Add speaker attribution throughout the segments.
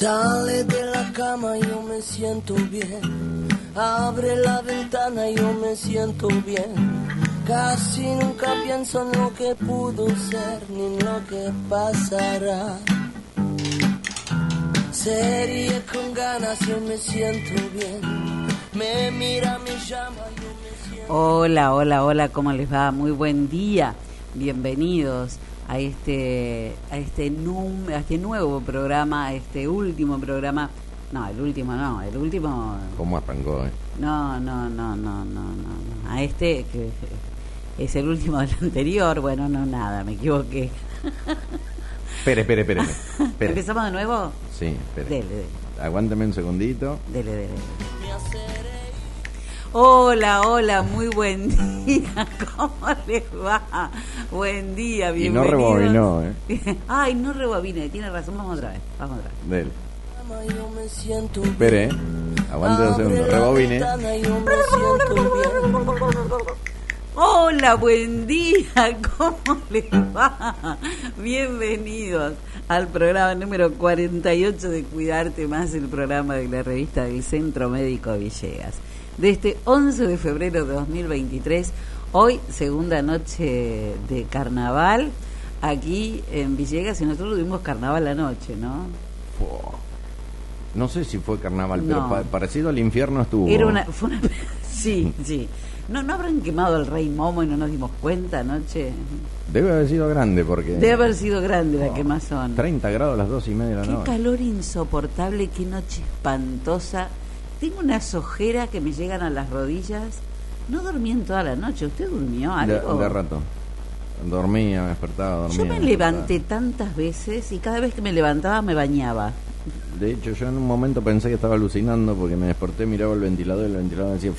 Speaker 1: Sale de la cama, yo me siento bien. Abre la ventana, yo me siento bien. Casi nunca pienso en lo que pudo ser ni en lo que pasará. Serie con ganas, yo me siento bien. Me mira, me llama, yo me siento
Speaker 2: Hola, hola, hola, ¿cómo les va? Muy buen día. Bienvenidos a este a este num- a este nuevo programa, a este último programa. No, el último no, el último
Speaker 3: ¿Cómo arrancó? eh?
Speaker 2: no, no, no, no, no, no, no. A este que es el último del anterior, bueno, no nada, me equivoqué.
Speaker 3: Espere, espere, espere. espere.
Speaker 2: ¿Empezamos de nuevo?
Speaker 3: Sí, espere.
Speaker 2: Dele, dele.
Speaker 3: Aguántame un segundito.
Speaker 2: Dele, dele. Hola, hola, muy buen día. ¿Cómo les va? Buen día,
Speaker 3: Y no
Speaker 2: bienvenidos.
Speaker 3: rebobinó, ¿eh?
Speaker 2: Ay, no rebobine, tiene razón. Vamos otra vez, vamos otra vez.
Speaker 3: Dele. Espere, ¿eh? Aguante dos segundos. Rebobine.
Speaker 2: Hola, buen día. ¿Cómo les va? Bienvenidos al programa número 48 de Cuidarte Más, el programa de la revista del Centro Médico Villegas. De este 11 de febrero de 2023, hoy segunda noche de carnaval, aquí en Villegas, y nosotros tuvimos carnaval anoche, ¿no?
Speaker 3: Fua. No sé si fue carnaval,
Speaker 2: No.
Speaker 3: pero pa- parecido al infierno estuvo.
Speaker 2: Era una, fue una, sí, sí. ¿No, ¿No habrán quemado al rey Momo y no nos dimos cuenta anoche?
Speaker 3: Debe haber sido grande porque.
Speaker 2: Debe haber sido grande la quemazón.
Speaker 3: 30 grados a las 2 y media de la
Speaker 2: Qué
Speaker 3: noche.
Speaker 2: calor insoportable, qué noche espantosa. Tengo unas ojeras que me llegan a las rodillas. No dormí en toda la noche. ¿Usted durmió
Speaker 3: De,
Speaker 2: algo?
Speaker 3: de rato. Dormía, me despertaba, dormía.
Speaker 2: Yo me levanté tantas veces y cada vez que me levantaba me bañaba.
Speaker 3: De hecho, yo en un momento pensé que estaba alucinando porque me desperté, miraba el ventilador y el ventilador decía.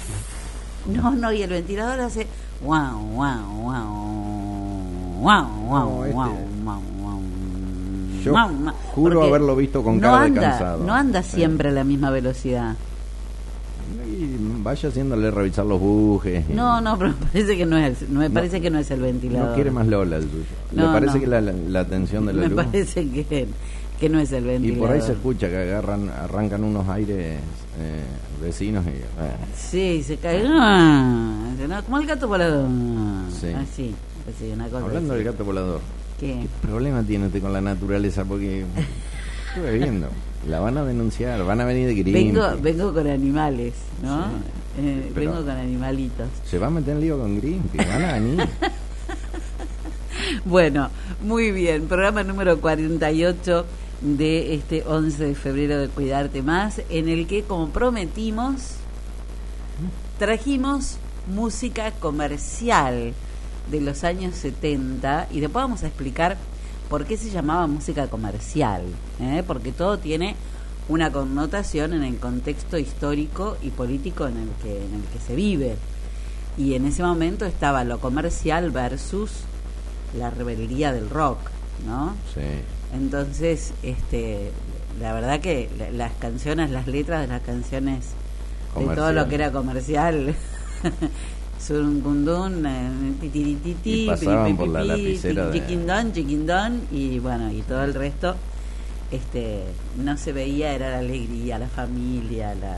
Speaker 2: No, no, y el ventilador hace guau, guau, guau, guau, guau,
Speaker 3: No, este-
Speaker 2: guau, guau, guau.
Speaker 3: Yo juro
Speaker 2: Porque
Speaker 3: haberlo visto con
Speaker 2: no
Speaker 3: cara de cansado.
Speaker 2: No anda
Speaker 3: Sí.
Speaker 2: siempre a la misma velocidad.
Speaker 3: Y vaya haciéndole revisar los bujes. y-
Speaker 2: No, no, pero me parece que no es, no me parece que no es el ventilador.
Speaker 3: No quiere más Lola el suyo.
Speaker 2: No,
Speaker 3: ¿Le parece
Speaker 2: no.
Speaker 3: que la, la, la tensión de la
Speaker 2: Me
Speaker 3: luz?
Speaker 2: parece que, que no es el
Speaker 3: Y
Speaker 2: ventilador.
Speaker 3: por ahí se escucha que agarran, arrancan unos aires eh, vecinos y... eh,
Speaker 2: Sí, se cae. Como el gato volador.
Speaker 3: Sí.
Speaker 2: Así, así, una cosa
Speaker 3: hablando
Speaker 2: así.
Speaker 3: del gato volador,
Speaker 2: ¿Qué?
Speaker 3: ¿qué problema tiene usted con la naturaleza? Porque estuve viendo, la van a denunciar, van a venir de
Speaker 2: Vengo,
Speaker 3: Greenpeace.
Speaker 2: vengo con animales, ¿no? Eh, vengo con animalitos.
Speaker 3: Se va a meter en lío con Greenpeace, van a venir.
Speaker 2: Bueno, muy bien. Programa número 48 de este 11 de febrero de Cuidarte Más, en el que, como prometimos, trajimos música comercial de los años 70 y después vamos a explicar por qué se llamaba música comercial, ¿eh? porque todo tiene una connotación en el contexto histórico y político en el que en el que se vive. Y en ese momento estaba lo comercial versus la rebeldía del rock, ¿no?
Speaker 3: Sí.
Speaker 2: Entonces, este, la verdad que la- las canciones, las letras de las canciones de todo lo que era comercial, Surungundún, eh, titirititi,
Speaker 3: Y pasaban por la
Speaker 2: piripipipi,
Speaker 3: lapicera de-
Speaker 2: chiquindón, chiquindón, y bueno, y todo el resto, este, no se veía, era la alegría, la familia, la...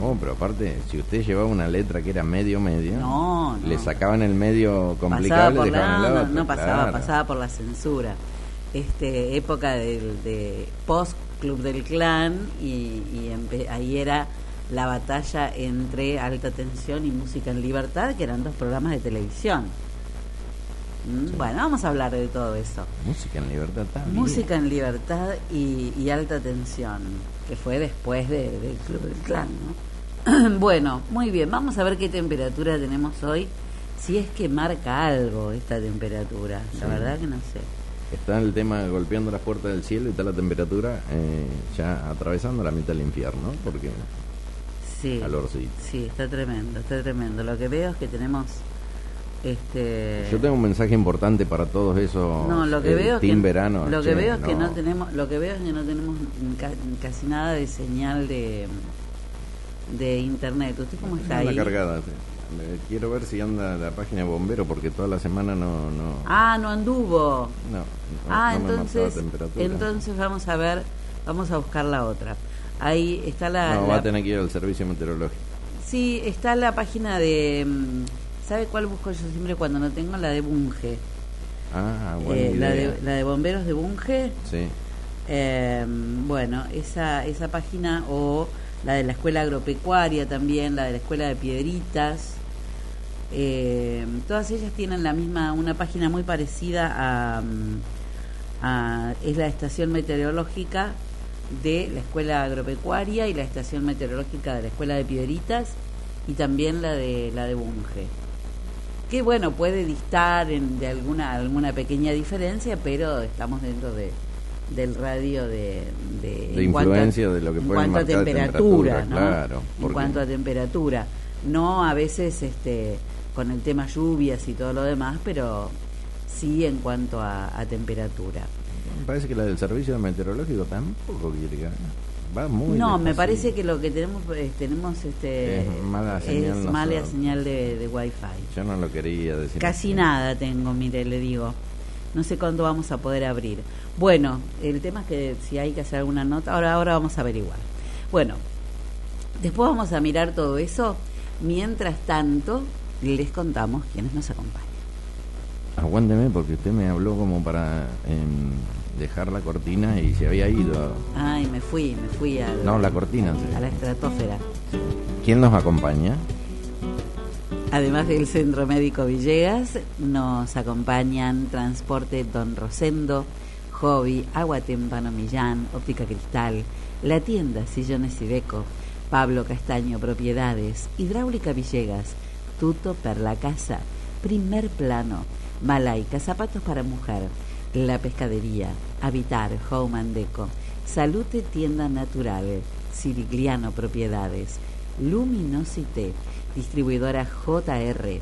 Speaker 3: No, pero aparte, si usted llevaba una letra que era medio medio,
Speaker 2: No, no.
Speaker 3: le sacaban el medio
Speaker 2: pasaba
Speaker 3: complicado
Speaker 2: por
Speaker 3: y le dejaban
Speaker 2: la,
Speaker 3: el
Speaker 2: no,
Speaker 3: otro.
Speaker 2: no pasaba,
Speaker 3: claro.
Speaker 2: pasaba por la censura. Este, época del, de post Club del Clan y, y ahí era la batalla entre Alta Tensión y Música en Libertad, que eran dos programas de televisión. Mm, Bueno, vamos a hablar de todo eso.
Speaker 3: Música en libertad también.
Speaker 2: Música en Libertad y, y Alta Tensión, que fue después de- del Club del Clan, ¿no? bueno, muy bien, vamos a ver qué temperatura tenemos hoy, si es que marca algo esta temperatura, la verdad que no sé.
Speaker 3: Está el tema golpeando las puertas del cielo y está la temperatura eh, ya atravesando la mitad del infierno, porque
Speaker 2: Sí,
Speaker 3: calorcito.
Speaker 2: sí, está tremendo, está tremendo. Lo que veo es que tenemos... Este,
Speaker 3: Yo tengo un mensaje importante para todos esos
Speaker 2: no, lo que
Speaker 3: eh,
Speaker 2: veo es
Speaker 3: team
Speaker 2: que
Speaker 3: verano.
Speaker 2: lo
Speaker 3: che,
Speaker 2: que veo es que no tenemos, lo que veo es que no tenemos ca- casi nada de señal de de internet. ¿Usted cómo está ahí?
Speaker 3: cargada. sí. Eh, Quiero ver si anda la página de bombero porque toda la semana no no
Speaker 2: Ah, no anduvo.
Speaker 3: no, no-
Speaker 2: Ah,
Speaker 3: no
Speaker 2: entonces,
Speaker 3: temperatura.
Speaker 2: entonces vamos a ver Vamos a buscar la otra. Ahí está la...
Speaker 3: No,
Speaker 2: la-
Speaker 3: va a tener que ir al servicio meteorológico.
Speaker 2: Sí, está la página de... mm, ¿Sabe cuál busco yo siempre cuando no tengo? La de Bunge.
Speaker 3: Ah, buena
Speaker 2: Eh, la, de, la de bomberos de Bunge.
Speaker 3: Sí.
Speaker 2: Eh, bueno, esa, esa página o la de la escuela agropecuaria también, la de la escuela de piedritas. Eh, todas ellas tienen la misma, una página muy parecida a, mm, a- es la estación meteorológica de la escuela agropecuaria y la estación meteorológica de la escuela de piedritas y también la de la de Bunge. Que bueno puede distar en, de alguna alguna pequeña diferencia pero estamos dentro de del radio de de, a-
Speaker 3: influencia de lo que
Speaker 2: en
Speaker 3: pueden
Speaker 2: cuanto a
Speaker 3: marcar de
Speaker 2: temperatura,
Speaker 3: temperatura,
Speaker 2: ¿no?
Speaker 3: claro,
Speaker 2: en cuanto a temperatura. No a veces este con el tema lluvias y todo lo demás pero sí en cuanto a, a temperatura
Speaker 3: Me parece que la del servicio meteorológico tampoco quiere ganar. Va muy
Speaker 2: no me parece que lo que tenemos eh, tenemos este
Speaker 3: Es mala señal
Speaker 2: es mala señal de, de wifi
Speaker 3: Yo no lo quería decir.
Speaker 2: Casi
Speaker 3: así.
Speaker 2: nada tengo, mire, le digo. No sé cuándo vamos a poder abrir. Bueno, el tema es que si hay que hacer alguna nota, ahora, ahora vamos a averiguar. Bueno, después vamos a mirar todo eso. Mientras tanto, les contamos quiénes nos acompañan.
Speaker 3: Aguánteme porque usted me habló como para em, dejar la cortina y se había ido.
Speaker 2: Ay, me fui, me fui a,
Speaker 3: No, la cortina.
Speaker 2: a la estratosfera.
Speaker 3: ¿Quién nos acompaña?
Speaker 2: Además del Centro Médico Villegas, nos acompañan Transporte Don Rosendo, Hobby, Agua Témpano Millán, Óptica Cristal, La Tienda Sillones Ibeco, Pablo Castaño Propiedades, Hidráulica Villegas, Tuto per la Casa, Primer Plano, Malaica, Zapatos para Mujer, La Pescadería, Habitar, Home and Deco, Salute Tienda Natural, Sirigliano Propiedades, Luminosité, distribuidora JR,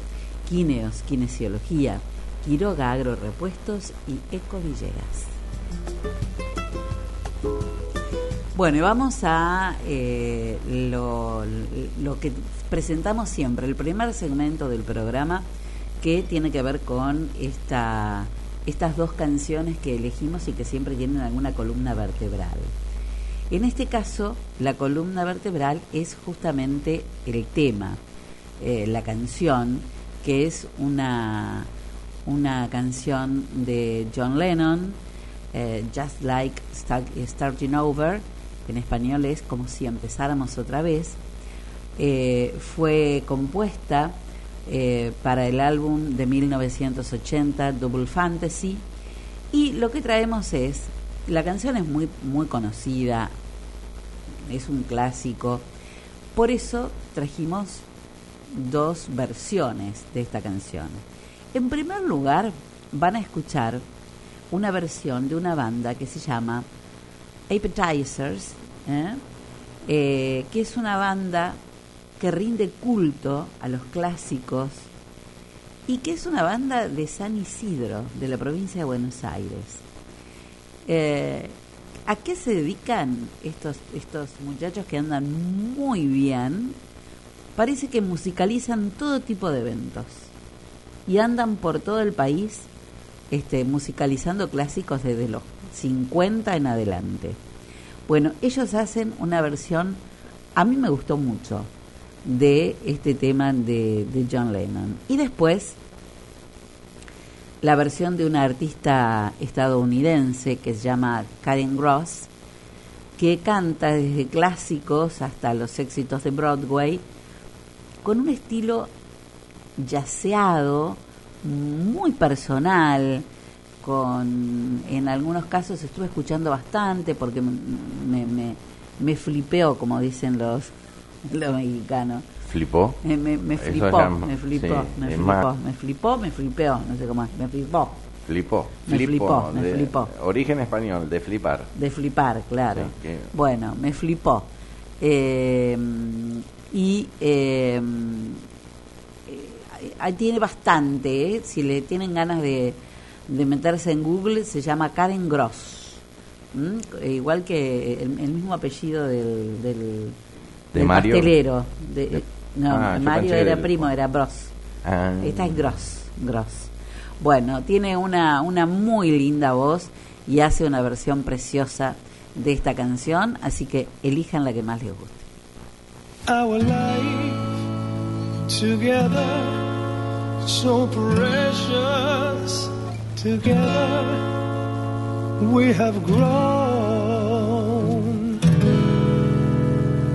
Speaker 2: Quineos Kinesiología, Quiroga Agro Repuestos y Eco Villegas. Bueno, y vamos a eh, lo, lo que presentamos siempre, el primer segmento del programa que tiene que ver con esta, estas dos canciones que elegimos y que siempre tienen alguna columna vertebral. En este caso, la columna vertebral es justamente el tema, eh, la canción, que es una, una canción de John Lennon, eh, Just Like Start- Starting Over, en español es como si empezáramos otra vez, eh, fue compuesta eh, para el álbum de 1980 Double Fantasy. Y lo que traemos es la canción es muy muy conocida es un clásico. Por eso trajimos dos versiones de esta canción. En primer lugar van a escuchar una versión de una banda que se llama Appetizers ¿eh? Eh, que es una banda que rinde culto a los clásicos y que es una banda de San Isidro, de la provincia de Buenos Aires. Eh, ¿A qué se dedican estos, estos muchachos que andan muy bien? Parece que musicalizan todo tipo de eventos y andan por todo el país este, musicalizando clásicos desde los 50 en adelante. Bueno, ellos hacen una versión, a mí me gustó mucho, de este tema de, de John Lennon. Y después la versión de una artista estadounidense que se llama Karen Gross, que canta desde clásicos hasta los éxitos de Broadway, con un estilo yaceado, muy personal, con en algunos casos estuve escuchando bastante porque me, me, me, flipeó, como dicen los, los mexicanos.
Speaker 3: ¿Flipó?
Speaker 2: Me, me, flipó, me flipó,
Speaker 3: sí,
Speaker 2: me flipó,
Speaker 3: más-
Speaker 2: me flipó, me flipeó, no sé cómo es, me flipó.
Speaker 3: Flipó.
Speaker 2: Me flipó, me
Speaker 3: de-
Speaker 2: flipó.
Speaker 3: Origen español, de flipar.
Speaker 2: De flipar, claro.
Speaker 3: Sí, que-
Speaker 2: Bueno, me flipó. Eh, y eh, eh, ahí tiene bastante, ¿eh? si le tienen ganas de, de meterse en Google, se llama Karen Gross. ¿Mm? Eh, Igual que el, el mismo apellido del, del,
Speaker 3: ¿De
Speaker 2: del
Speaker 3: Mario?
Speaker 2: pastelero. De-
Speaker 3: De-
Speaker 2: no,
Speaker 3: Ah,
Speaker 2: Mario era
Speaker 3: del-
Speaker 2: primo, era Bros.
Speaker 3: Ah,
Speaker 2: Esta es Gross, Gross. Bueno, tiene una, una muy linda voz y hace una versión preciosa de esta canción, así que elijan la que más les guste.
Speaker 4: Our life together, so precious together, we have grown,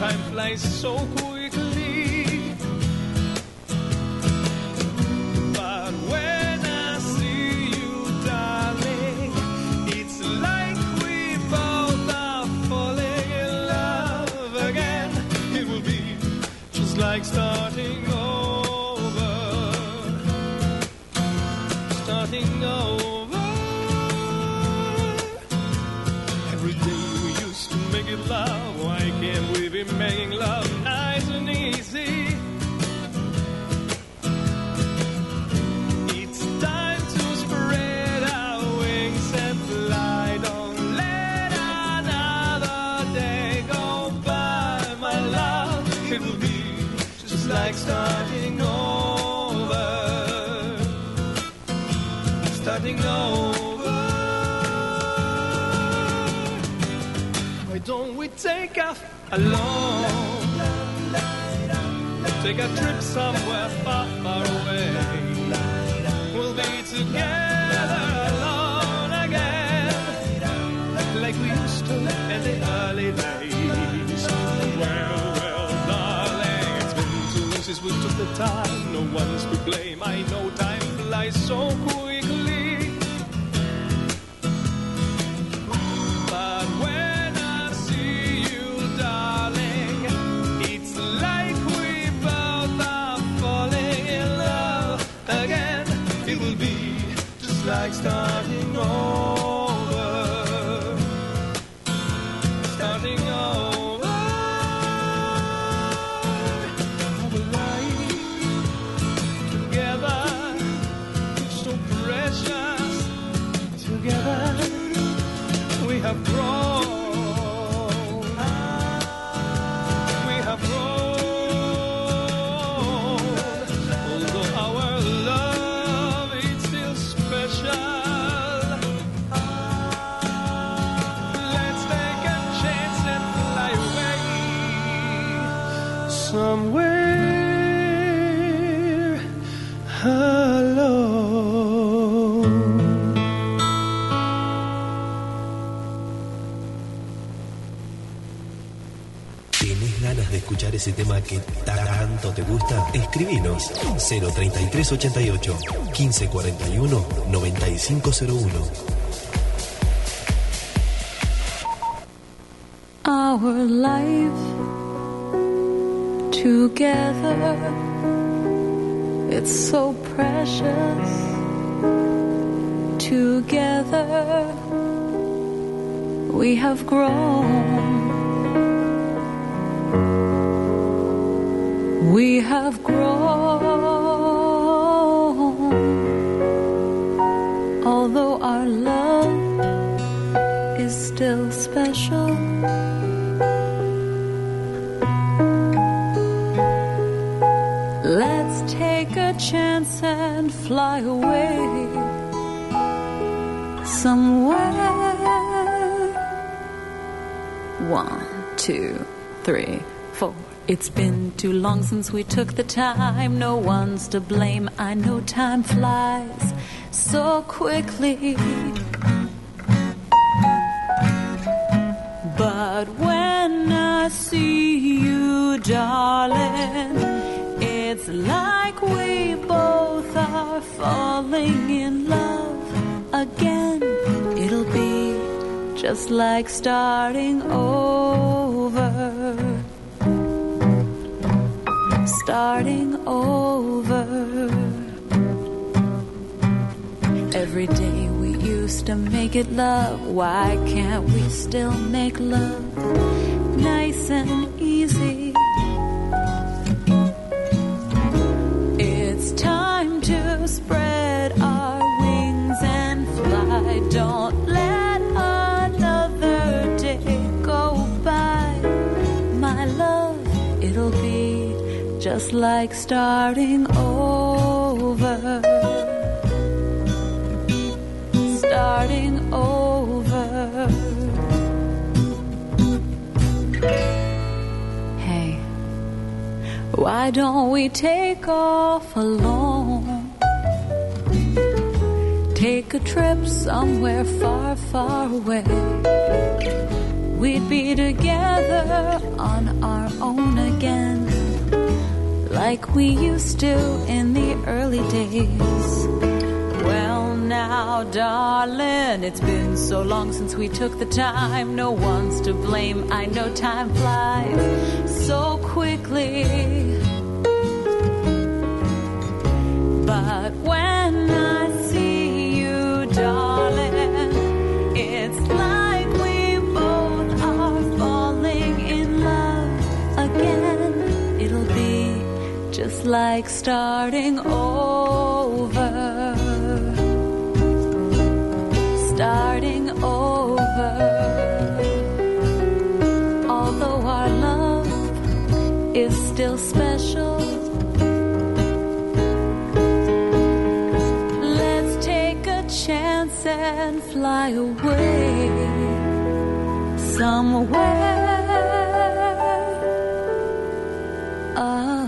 Speaker 4: time flies so quickly. But when I see you, darling, it's like we both are falling in love again. It will be just like starting over. Starting over. Every day we used to make it love making love nice and easy. It's time to spread our wings and fly. Don't let another day go by, my love. It will be just like starting over. Starting over. don't we take off alone. Take a trip somewhere far, far away. We'll be together alone again, like we used to in the early days. Well, well, darling, it's been too long since we took the time. No one's to blame. I know time flies so quickly. Quick.
Speaker 5: ese tema que tanto te gusta, escribinos 03388 1541 9501.
Speaker 6: Our life together, it's so precious. Together, we have grown. We have grown. Although our love is still special. Let's take a chance and fly away somewhere. One, two, three. It's been too long since we took the time. No one's to blame. I know time flies so quickly. But when I see you, darling, it's like we both are falling in love again. It'll be just like starting over starting over. Every day we used to make it love, why can't we still make love nice and easy? It's time to spread our just like starting over. Starting over. Hey, why don't we take off alone? Take a trip somewhere far, far away. We'd be together on our own again, like we used to in the early days. Well, now, darling, it's been so long since we took the time. No one's to blame. I know time flies so quickly. But when I like starting over. Starting over. Although our love is still special. Let's take a chance and fly away somewhere alone.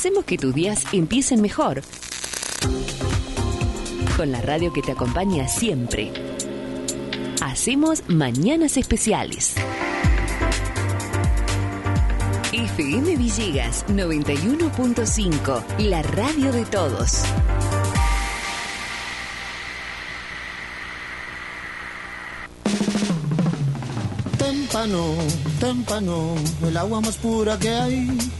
Speaker 7: Hacemos que tus días empiecen mejor. Con la radio que te acompaña siempre. Hacemos Mañanas Especiales. FM Villegas 91.5, la radio de todos.
Speaker 8: Témpano, témpano, el agua más pura que hay.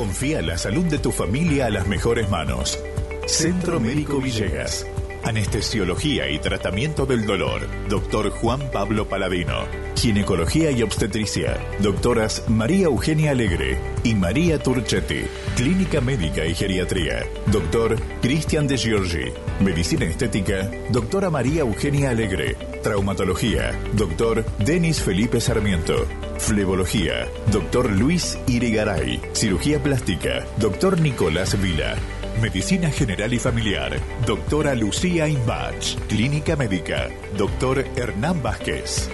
Speaker 9: Confía la salud de tu familia a las mejores manos. Centro Médico Villegas. Anestesiología y tratamiento del dolor. Doctor Juan Pablo Paladino. Ginecología y obstetricia. Doctoras María Eugenia Alegre y María Turchetti. Clínica médica y geriatría. Doctor Cristian de Giorgi. Medicina estética. Doctora María Eugenia Alegre. Traumatología. Doctor Denis Felipe Sarmiento. Flebología. Doctor Luis Irigaray. Cirugía plástica. Doctor Nicolás Vila. Medicina General y Familiar. Doctora Lucía Imbach. Clínica Médica. Doctor Hernán Vázquez.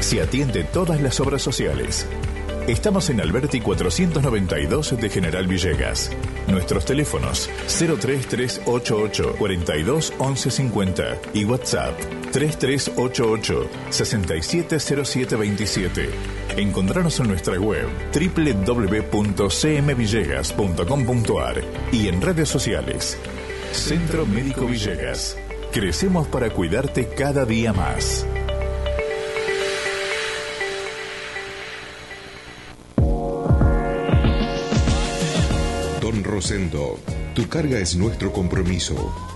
Speaker 9: Se atiende todas las obras sociales. Estamos en Alberti 492 de General Villegas. Nuestros teléfonos 03388 42 1150 y WhatsApp 3388 670727. Encontrarnos en nuestra web www.cmvillegas.com.ar y en redes sociales. Centro Médico Villegas. Crecemos para cuidarte cada día más.
Speaker 10: Tu carga es nuestro compromiso.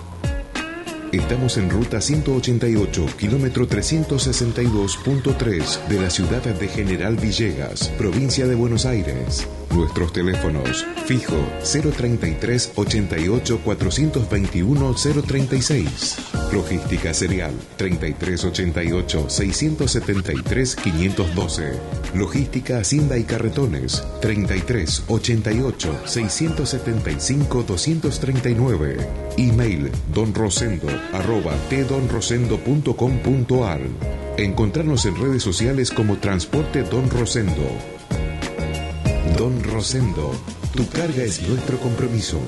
Speaker 10: Estamos en ruta 188, kilómetro 362.3 de la ciudad de General Villegas, provincia de Buenos Aires. Nuestros teléfonos fijo 033 88 421 036. Logística serial 33 88 673 512. Logística Hacienda y Carretones 33 88 675 239. Email donrosendo.tdonrosendo.com.ar. Encontrarnos en redes sociales como Transporte Don Rosendo. Don Rosendo, tu carga es nuestro compromiso.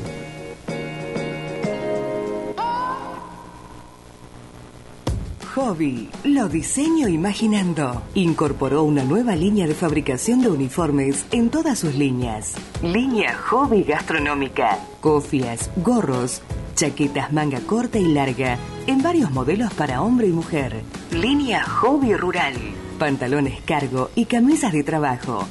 Speaker 11: Hobby, lo diseño imaginando. Incorporó una nueva línea de fabricación de uniformes en todas sus líneas. Línea Hobby Gastronómica. Cofias, gorros, chaquetas manga corta y larga, en varios modelos para hombre y mujer. Línea Hobby Rural. Pantalones cargo y camisas de trabajo.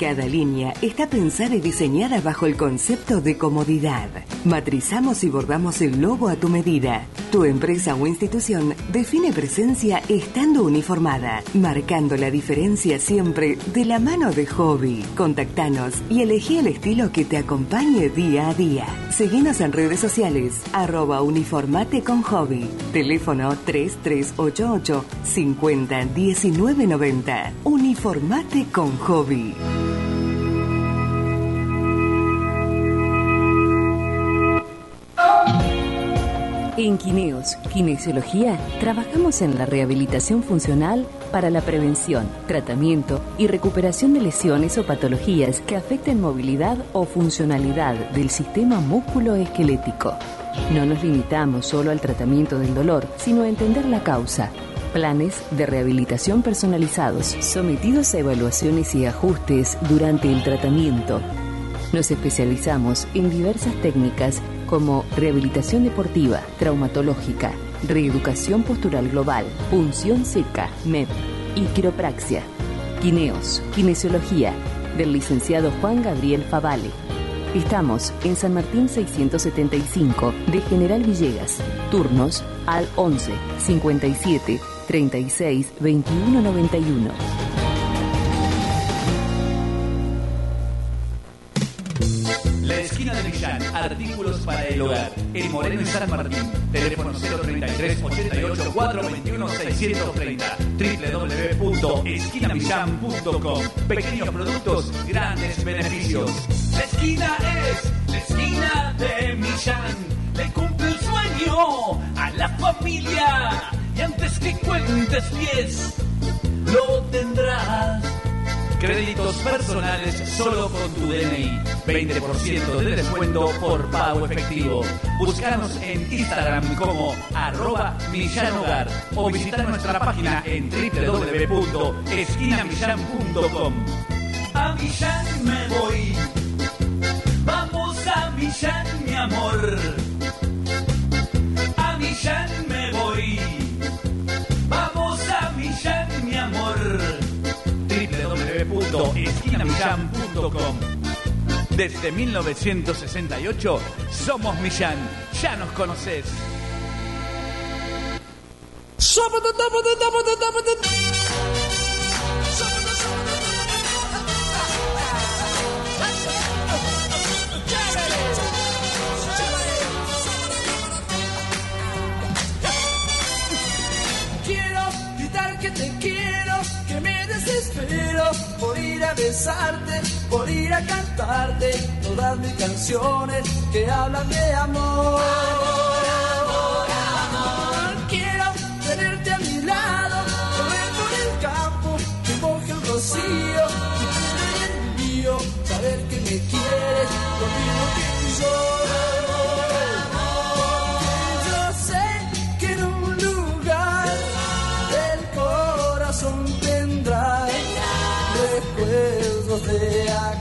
Speaker 11: Cada línea está pensada y diseñada bajo el concepto de comodidad. Matrizamos y bordamos el logo a tu medida. Tu empresa o institución define presencia estando uniformada, marcando la diferencia siempre de la mano de hobby. Contactanos y elegí el estilo que te acompañe día a día. Seguinos en redes sociales, arroba uniformate con hobby. Teléfono 3388 50 19 90. Uniformate con hobby.
Speaker 7: En Quineos, Kinesiología, trabajamos en la rehabilitación funcional para la prevención, tratamiento y recuperación de lesiones o patologías que afecten movilidad o funcionalidad del sistema músculo-esquelético. No nos limitamos solo al tratamiento del dolor, sino a entender la causa. Planes de rehabilitación personalizados, sometidos a evaluaciones y ajustes durante el tratamiento. Nos especializamos en diversas técnicas como rehabilitación deportiva, traumatológica, reeducación postural global, punción seca, MEP y quiropraxia. Quineos, kinesiología, del licenciado Juan Gabriel Favale. Estamos en San Martín 675 de General Villegas. Turnos al 11 57 36 21 91.
Speaker 12: Esquina de Millán, artículos para el hogar. En Moreno y San Martín. Teléfono 033 88 421 630. www.esquinamillán.com. Pequeños productos, grandes beneficios. La esquina es la esquina de Millán. Le cumple el sueño a la familia. Y antes que cuentes 10, lo tendrás. Créditos personales solo con tu DNI. 20% de descuento por pago efectivo. Búscanos en Instagram como arroba millanogar o visita nuestra página en www.esquinamillan.com. A Millán me voy. Vamos a Millán, mi amor. A Millán www.esquinamillán.com Desde 1968 somos Millán. Ya nos conoces.
Speaker 1: Besarte, por ir a cantarte todas mis canciones que hablan de amor.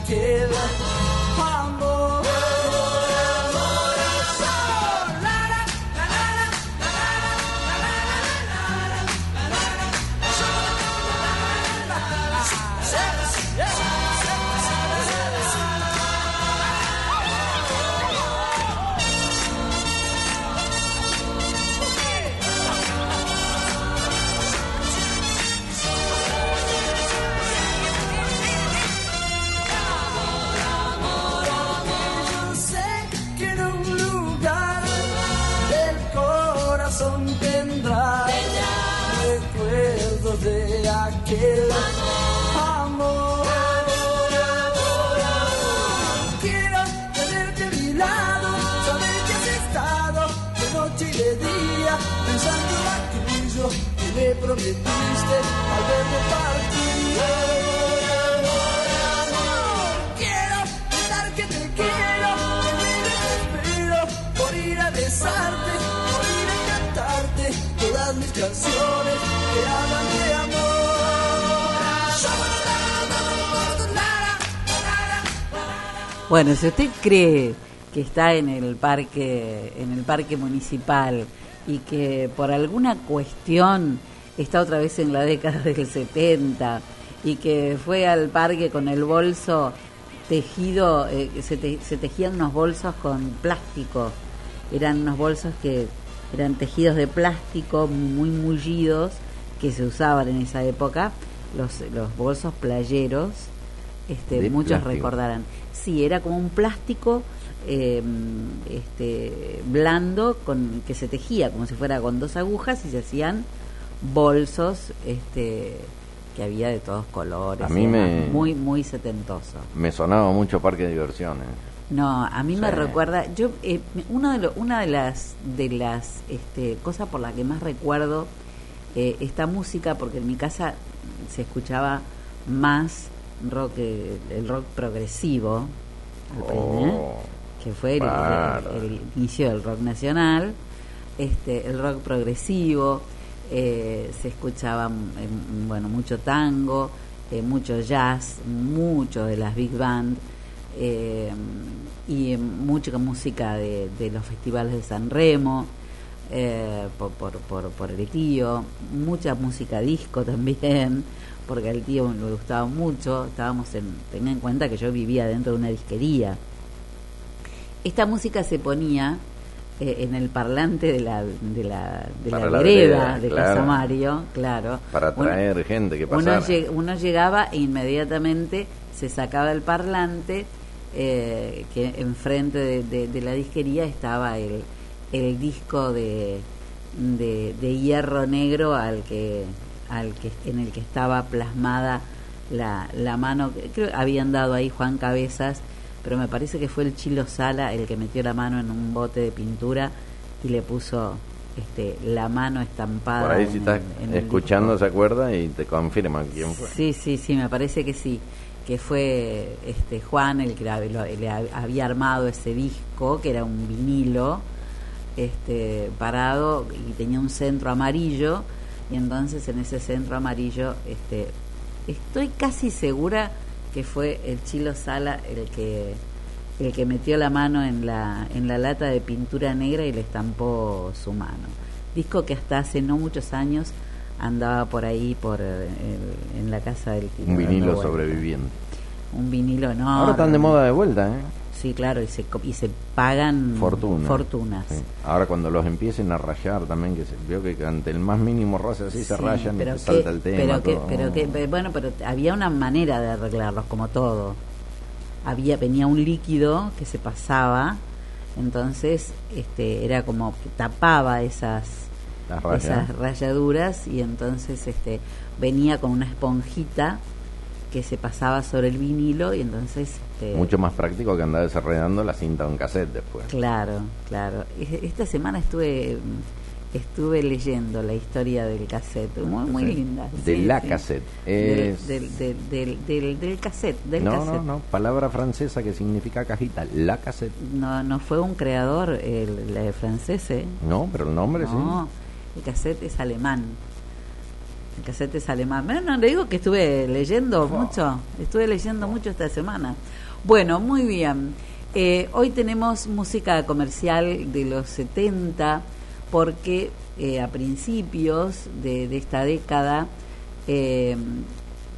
Speaker 1: De al verme partir. Quiero pensar que te quiero, que desespero por ir a besarte, por ir a cantarte todas mis canciones que hablan de amor.
Speaker 2: Bueno, si usted cree que está en el parque, en el parque municipal y que por alguna cuestión está otra vez en la década del 70 y que fue al parque con el bolso tejido, eh, se, te- se tejían unos bolsos con plástico, eran unos bolsos que eran tejidos de plástico muy mullidos que se usaban en esa época, los, los bolsos playeros, este,
Speaker 3: De
Speaker 2: muchos
Speaker 3: plástico.
Speaker 2: recordarán. Sí, era como un plástico eh, este, blando con que se tejía como si fuera con dos agujas y se hacían bolsos este, que había de todos colores.
Speaker 3: A mí me-.
Speaker 2: Muy, muy setentoso.
Speaker 3: Me sonaba mucho parque de diversiones.
Speaker 2: No, a mí me recuerda, yo eh, uno de lo- una de las de las este, cosas por las que más recuerdo eh, esta música, porque en mi casa se escuchaba más rock, eh, el rock progresivo, al
Speaker 3: Oh,
Speaker 2: que fue el- el inicio del rock nacional, este, el rock progresivo, eh, se escuchaba mm, bueno mucho tango, eh, mucho jazz, mucho de las big band eh, y mucha música de, los festivales de San Remo eh, por, por, por, por el tío, mucha música disco también, porque al tío le gustaba mucho, estábamos en, tenga en cuenta que yo vivía dentro de una disquería. Esta música se ponía eh, en el parlante de la, de la, de la
Speaker 3: la
Speaker 2: vereda
Speaker 3: vereda,
Speaker 2: de
Speaker 3: claro.
Speaker 2: Casa Mario, claro.
Speaker 3: Para
Speaker 2: Uno-
Speaker 3: atraer gente que
Speaker 2: uno,
Speaker 3: pasara.
Speaker 2: lleg- uno llegaba e inmediatamente se sacaba el parlante eh, que enfrente de, de- de la disquería estaba el, el disco de, de, de hierro negro al que, al que en el que estaba plasmada la, la mano creo que habían dado ahí Juan Cabezas pero me parece que fue el Chilo Sala el que metió la mano en un bote de pintura y le puso este la mano estampada
Speaker 3: Por ahí si estás
Speaker 2: en
Speaker 3: escuchando se acuerda y te confirma quién fue.
Speaker 2: Sí, sí, sí, me parece que sí, que fue este Juan el que le hab- había armado ese disco, que era un vinilo este parado y tenía un centro amarillo y entonces en ese centro amarillo este estoy casi segura que fue el Chilo Sala el que el que metió la mano en la en la lata de pintura negra y le estampó su mano. Disco que hasta hace no muchos años andaba por ahí por eh, el- en la casa del.
Speaker 3: Un vinilo sobreviviente.
Speaker 2: Un vinilo no.
Speaker 3: Ahora están de moda de vuelta, ¿eh?
Speaker 2: Sí, claro, y se y se pagan
Speaker 3: Fortuna.
Speaker 2: fortunas.
Speaker 3: Sí. Ahora cuando los empiecen a rayar también, que se veo que ante el más mínimo roce así se
Speaker 2: Sí,
Speaker 3: rayan y
Speaker 2: pero que-
Speaker 3: salta el tema.
Speaker 2: Pero que, pero que, pe- bueno, pero había una manera de arreglarlos, como todo. Había, venía un líquido que se pasaba, entonces este era como que tapaba esas, esas rayaduras y entonces este venía con una esponjita que se pasaba sobre el vinilo y entonces este,
Speaker 3: Mucho más práctico que andar desarrollando la cinta de un cassette después.
Speaker 2: Claro, claro. Esta semana estuve estuve leyendo la historia del cassette, muy, muy
Speaker 3: Sí.
Speaker 2: linda.
Speaker 3: De
Speaker 2: sí,
Speaker 3: la
Speaker 2: sí.
Speaker 3: cassette.
Speaker 2: Del,
Speaker 3: Es-
Speaker 2: del, del, del, del- del cassette, del
Speaker 3: no,
Speaker 2: cassette.
Speaker 3: no, no. Palabra francesa que significa cajita. La cassette.
Speaker 2: No, no fue un creador el, el francés, ¿eh?
Speaker 3: No, pero el nombre
Speaker 2: No, el cassette es alemán. El cassette. No, no, le digo que estuve leyendo mucho. Estuve leyendo mucho esta semana. Bueno, muy bien. Eh, hoy tenemos música comercial de los 70 porque eh, a principios de, de esta década eh,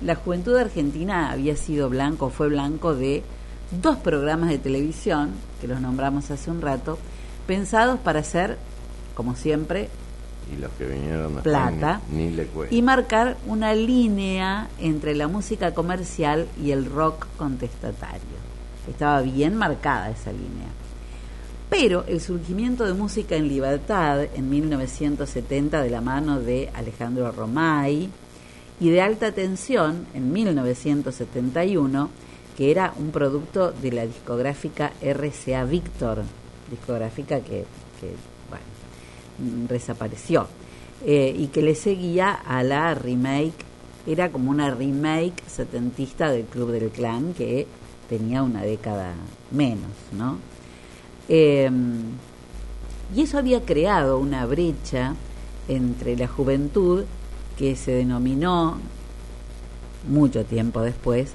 Speaker 2: la juventud argentina había sido blanco, fue blanco de dos programas de televisión, que los nombramos hace un rato, pensados para hacer, como siempre.
Speaker 3: Y los que vinieron después
Speaker 2: Plata.
Speaker 3: Ni, ni le
Speaker 2: y marcar una línea entre la música comercial y el rock contestatario. Estaba bien marcada esa línea. Pero el surgimiento de música en libertad en 1970 de la mano de Alejandro Romay y de alta tensión en 1971, que era un producto de la discográfica RCA Victor, discográfica que, desapareció, eh, y que le seguía a la remake, era como una remake setentista del Club del Clan que tenía una década menos, ¿no? Eh, y eso había creado una brecha entre la juventud que se denominó mucho tiempo después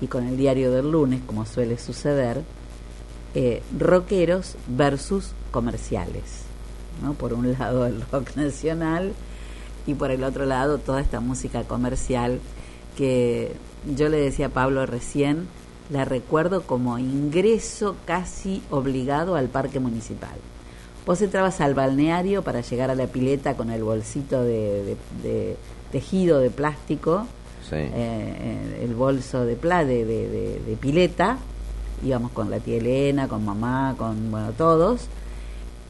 Speaker 2: y con el diario del lunes, como suele suceder, eh, rockeros versus comerciales. ¿No? Por un lado el rock nacional y por el otro lado toda esta música comercial que yo le decía a Pablo recién, la recuerdo como ingreso casi obligado al parque municipal. Vos entrabas al balneario para llegar a la pileta con el bolsito de, de, tejido de plástico, eh, el bolso de, pla, de, de, pileta, íbamos con la tía Elena, con mamá, con bueno, todos,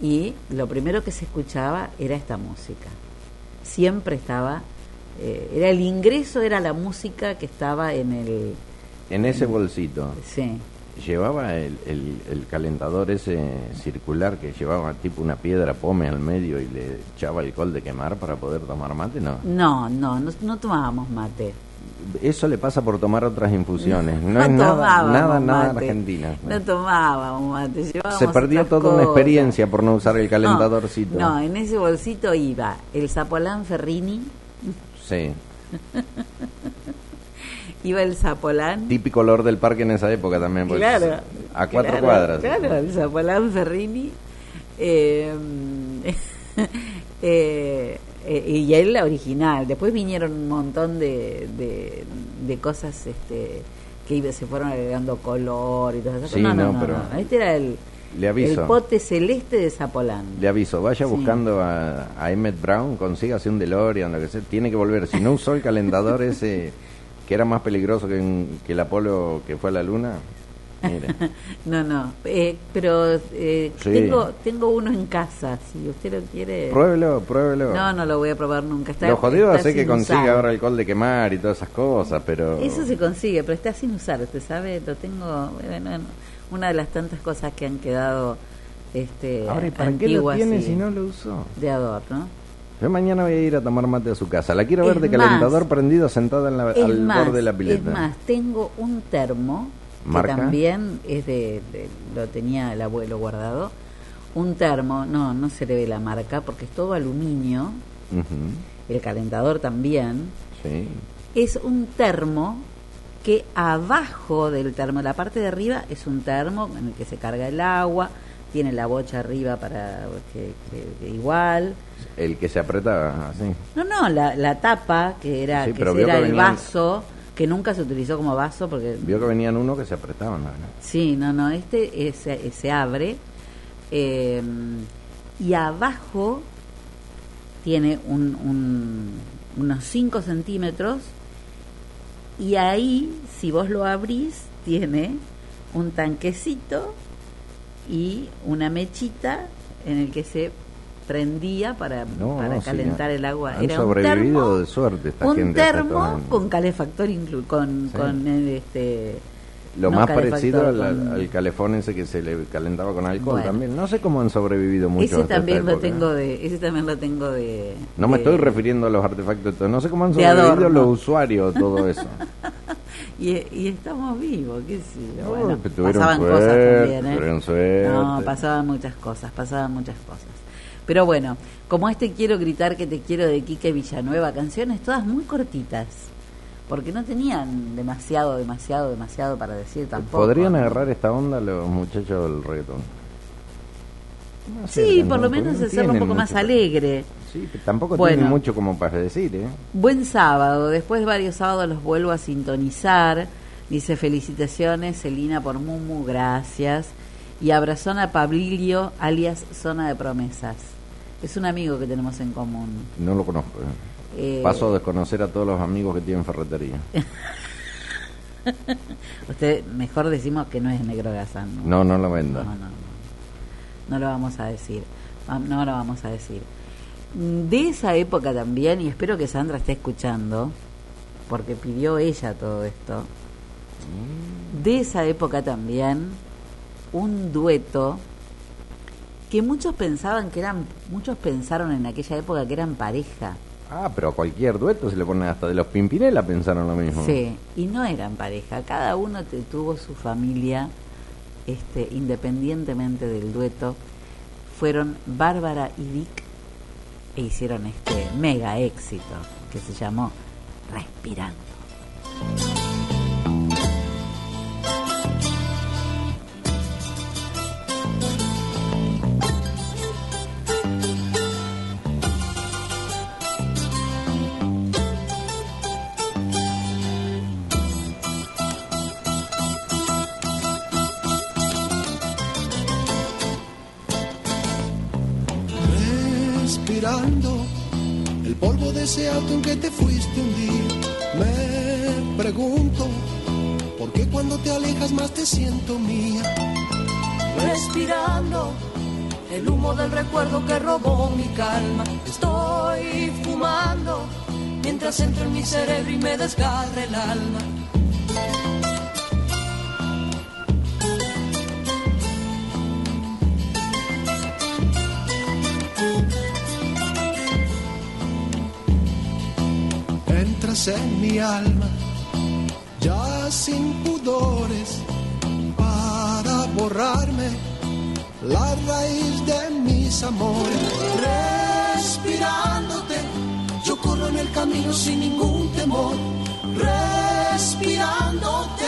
Speaker 2: y lo primero que se escuchaba era esta música. Siempre estaba, eh, era el ingreso, era la música que estaba en el,
Speaker 3: en ese bolsito.
Speaker 2: Sí.
Speaker 3: ¿Llevaba el, el, calentador ese circular que llevaba tipo una piedra pome al medio y le echaba alcohol de quemar para poder tomar mate? No.
Speaker 2: No, no, no, tomábamos mate.
Speaker 3: Eso le pasa por tomar otras infusiones. No, es nada, nada, nada argentina.
Speaker 2: No tomábamos mate.
Speaker 3: Se perdió toda una experiencia por no usar el calentadorcito.
Speaker 2: No, en ese bolsito iba el Zapolán Ferrini.
Speaker 3: Sí.
Speaker 2: iba el Zapolán.
Speaker 3: Típico olor del parque en esa época también. Pues,
Speaker 2: claro.
Speaker 3: A cuatro cuadras.
Speaker 2: Claro, el Zapolán Ferrini. Eh, eh, eh, y él la original. Después vinieron un montón de, de, cosas este, que se fueron agregando color y todo eso.
Speaker 3: Sí, no, no, pero
Speaker 2: Este era el,
Speaker 3: le aviso.
Speaker 2: el pote celeste de Zapolán.
Speaker 3: Le aviso, vaya buscando a, a Emmett Brown, consígase un DeLorean, lo que sea. Tiene que volver. Si no usó el calentador ese que era más peligroso que, que el Apolo que fue a la Luna.
Speaker 2: no, no, eh, pero eh, tengo, tengo uno en casa, si usted lo quiere.
Speaker 3: Pruébelo, pruébelo.
Speaker 2: No, no lo voy a probar nunca.
Speaker 3: Está, lo jodido es que consigue ahora alcohol de quemar y todas esas cosas, pero.
Speaker 2: Eso se consigue, pero está sin usar, usted sabe, lo tengo. Bueno, una de las tantas cosas que han quedado este,
Speaker 3: ahora, ¿y para qué lo tiene si no lo usó?
Speaker 2: De adorno.
Speaker 3: Yo mañana voy a ir a tomar mate a su casa. La quiero ver de calentador prendido sentada en la, al borde de la pileta.
Speaker 2: Es más, tengo un termo que también es de, lo tenía el abuelo guardado. Un termo, no, no se le ve la marca porque es todo aluminio. El calentador también.
Speaker 3: Sí.
Speaker 2: Es un termo que abajo del termo, la parte de arriba es un termo en el que se carga el agua, tiene la bocha arriba para que igual
Speaker 3: el que se apretaba así.
Speaker 2: No, no, la, la tapa que era, que era el vaso, que nunca se utilizó como vaso porque...
Speaker 3: Vio que venían uno que se apretaban, ¿no?
Speaker 2: Sí, no, no, este se abre eh, y abajo tiene un, un, unos 5 centímetros y ahí, si vos lo abrís, tiene un tanquecito y una mechita en el que se prendía para, para calentar el agua.
Speaker 3: Han Era sobrevivido un termo, de suerte esta
Speaker 2: un termo con calefactor incluido, con, con este
Speaker 3: lo más parecido al, calefón ese que se le calentaba con alcohol también. No sé cómo han sobrevivido mucho.
Speaker 2: Ese también lo tengo de, ese también lo tengo de.
Speaker 3: No me estoy refiriendo a los artefactos. No sé cómo han sobrevivido los usuarios todo eso.
Speaker 2: y, y, estamos vivos, qué sé bueno, pasaban cosas también, ¿eh? No, pasaban muchas cosas, pasaban muchas cosas. Pero bueno, como este Quiero gritar que te quiero de Quique Villanueva, canciones todas muy cortitas, porque no tenían demasiado, demasiado, demasiado para decir tampoco.
Speaker 3: ¿Podrían agarrar esta onda los muchachos del reggaetón?
Speaker 2: sí, por lo menos hacerlo un poco más alegre.
Speaker 3: Sí, tampoco tienen mucho como para decir, ¿eh?
Speaker 2: Buen sábado, después de varios sábados los vuelvo a sintonizar. Dice felicitaciones, Celina por Mumu, gracias. Y abrazón a Pablilio, alias Zona de Promesas. Es un amigo que tenemos en común.
Speaker 3: No lo conozco. Eh. Paso a desconocer a todos los amigos que tienen ferretería.
Speaker 2: Usted, mejor decimos que no es negro Gazán.
Speaker 3: No, no, lo vendo.
Speaker 2: no lo vamos a decir, no lo vamos a decir. Mm, De esa época también, y espero que Sandra esté escuchando, porque pidió ella todo esto, de esa época también, un dueto que muchos pensaban que eran, muchos pensaron en aquella época que eran pareja.
Speaker 3: Ah, pero a cualquier dueto se le pone hasta de los Pimpinela pensaron lo mismo.
Speaker 2: Sí, y no eran pareja, cada uno te- tuvo su familia, este, independientemente del dueto, fueron Bárbara y Vic e hicieron este mega éxito que se llamó respirando
Speaker 8: polvo de ese auto en que te fuiste un día. Me pregunto, ¿por qué cuando te alejas más te siento mía?
Speaker 1: respirando el humo del recuerdo que robó mi calma. Estoy fumando mientras entro en mi cerebro y me desgarra el alma.
Speaker 8: En mi alma, ya sin pudores, para borrarme la raíz de mis amores.
Speaker 1: Respirándote, yo corro en el camino sin ningún temor. Respirándote,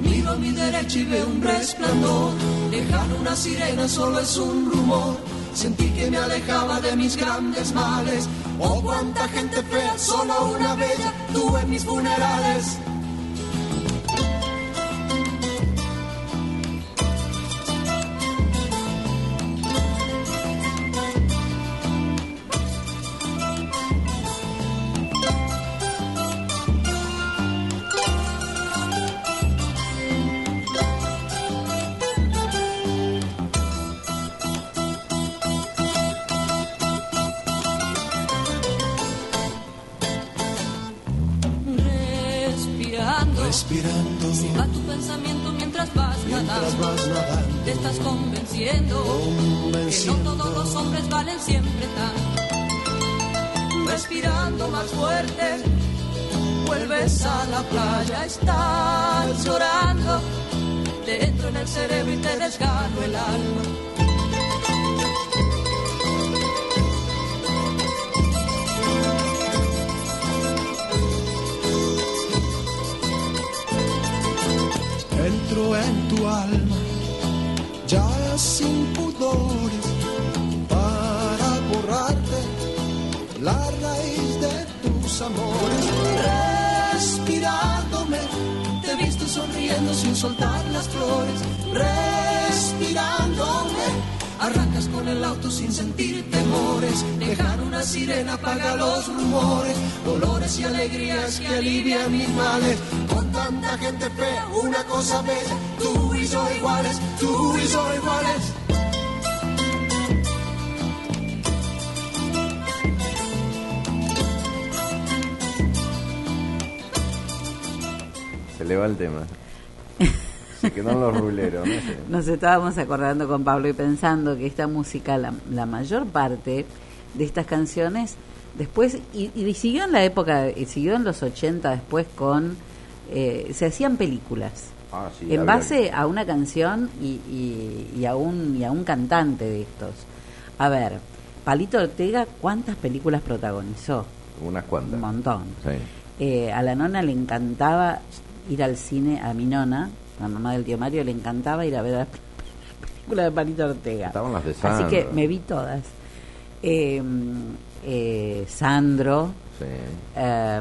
Speaker 1: miro a mi derecha y veo un resplandor. Lejano una sirena solo es un rumor. Sentí que me alejaba de mis grandes males. Oh, cuánta gente fea, solo una bella, en mis funerales. Más fuerte, vuelves a la playa, estás llorando. Te entro en el cerebro y te desgarro el alma.
Speaker 8: Entro en tu alma, ya sin pudores, amores.
Speaker 1: Respirándome, te he visto sonriendo sin soltar las flores. Respirándome, arrancas con el auto sin sentir temores. Dejar una sirena apaga los rumores, dolores y alegrías que alivian mis males. Con tanta gente fea, una cosa bella, tú y yo iguales, tú y yo iguales.
Speaker 3: Le va el tema. Se quedó en los ruleros, no sé.
Speaker 2: Nos estábamos acordando con Pablo y pensando que esta música, la, la mayor parte de estas canciones, después, y, y siguió en la época, y siguió en los 80 después con, eh, se hacían películas.
Speaker 3: Ah, sí,
Speaker 2: en base a una canción y, y, y a un, y a un cantante de estos. A ver, Palito Ortega, ¿cuántas películas protagonizó?
Speaker 3: Unas cuantas.
Speaker 2: Un montón.
Speaker 3: Sí.
Speaker 2: Eh, a la nona le encantaba ir al cine, a mi nona, la mamá del tío Mario, le encantaba ir a ver las películas de Palito Ortega.
Speaker 3: Estaban las de
Speaker 2: Así
Speaker 3: Sandro.
Speaker 2: que me vi todas. Eh, eh, Sandro,
Speaker 3: Sí.
Speaker 2: eh,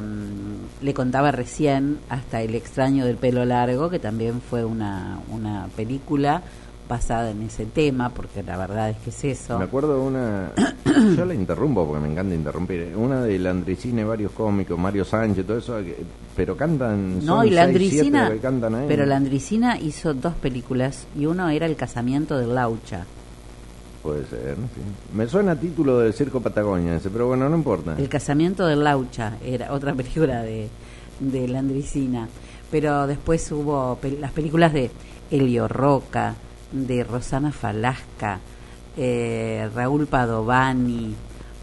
Speaker 2: le contaba recién hasta El extraño del pelo largo, que también fue una, una película basada en ese tema, porque la verdad es que es eso.
Speaker 3: Me acuerdo una. Yo la interrumpo porque me encanta interrumpir. Una de Landricine, varios cómicos, Mario Sánchez, todo eso. que- Pero cantan.
Speaker 2: No, y Landricina,
Speaker 3: cantan ahí.
Speaker 2: pero Landricina hizo dos películas y uno era El casamiento de Laucha.
Speaker 3: puede ser. sí. Me suena a título del Circo Patagonia ese, pero bueno, no importa.
Speaker 2: El casamiento de Laucha era otra película de, de Landricina. Pero después hubo pel- las películas de Elio Roca, de Rosana Falasca, eh, Raúl Padovani.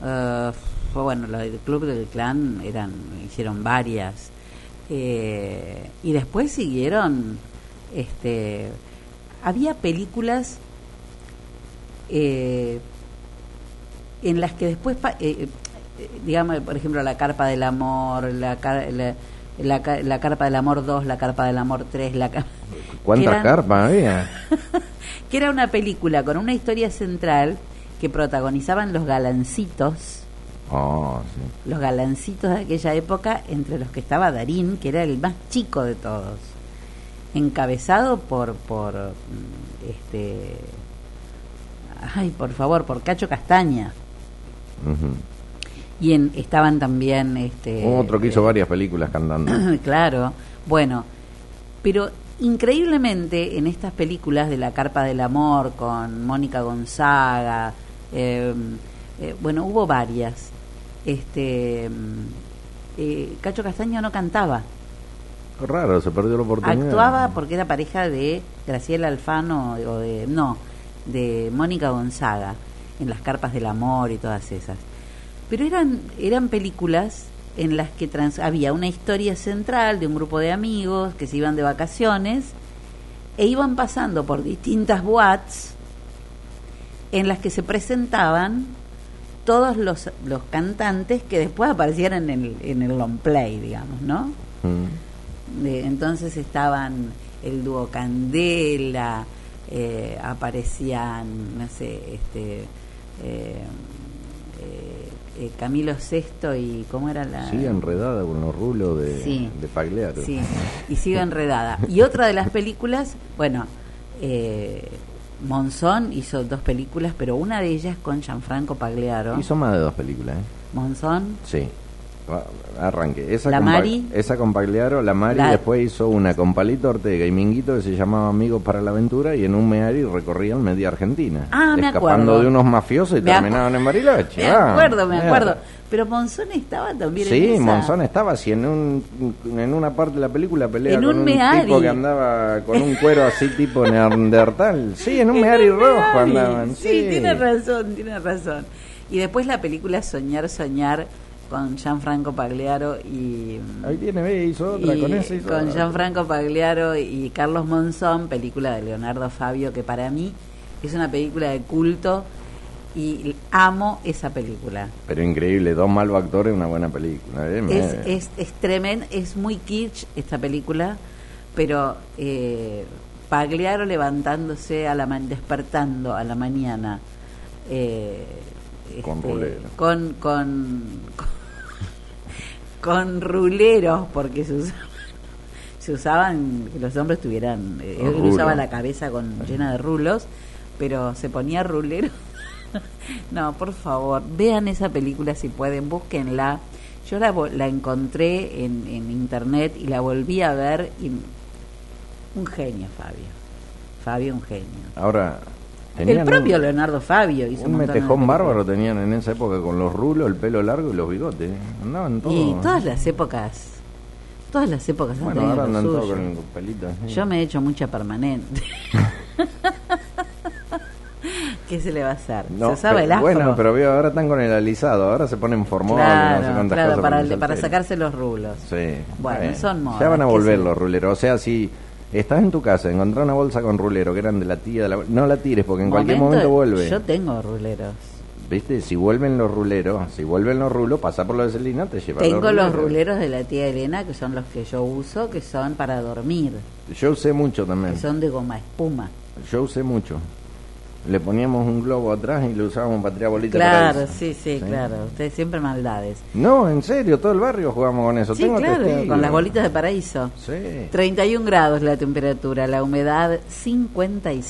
Speaker 2: eh, bueno, lo del Club del Clan eran, hicieron varias. Eh, y después siguieron. este Había películas eh, en las que después, eh, digamos, por ejemplo, La Carpa del Amor, La, car- la, la la Carpa del Amor 2, La Carpa del Amor 3, la ca-
Speaker 3: ¿Cuántas
Speaker 2: eran-
Speaker 3: carpas había?
Speaker 2: que era una película con una historia central que protagonizaban los galancitos,
Speaker 3: Oh, sí.
Speaker 2: los galancitos de aquella época, entre los que estaba Darín, que era el más chico de todos, encabezado por, por mm, este, ay, por favor, por Cacho Castaña. Y en, estaban también este
Speaker 3: Otro que hizo varias películas cantando.
Speaker 2: claro. Bueno, pero increíblemente en estas películas de La Carpa del Amor con Mónica Gonzaga, eh, eh, bueno, hubo varias. Este mm, eh, Cacho Castaño no cantaba,
Speaker 3: Raro, se perdió la oportunidad.
Speaker 2: actuaba porque era pareja de Graciela Alfano o de no, de Mónica Gonzaga en Las Carpas del Amor y todas esas. Pero eran eran películas en las que trans- había una historia central de un grupo de amigos que se iban de vacaciones e iban pasando por distintas boats en las que se presentaban todos los, los cantantes que después aparecieran en el, en el long play, digamos, ¿no?
Speaker 3: Mm.
Speaker 2: De- entonces estaban el dúo Candela, eh, aparecían, no sé, este, eh, eh, Camilo Sesto y cómo era la...
Speaker 3: Sigue enredada con los rulos de,
Speaker 2: Sí.
Speaker 3: de Pagliaro.
Speaker 2: Sí, y sigo enredada. Y otra de las películas, bueno, eh, Monzón hizo dos películas, pero una de ellas con Gianfranco Pagliaro.
Speaker 3: Hizo más de dos películas, ¿eh?
Speaker 2: Monzón,
Speaker 3: Sí. Arranque. Esa
Speaker 2: La
Speaker 3: con
Speaker 2: Mari.
Speaker 3: Esa con Pagliaro, la Mari,
Speaker 2: La-
Speaker 3: después hizo una con Palito Ortega y Minguito que se llamaba Amigos para la Aventura y en un Meari recorrían media Argentina.
Speaker 2: Ah, me
Speaker 3: escapando
Speaker 2: acuerdo.
Speaker 3: de unos mafiosos y
Speaker 2: Me
Speaker 3: terminaban en Bariloche.
Speaker 2: me
Speaker 3: Ah,
Speaker 2: acuerdo, me acuerdo. Pero Monzón estaba también en
Speaker 3: Sí. Monzón estaba así en, un, en una parte de la película pelea
Speaker 2: En
Speaker 3: con
Speaker 2: un Meari.
Speaker 3: tipo que andaba con un cuero así tipo neandertal. Sí, en un Meari
Speaker 2: un
Speaker 3: rojo
Speaker 2: Meari.
Speaker 3: andaban.
Speaker 2: Sí,
Speaker 3: Sí,
Speaker 2: tiene razón, tiene razón. Y después la película Soñar, Soñar con Gianfranco Pagliaro y...
Speaker 3: Ahí tiene, ve, hizo otra,
Speaker 2: y
Speaker 3: con ese hizo
Speaker 2: con. Gianfranco Pagliaro y Carlos Monzón, película de Leonardo Fabio, que para mí es una película de culto y amo esa película.
Speaker 3: Pero increíble, dos malos actores, una buena película. eh,
Speaker 2: Es, es, es tremenda, es muy kitsch esta película, pero eh, Pagliaro levantándose a la ma- despertando a la mañana eh,
Speaker 3: Con
Speaker 2: este,
Speaker 3: rulero.
Speaker 2: con, con, con ruleros, porque se usaban, se usaban que los hombres tuvieran, eh, él usaba la cabeza con llena de rulos, pero se ponía rulero. no, por favor, vean esa película si pueden, búsquenla. Yo la, la encontré en, en internet y la volví a ver y un genio, Fabio. Fabio, un genio.
Speaker 3: Ahora,
Speaker 2: El propio
Speaker 3: un,
Speaker 2: Leonardo Fabio hizo
Speaker 3: un
Speaker 2: un
Speaker 3: metejón bárbaro tenían en esa época con los rulos, el pelo largo y los bigotes. Andaban todos.
Speaker 2: Y todas las épocas, todas las épocas han
Speaker 3: Bueno,
Speaker 2: tenido
Speaker 3: ahora andan todos con los pelitos. sí.
Speaker 2: Yo me he hecho mucha permanente. ¿Qué se le va a hacer?
Speaker 3: No,
Speaker 2: se usaba
Speaker 3: pero-
Speaker 2: el afro.
Speaker 3: Bueno, pero veo, ahora están con el alisado, ahora se ponen formol,
Speaker 2: claro,
Speaker 3: no sé cuántas
Speaker 2: claro,
Speaker 3: cosas
Speaker 2: para, para sacarse los rulos.
Speaker 3: Sí.
Speaker 2: Bueno, son modas,
Speaker 3: Ya van a volver los ruleros. O sea, si estás en tu casa, encontrás una bolsa con rulero que eran de la tía, de la... no la tires porque en cualquier momento vuelve.
Speaker 2: Yo tengo ruleros.
Speaker 3: ¿Viste? Si vuelven los ruleros, si vuelven los rulos, pasa por lo de Celina, te lleva
Speaker 2: Tengo los ruleros de la tía Elena, que son los que yo uso, que son para dormir,
Speaker 3: Yo usé mucho también.
Speaker 2: que son de goma espuma.
Speaker 3: Yo usé mucho. Le poníamos un globo atrás y lo usábamos para tirar bolitas
Speaker 2: Claro,
Speaker 3: para
Speaker 2: sí, sí, claro. Ustedes siempre maldades.
Speaker 3: No, en serio, todo el barrio jugamos con eso.
Speaker 2: Sí,
Speaker 3: Tengo
Speaker 2: claro, con las bolitas de paraíso.
Speaker 3: Sí.
Speaker 2: 31 grados la temperatura, la humedad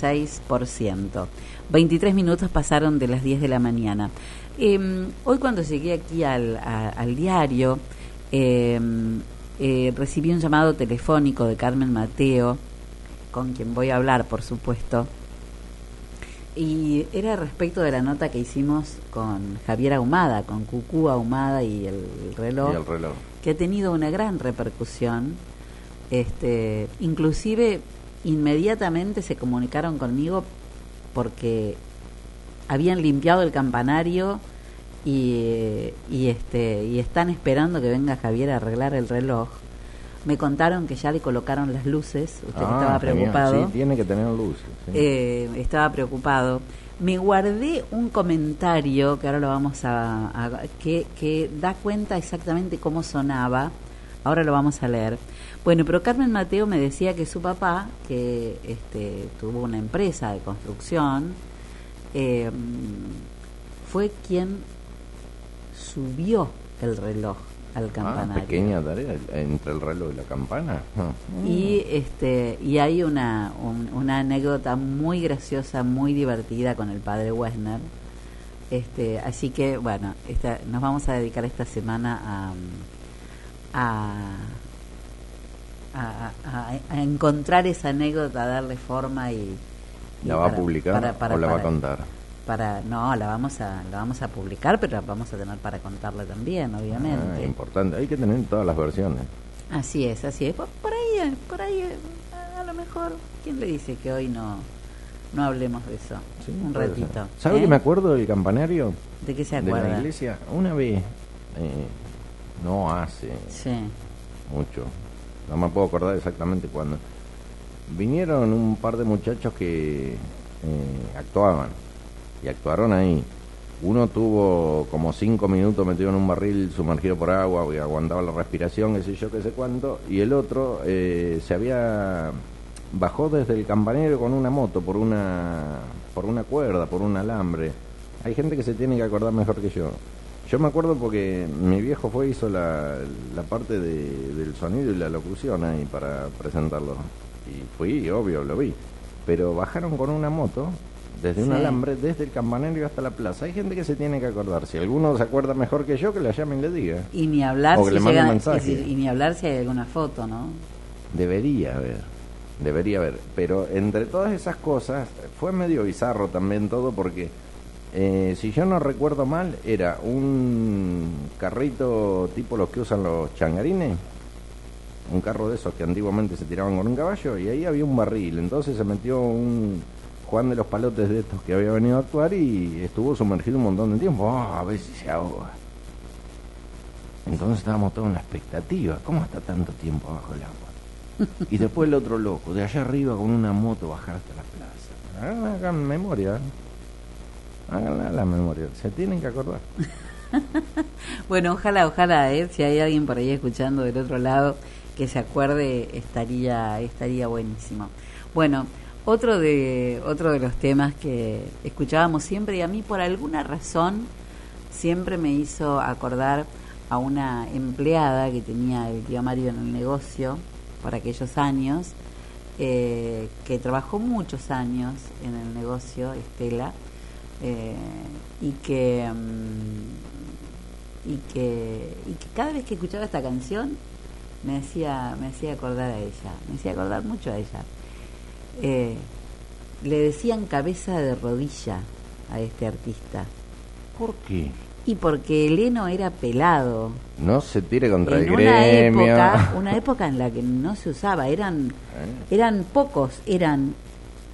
Speaker 2: 56%. 23 minutos pasaron de las 10 de la mañana. Eh, hoy cuando llegué aquí al, a- al diario, eh, eh, recibí un llamado telefónico de Carmen Mateo, con quien voy a hablar, por supuesto, y era respecto de la nota que hicimos con Javier Ahumada, con Cucú Ahumada y el, reloj,
Speaker 3: Y el reloj.
Speaker 2: que ha tenido una gran repercusión. Este, inclusive inmediatamente se comunicaron conmigo porque habían limpiado el campanario y, y este y están esperando que venga Javier a arreglar el reloj. Me contaron que ya le colocaron las luces, usted
Speaker 3: Ah,
Speaker 2: estaba
Speaker 3: genial.
Speaker 2: preocupado.
Speaker 3: Sí, tiene que tener luces. sí.
Speaker 2: Eh, estaba preocupado. Me guardé un comentario que ahora lo vamos a, a- que, que da cuenta exactamente cómo sonaba. Ahora lo vamos a leer. Bueno, pero Carmen Mateo me decía que su papá, que este, tuvo una empresa de construcción, eh, fue quien subió el reloj al
Speaker 3: Ah,
Speaker 2: campanario.
Speaker 3: pequeña tarea entre el reloj y la campana. Ah.
Speaker 2: Y este y hay una, un- una anécdota muy graciosa, muy divertida con el padre Wesner. Este, así que bueno, esta, nos vamos a dedicar esta semana a a, a, a- a encontrar esa anécdota, a darle forma y, y
Speaker 3: ¿La va a
Speaker 2: para-
Speaker 3: publicar
Speaker 2: para- para-
Speaker 3: o la va a contar?
Speaker 2: Para no, la vamos a la vamos a publicar, pero la vamos a tener para contarla también, obviamente.
Speaker 3: Ah, importante. Hay que tener todas las versiones.
Speaker 2: Así es, así es. Por, por ahí, eh, por ahí, eh, a, a lo mejor, ¿quién le dice que hoy no, no hablemos de eso? Un ratito.
Speaker 3: ¿Sabe
Speaker 2: ¿eh?
Speaker 3: que me acuerdo del campanario?
Speaker 2: ¿De qué se
Speaker 3: De la
Speaker 2: acuerda?
Speaker 3: iglesia. Una vez, eh, no hace
Speaker 2: Sí.
Speaker 3: mucho, no me puedo acordar exactamente cuándo, vinieron un par de muchachos que eh, actuaban y actuaron ahí. Uno tuvo como cinco minutos metido en un barril sumergido por agua y aguantaba la respiración, qué sé yo, qué sé cuánto. Y el otro eh, se había bajó desde el campanero con una moto por una por una cuerda, por un alambre. Hay gente que se tiene que acordar mejor que yo. Yo me acuerdo porque mi viejo fue hizo la, la parte de- del sonido y la locución ahí para presentarlo. Y fui, obvio, lo vi. Pero bajaron con una moto desde un alambre, desde el campanario hasta la plaza. Hay gente que se tiene que acordar. Si alguno se acuerda mejor que yo, que la llame y le diga.
Speaker 2: Y ni hablar
Speaker 3: O que
Speaker 2: si
Speaker 3: le mande
Speaker 2: llega-
Speaker 3: un mensaje.
Speaker 2: y, y ni hablar si hay alguna foto, ¿no?
Speaker 3: Debería haber, debería haber. Pero entre todas esas cosas, fue medio bizarro también todo porque, eh, si yo no recuerdo mal, era un carrito tipo los que usan los changarines, un carro de esos que antiguamente se tiraban con un caballo, y ahí había un barril. Entonces se metió un Juan de los Palotes de estos que había venido a actuar y estuvo sumergido un montón de tiempo. Ah, a ver si se ahoga. Entonces estábamos todos en la expectativa. ¿Cómo está tanto tiempo bajo el agua? Y después el otro loco, de allá arriba con una moto bajar hasta la plaza. Hagan, hagan memoria. Háganla la memoria. Se tienen que acordar.
Speaker 2: Bueno, ojalá, ojalá, ¿eh? si hay alguien por ahí escuchando del otro lado que se acuerde, estaría, estaría buenísimo. Bueno, otro de, otro de los temas que escuchábamos siempre y a mí por alguna razón siempre me hizo acordar a una empleada que tenía el tío Mario en el negocio por aquellos años, eh, que trabajó muchos años en el negocio, Estela, eh, y que mm, y que y que cada vez que escuchaba esta canción me hacía me hacía acordar a ella me hacía acordar mucho a ella Eh, le decían cabeza de rodilla a este artista
Speaker 3: ¿Por qué?
Speaker 2: y porque Eleno era pelado
Speaker 3: No se tire contra
Speaker 2: en
Speaker 3: el
Speaker 2: una
Speaker 3: gremio.
Speaker 2: época una época en la que no se usaba eran eran pocos eran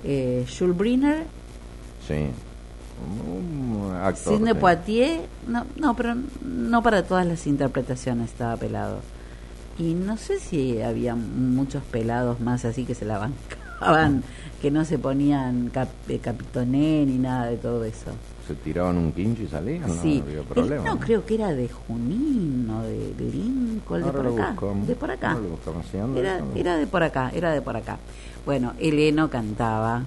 Speaker 2: eh, Jules Briner
Speaker 3: Sí. Un actor.
Speaker 2: Sidney
Speaker 3: sí.
Speaker 2: Poitier, no, no, pero no para todas las interpretaciones estaba pelado. Y no sé si había muchos pelados más así que se la que no se ponían cap, capitoné ni nada de todo eso.
Speaker 3: Se tiraban un quincho y salían, no
Speaker 2: sí,
Speaker 3: había
Speaker 2: Él-
Speaker 3: problema.
Speaker 2: no, creo que era de Junín o de Lincoln, de por acá. De por acá.
Speaker 3: Lo
Speaker 2: Era, de por acá, era de por acá. Bueno, Eleno cantaba.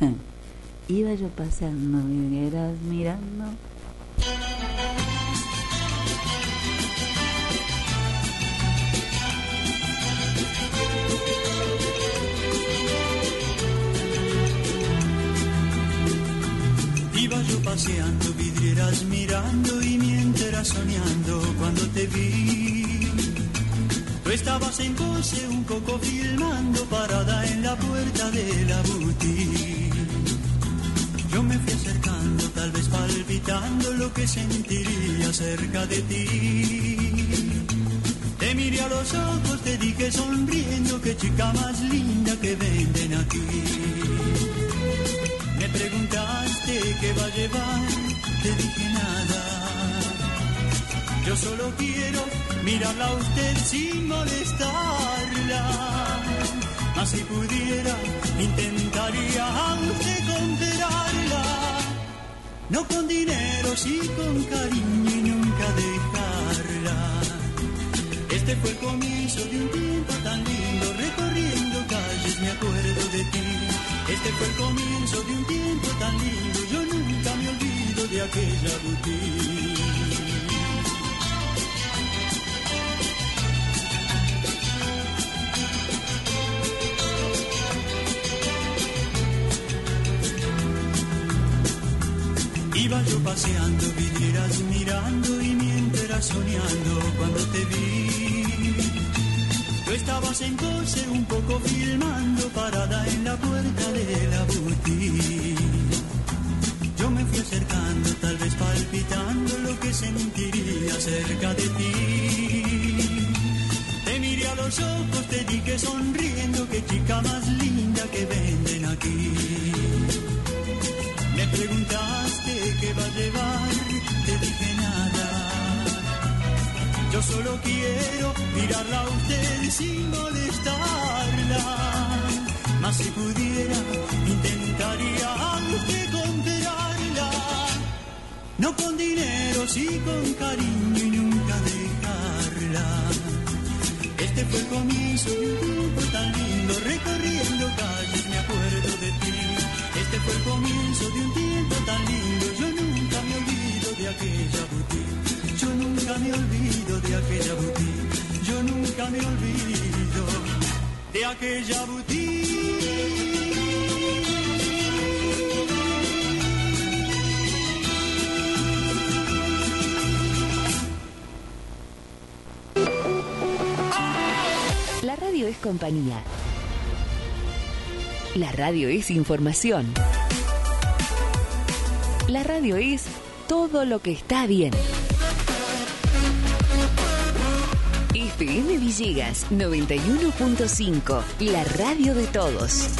Speaker 2: Iba yo pasando y eras mirando.
Speaker 13: Iba yo paseando, vidrieras mirando y mientras soñando cuando te vi. Tú estabas en pose un poco filmando parada en la puerta de la boutique. me fui acercando, tal vez palpitando lo que sentiría cerca de ti. Te miré a los ojos, te dije sonriendo, que chica más linda que venden aquí. Preguntaste qué va a llevar, te dije nada. Yo solo quiero mirarla a usted sin molestarla. Mas si pudiera, intentaría a usted. No con dinero, sí con cariño y nunca dejarla. Este fue el comienzo de un tiempo tan lindo, recorriendo calles me acuerdo. Este fue el comienzo de un tiempo tan lindo, yo nunca me olvido de aquella boutique. Iba yo paseando, vidrieras mirando y mientras soñando cuando te vi. Tú estabas en pose un poco filmando parada en la puerta de la boutique. Yo me fui acercando, tal vez palpitando lo que sentiría cerca de ti. Te miré a los ojos, te dije sonriendo, que chica más linda que venden aquí. Me preguntaste qué va a llevar, te dije nada. Yo solo quiero mirarla a usted sin molestarla. Mas si pudiera, intentaría a usted. No con dinero, sí con cariño y nunca dejarla. Este fue el comienzo de un tiempo tan lindo, recorriendo calles me acuerdo de ti. Este fue el comienzo de un tiempo tan lindo, yo nunca me olvido de aquella boutique. Yo nunca me olvido de aquella boutique. Yo nunca me olvido de aquella boutique.
Speaker 7: La radio es compañía. La radio es información. La radio es todo lo que está bien. FM Villegas 91.5, la radio de todos.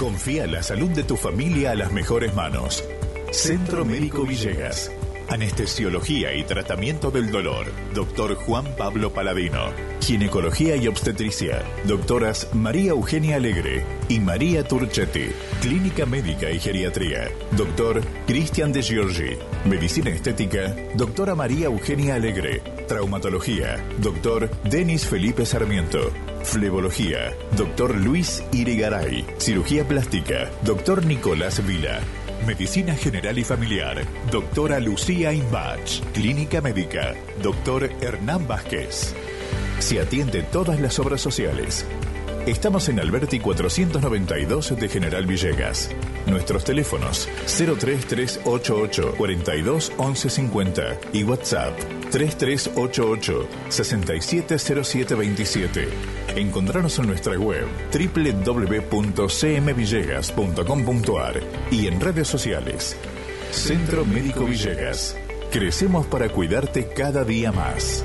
Speaker 9: Confía la salud de tu familia a las mejores manos. Centro Médico Villegas. Anestesiología y tratamiento del dolor. Doctor Juan Pablo Paladino. Ginecología y obstetricia. Doctoras María Eugenia Alegre y María Turchetti. Clínica médica y geriatría. Doctor Cristian de Giorgi. Medicina estética. Doctora María Eugenia Alegre. Traumatología. Doctor Denis Felipe Sarmiento. Flebología. Doctor Luis Irigaray. Cirugía plástica. Doctor Nicolás Vila. Medicina General y Familiar. Doctora Lucía Imbach. Clínica Médica. Doctor Hernán Vázquez. Se atiende todas las obras sociales. Estamos en Alberti 492 de General Villegas. Nuestros teléfonos 03388 42 11 50 y WhatsApp 3388 670727. Encontrarnos en nuestra web www.cmvillegas.com.ar y en redes sociales. Centro Médico Villegas. Crecemos para cuidarte cada día más.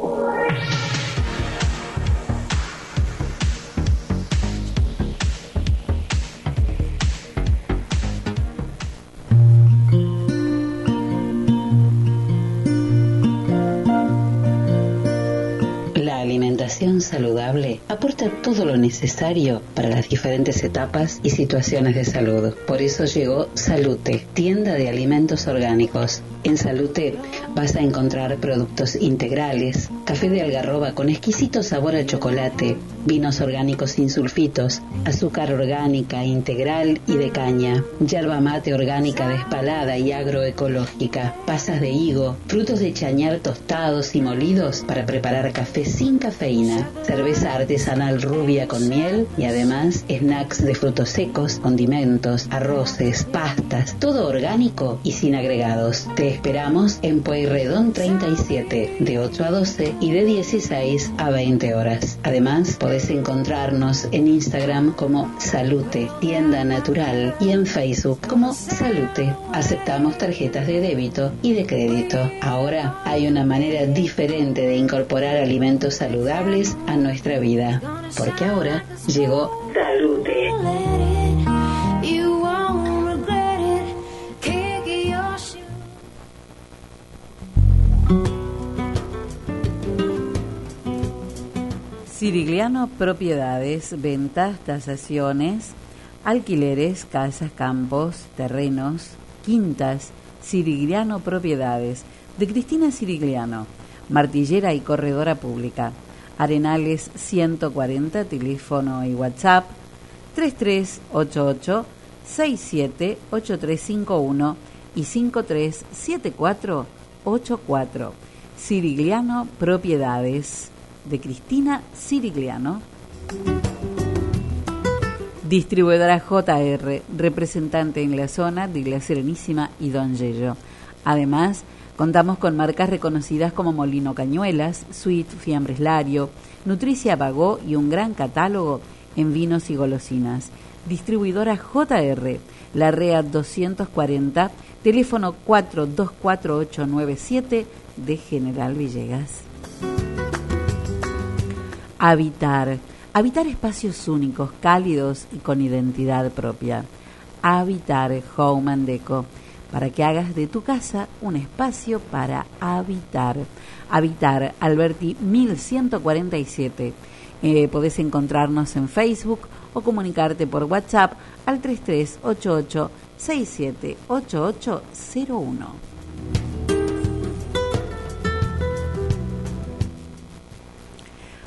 Speaker 14: Saludable aporta todo lo necesario para las diferentes etapas y situaciones de salud. Por eso llegó Salute, tienda de alimentos orgánicos. En Salute vas a encontrar productos integrales, café de algarroba con exquisito sabor a chocolate, vinos orgánicos sin sulfitos, azúcar orgánica integral y de caña, yerba mate orgánica despalada y agroecológica, pasas de higo, frutos de chañar tostados y molidos para preparar café sin cafeína, cerveza artesanal rubia con miel y además snacks de frutos secos, condimentos, arroces, pastas, todo orgánico y sin agregados. Te esperamos en Pueyrredón 37, de 8 a 12 y de 16 a 20 horas. Además, podés encontrarnos en Instagram como Salute, tienda natural, y en Facebook como Salute. Aceptamos tarjetas de débito y de crédito. Ahora hay una manera diferente de incorporar alimentos saludables a nuestra vida, porque ahora llegó Salute.
Speaker 2: Sirigliano Propiedades, ventas, tasaciones, alquileres, casas, campos, terrenos, quintas, Sirigliano Propiedades, de Cristina Sirigliano, martillera y corredora pública. Arenales 140, teléfono y WhatsApp 3388 678351 y 537484. Sirigliano Propiedades de Cristina Sirigliano. Distribuidora JR, representante en la zona de La Serenísima y Don Yello. Además, contamos con marcas reconocidas como Molino Cañuelas, Sweet, Fiambres Lario, Nutricia Bagó y un gran catálogo en vinos y golosinas. Distribuidora JR, La REA 240, teléfono 424897 de General Villegas. Habitar. Habitar espacios únicos, cálidos y con identidad propia. Habitar Home and Deco. Para que hagas de tu casa un espacio para habitar. Habitar Alberti 1147. Eh, podés encontrarnos en Facebook o comunicarte por WhatsApp al 3388 678801.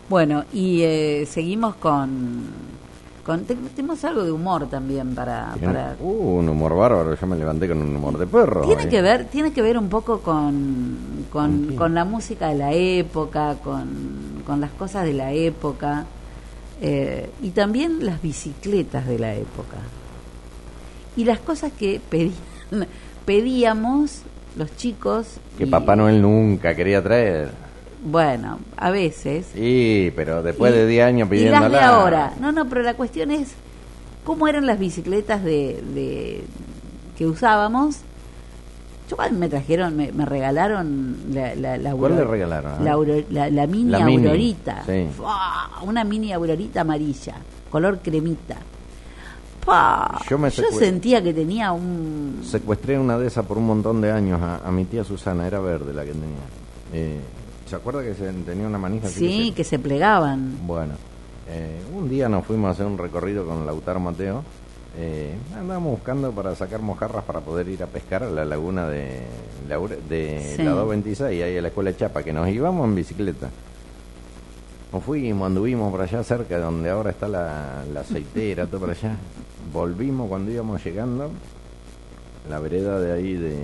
Speaker 2: Bueno, y eh, seguimos con, con te- tenemos algo de humor también para, para
Speaker 3: Uh, un humor bárbaro, yo me levanté con un humor de perro.
Speaker 2: tiene
Speaker 3: eh.
Speaker 2: que ver tiene que ver un poco con con, con la música de la época, con, con las cosas de la época eh, y también las bicicletas de la época y las cosas que pedían, pedíamos los chicos
Speaker 3: Que
Speaker 2: y,
Speaker 3: Papá Noel nunca quería traer.
Speaker 2: Bueno a veces
Speaker 3: Sí, pero después
Speaker 2: Y-
Speaker 3: de 10 años
Speaker 2: Y las de
Speaker 3: pidiéndola.
Speaker 2: ahora. No, no, pero la cuestión es cómo eran las bicicletas de, de que usábamos. Yo me trajeron, me, me regalaron la, la, la
Speaker 3: ¿Cuál le regalaron?
Speaker 2: La, Auro- la- la mini Aurorita.
Speaker 3: sí.
Speaker 2: Una mini Aurorita amarilla, color cremita. Pa,
Speaker 3: Yo me
Speaker 2: yo sentía que tenía un...
Speaker 3: Secuestré una de esas por un montón de años a, a mi tía Susana, era verde la que tenía. Eh, ¿Se acuerda que se, tenía una manija así?
Speaker 2: Sí,
Speaker 3: se-
Speaker 2: que se plegaban.
Speaker 3: Bueno, eh, un día nos fuimos a hacer un recorrido con Lautaro Mateo Eh, andamos buscando para sacar mojarras para poder ir a pescar a la laguna de, de
Speaker 2: Sí.
Speaker 3: la 226, ahí a la escuela de Chapa, que nos íbamos en bicicleta. Nos fuimos, anduvimos por allá cerca de donde ahora está la, la aceitera, todo por allá. Volvimos cuando íbamos llegando, la vereda de ahí de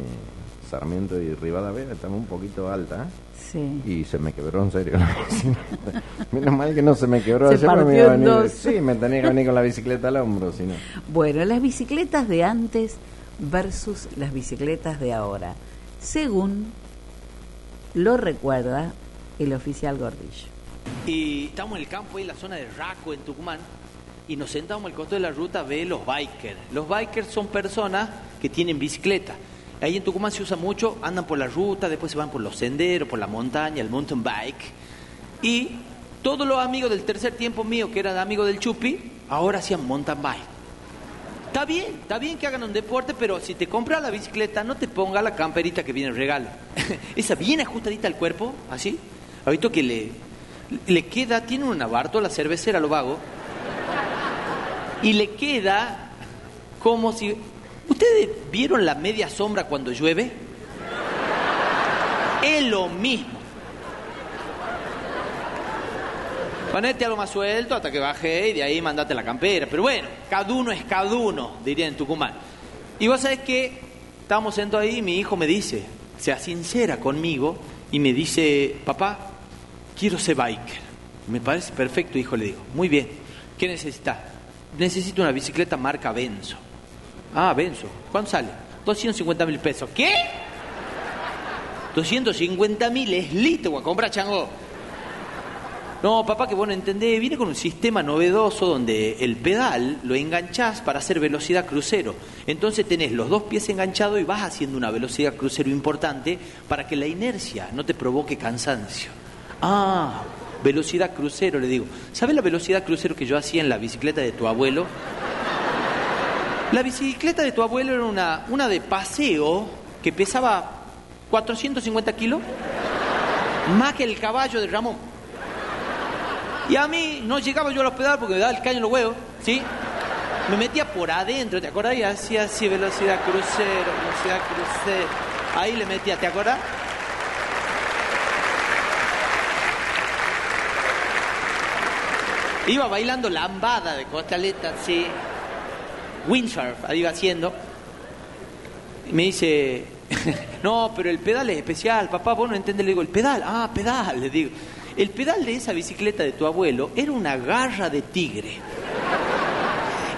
Speaker 3: Sarmiento y Rivadavia estaba un poquito alta.
Speaker 2: Sí.
Speaker 3: Y se me quebró en serio la bicicleta. Menos mal que no se me quebró
Speaker 2: Se
Speaker 3: ayer, me iba a
Speaker 2: en
Speaker 3: venir-
Speaker 2: dos.
Speaker 3: Sí, me tenía que venir con la bicicleta al hombro, si no.
Speaker 2: Bueno, las bicicletas de antes versus las bicicletas de ahora, según lo recuerda el oficial Gordillo.
Speaker 15: Y estamos en el campo ahí en la zona de Raco, en Tucumán, y nos sentamos al costado de la ruta a ver los bikers. Los bikers son personas que tienen bicicleta. Ahí en Tucumán se usa mucho, andan por la ruta, después se van por los senderos, por la montaña, el mountain bike. Y todos los amigos del tercer tiempo mío, que eran amigos del Chupi, ahora hacían mountain bike. Está bien, está bien que hagan un deporte, pero si te compras la bicicleta, no te ponga la camperita que viene en regalo. Esa bien ajustadita al cuerpo, así. Visto que le, le queda, tiene una Barto, la cervecera, lo vago, y le queda como si... ¿Ustedes vieron la media sombra cuando llueve? Es lo mismo. Ponete algo más suelto hasta que baje y de ahí mandate la campera. Pero bueno, cada uno es cada uno, diría en Tucumán. Y vos sabés que estábamos sentados ahí y mi hijo me dice, sea sincera conmigo y me dice, papá, quiero ser biker. Me parece perfecto, hijo, le digo. Muy bien. ¿Qué necesitas? Necesito una bicicleta marca Benzo. Ah, Benzo. ¿Cuánto sale? 250 mil pesos. ¿Qué? 250 mil es listo, a comprar chango. No, papá, que vos no entendés, viene con un sistema novedoso donde el pedal lo enganchás para hacer velocidad crucero. Entonces tenés los dos pies enganchados y vas haciendo una velocidad crucero importante para que la inercia no te provoque cansancio. Ah, velocidad crucero, le digo. ¿Sabes la velocidad crucero que yo hacía en la bicicleta de tu abuelo? La bicicleta de tu abuelo era una, una de paseo que pesaba 450 kilos, más que el caballo de Ramón. Y a mí no llegaba yo a los pedales porque me daba el caño en los huevos, ¿sí? Me metía por adentro, ¿te acordás? Y hacía así velocidad crucero, velocidad crucero. Ahí le metía, ¿te acordás? Iba bailando lambada de costaleta, sí. Windsurf, ahí iba haciendo. Y me dice, no, pero el pedal es especial, papá, vos no entendés. Le digo, el pedal, ah, pedal, le digo. El pedal de esa bicicleta de tu abuelo era una garra de tigre.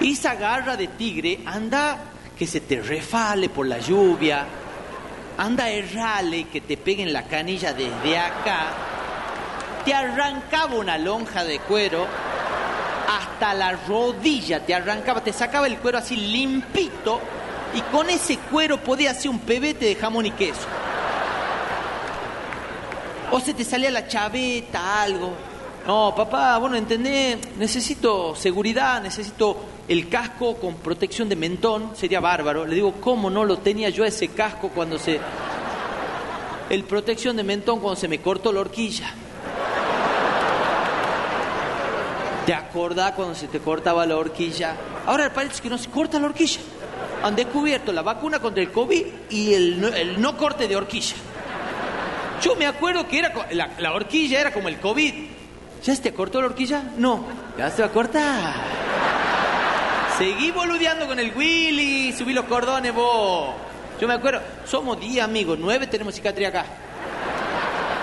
Speaker 15: Esa garra de tigre anda que se te refale por la lluvia, anda errale que te pegue en la canilla desde acá, te arrancaba una lonja de cuero hasta la rodilla, te arrancaba, te sacaba el cuero así limpito y con ese cuero podía hacer un pebete de jamón y queso. O se te salía la chaveta, algo. No, papá, vos no entendés. Necesito seguridad, necesito el casco con protección de mentón. Sería bárbaro. Le digo, ¿cómo no lo tenía yo ese casco cuando se. El protección de mentón cuando se me cortó la horquilla? ¿Te acordás cuando se te cortaba la horquilla? Ahora parece que no se corta la horquilla. Han descubierto la vacuna contra el COVID y el no, el corte de horquilla. Yo me acuerdo que era la, la horquilla era como el COVID. ¿Ya se te cortó la horquilla? No. Ya se va a cortar. Seguí boludeando con el Willy, subí los cordones vos. Yo me acuerdo, somos 10 amigos, 9 tenemos cicatriz acá.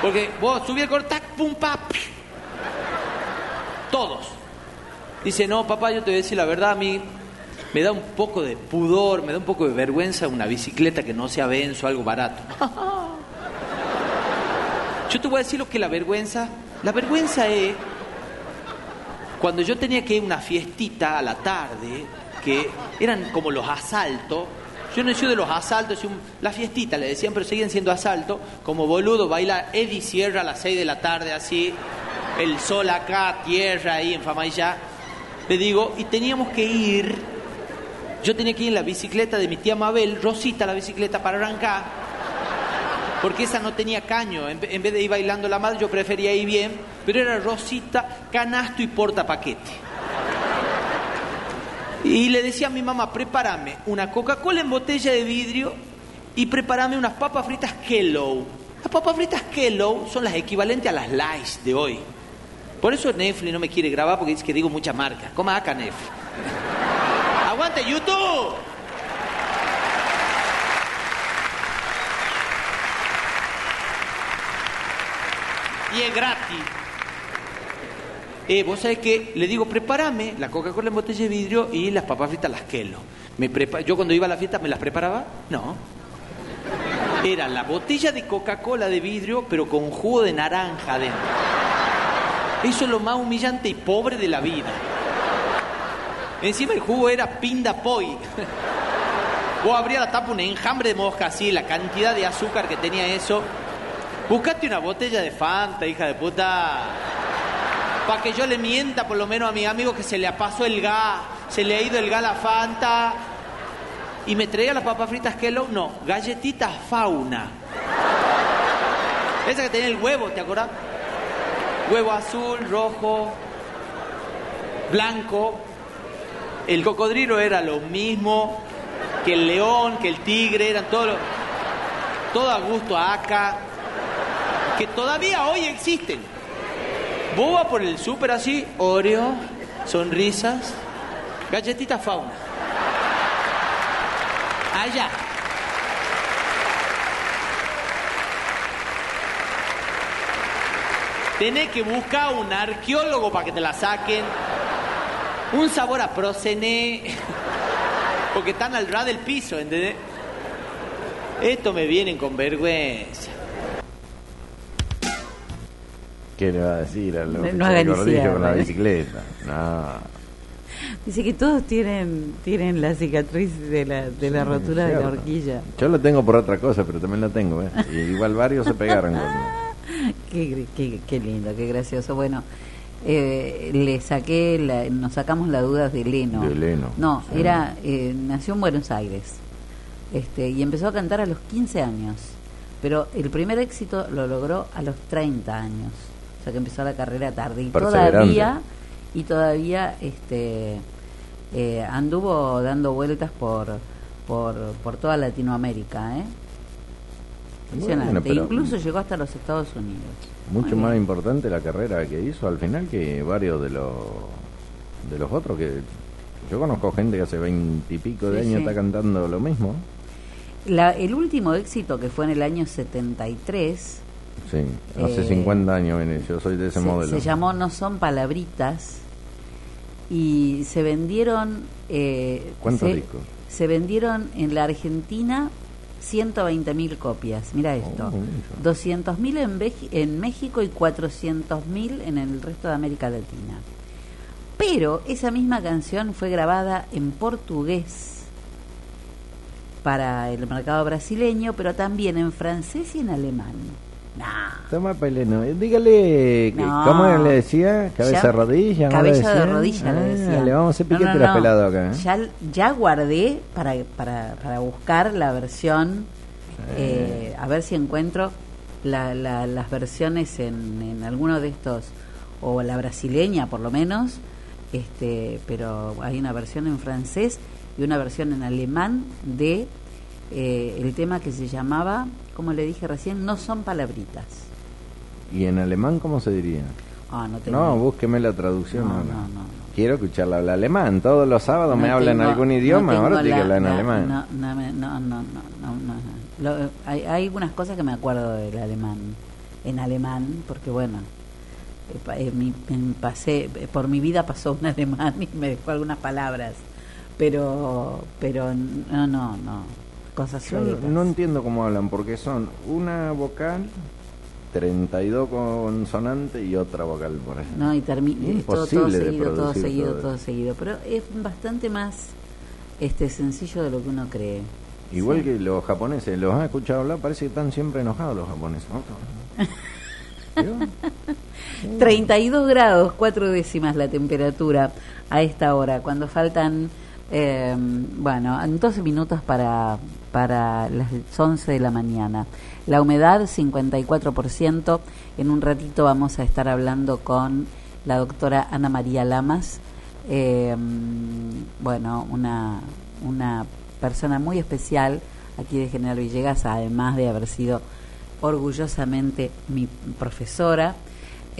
Speaker 15: Porque vos subí el cordón, tac, pum, pa. Todos. Dice, no, papá, yo te voy a decir la verdad, a mí me da un poco de pudor, me da un poco de vergüenza una bicicleta que no sea Benzo, algo barato. Yo te voy a decir lo que la vergüenza. La vergüenza es cuando yo tenía que ir a una fiestita a la tarde, que eran como los asaltos. Yo no soy de los asaltos, un- la fiestita le decían, pero seguían siendo asaltos. Como boludo baila Eddie Sierra a las 6 de la tarde, así, el sol acá, tierra ahí en Famayá. Le digo, y teníamos que ir, yo tenía que ir en la bicicleta de mi tía Mabel, Rosita la bicicleta para arrancar, porque esa no tenía caño. En, ve- en vez de ir bailando la madre, yo prefería ir bien, pero era Rosita, canasto y porta paquete. Y le decía a mi mamá, prepárame una Coca-Cola en botella de vidrio y prepárame unas papas fritas Kellogg. Las papas fritas Kellogg son las equivalentes a las Lays de hoy. Por eso Netflix no me quiere grabar porque dice que digo mucha marca. Coma acá, Netflix. ¡Aguante, YouTube! Y es gratis. Eh, vos sabés que le digo, prepárame la Coca-Cola en botella de vidrio y las papas fritas las Kelo. Me Yo cuando iba a la fiesta, ¿me las preparaba? No. Era la botella de Coca-Cola de vidrio, pero con jugo de naranja adentro. Eso es lo más humillante y pobre de la vida. Encima el jugo era pinda poi. Vos abrías la tapa un enjambre de mosca así, la cantidad de azúcar que tenía eso. Buscate una botella de Fanta, hija de puta. Para que yo le mienta por lo menos a mi amigo que se le pasó el gas, se le ha ido el gas a la Fanta. Y me traía las papas fritas Kellogg, no, galletitas fauna. Esa que tenía el huevo, ¿te acordás? Huevo azul, rojo, blanco. El cocodrilo era lo mismo que el león, que el tigre, eran todos los- todo a gusto acá, que todavía hoy existen. Vas por el súper así, Oreo, sonrisas, galletitas fauna. Allá. Tenés que buscar un arqueólogo para que te la saquen. Un sabor a procené. Porque están al ras del piso, ¿entendés? Esto me vienen con vergüenza.
Speaker 3: ¿Qué le va a decir a los
Speaker 2: No- hagan
Speaker 3: con la
Speaker 2: ¿eh?
Speaker 3: bicicleta? No.
Speaker 2: Dice que todos tienen tienen la cicatriz de la, de la rotura de la horquilla.
Speaker 3: Yo lo tengo por otra cosa, pero también lo tengo, ¿eh? Y igual varios se pegaron con
Speaker 2: Qué, qué, qué lindo, qué gracioso. Bueno, eh, le saqué, la- nos sacamos las dudas de Leno.
Speaker 3: De Leno,
Speaker 2: No,
Speaker 3: sí.
Speaker 2: era eh, nació en Buenos Aires este, y empezó a cantar a los 15 años. Pero el primer éxito lo logró a los 30 años. O sea que empezó la carrera tarde. Y todavía, y todavía este, eh, anduvo dando vueltas por, por, por toda Latinoamérica. ¿eh? Impresionante.
Speaker 3: Bueno, pero-
Speaker 2: Incluso llegó hasta los Estados Unidos.
Speaker 3: Mucho más importante la carrera que hizo al final que varios de los de los otros que yo conozco gente que hace veintipico de
Speaker 2: Sí,
Speaker 3: años
Speaker 2: sí.
Speaker 3: está cantando lo mismo.
Speaker 2: La- el último éxito que fue en el año 73
Speaker 3: Sí, hace
Speaker 2: Eh,
Speaker 3: 50 años yo soy de ese
Speaker 2: se,
Speaker 3: modelo.
Speaker 2: se llamó No son palabritas y se vendieron eh,
Speaker 3: ¿Cuántos
Speaker 2: se,
Speaker 3: discos?
Speaker 2: se vendieron en la Argentina 120.000 copias. Mira esto.
Speaker 3: Oh, mucho.
Speaker 2: 200.000 en, en México y 400.000 en el resto de América Latina. Pero esa misma canción fue grabada en portugués para el mercado brasileño, pero también en francés y en alemán.
Speaker 3: Toma Peleno, dígale, que-
Speaker 2: No.
Speaker 3: ¿cómo le decía? Cabeza
Speaker 2: Ya-
Speaker 3: de rodilla. ¿cómo le
Speaker 2: Cabeza de rodilla, le
Speaker 3: Ah,
Speaker 2: decía.
Speaker 3: Le vamos a hacer
Speaker 2: No, no,
Speaker 3: piquete
Speaker 2: no.
Speaker 3: pelado acá. ¿eh?
Speaker 2: Ya, ya guardé para, para, para buscar la versión, eh, a ver si encuentro la- la- las versiones en, en alguno de estos, o la brasileña por lo menos, este pero hay una versión en francés y una versión en alemán de eh, el tema que se llamaba, como le dije recién, no son palabritas.
Speaker 3: ¿Y en alemán cómo se diría?
Speaker 2: Ah, no tengo
Speaker 3: No, búsqueme la traducción.
Speaker 2: No,
Speaker 3: ahora.
Speaker 2: no,
Speaker 3: Quiero escucharla hablar alemán. Todos los sábados me
Speaker 2: No
Speaker 3: hablan
Speaker 2: tengo-
Speaker 3: algún idioma, ahora tiene que
Speaker 2: la-
Speaker 3: hablar en alemán.
Speaker 2: No, no, no, no, no, no, no. Lo- hay, hay algunas cosas que me acuerdo del alemán, en alemán, porque bueno, eh, mi- en- pasé, por mi vida pasó un alemán y me dejó algunas palabras, pero, pero no, no, no, cosas
Speaker 3: no entiendo cómo hablan, porque son una vocal, 32 consonantes y otra vocal por ahí.
Speaker 2: No, y termina todo, todo seguido, todo seguido,
Speaker 3: todo
Speaker 2: todo seguido, pero es bastante más este sencillo de lo que uno cree.
Speaker 3: Igual que los japoneses, los han escuchado hablar, parece que están siempre enojados los japoneses.
Speaker 2: 32 grados, cuatro décimas la temperatura a esta hora, cuando faltan, eh, bueno, en 12 minutos para, para las 11 de la mañana. La humedad 54%. En un ratito vamos a estar hablando con la doctora Ana María Lamas, eh, bueno, una, una persona muy especial aquí de General Villegas, además de haber sido orgullosamente mi profesora.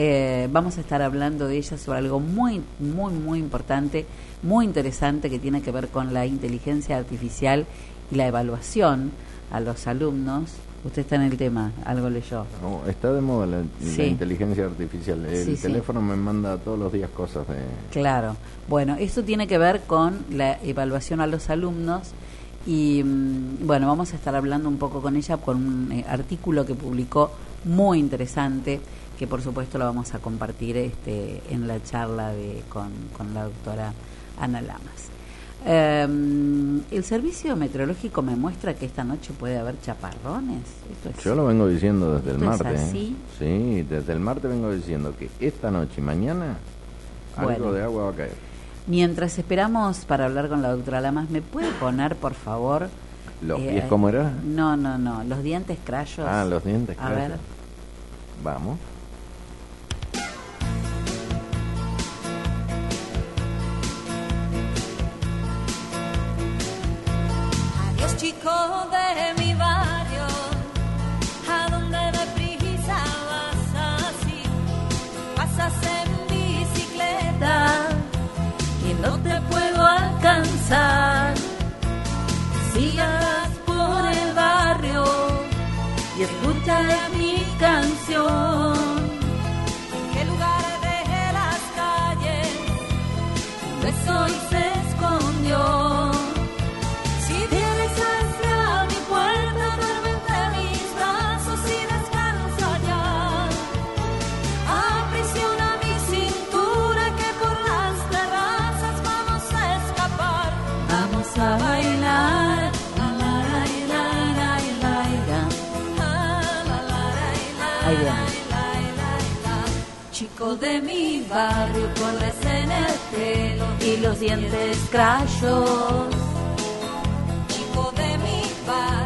Speaker 2: Eh, vamos a estar hablando de ella sobre algo muy, muy, muy importante, muy interesante que tiene que ver con la inteligencia artificial y la evaluación a los alumnos. Usted está en el tema, algo leyó.
Speaker 3: No, está de moda la, inteligencia artificial. El
Speaker 2: Sí, sí.
Speaker 3: teléfono me manda todos los días cosas de...
Speaker 2: Claro. Bueno, esto tiene que ver con la evaluación a los alumnos y mm, bueno, vamos a estar hablando un poco con ella con un eh, artículo que publicó muy interesante que por supuesto lo vamos a compartir este, en la charla de, con, con la doctora Ana Lamas. Eh, el servicio meteorológico me muestra que esta noche puede haber chaparrones. Esto es-
Speaker 3: Yo lo vengo diciendo desde el
Speaker 2: ¿Esto es
Speaker 3: martes. ¿eh?
Speaker 2: así?
Speaker 3: Sí, desde el martes vengo diciendo que esta noche y mañana algo de agua va a caer.
Speaker 2: Mientras esperamos para hablar con la doctora Lamas, ¿me puede poner, por favor?
Speaker 3: ¿Los
Speaker 2: eh,
Speaker 3: pies cómo era?
Speaker 2: No, no, no. Los dientes crayos.
Speaker 3: Ah, los dientes.
Speaker 2: A
Speaker 3: gracias.
Speaker 2: ver.
Speaker 3: Vamos.
Speaker 16: Sigas por el barrio y escuchas mi canción. Chico de mi barrio, corres en el pelo y los dientes crayos. Chico de mi barrio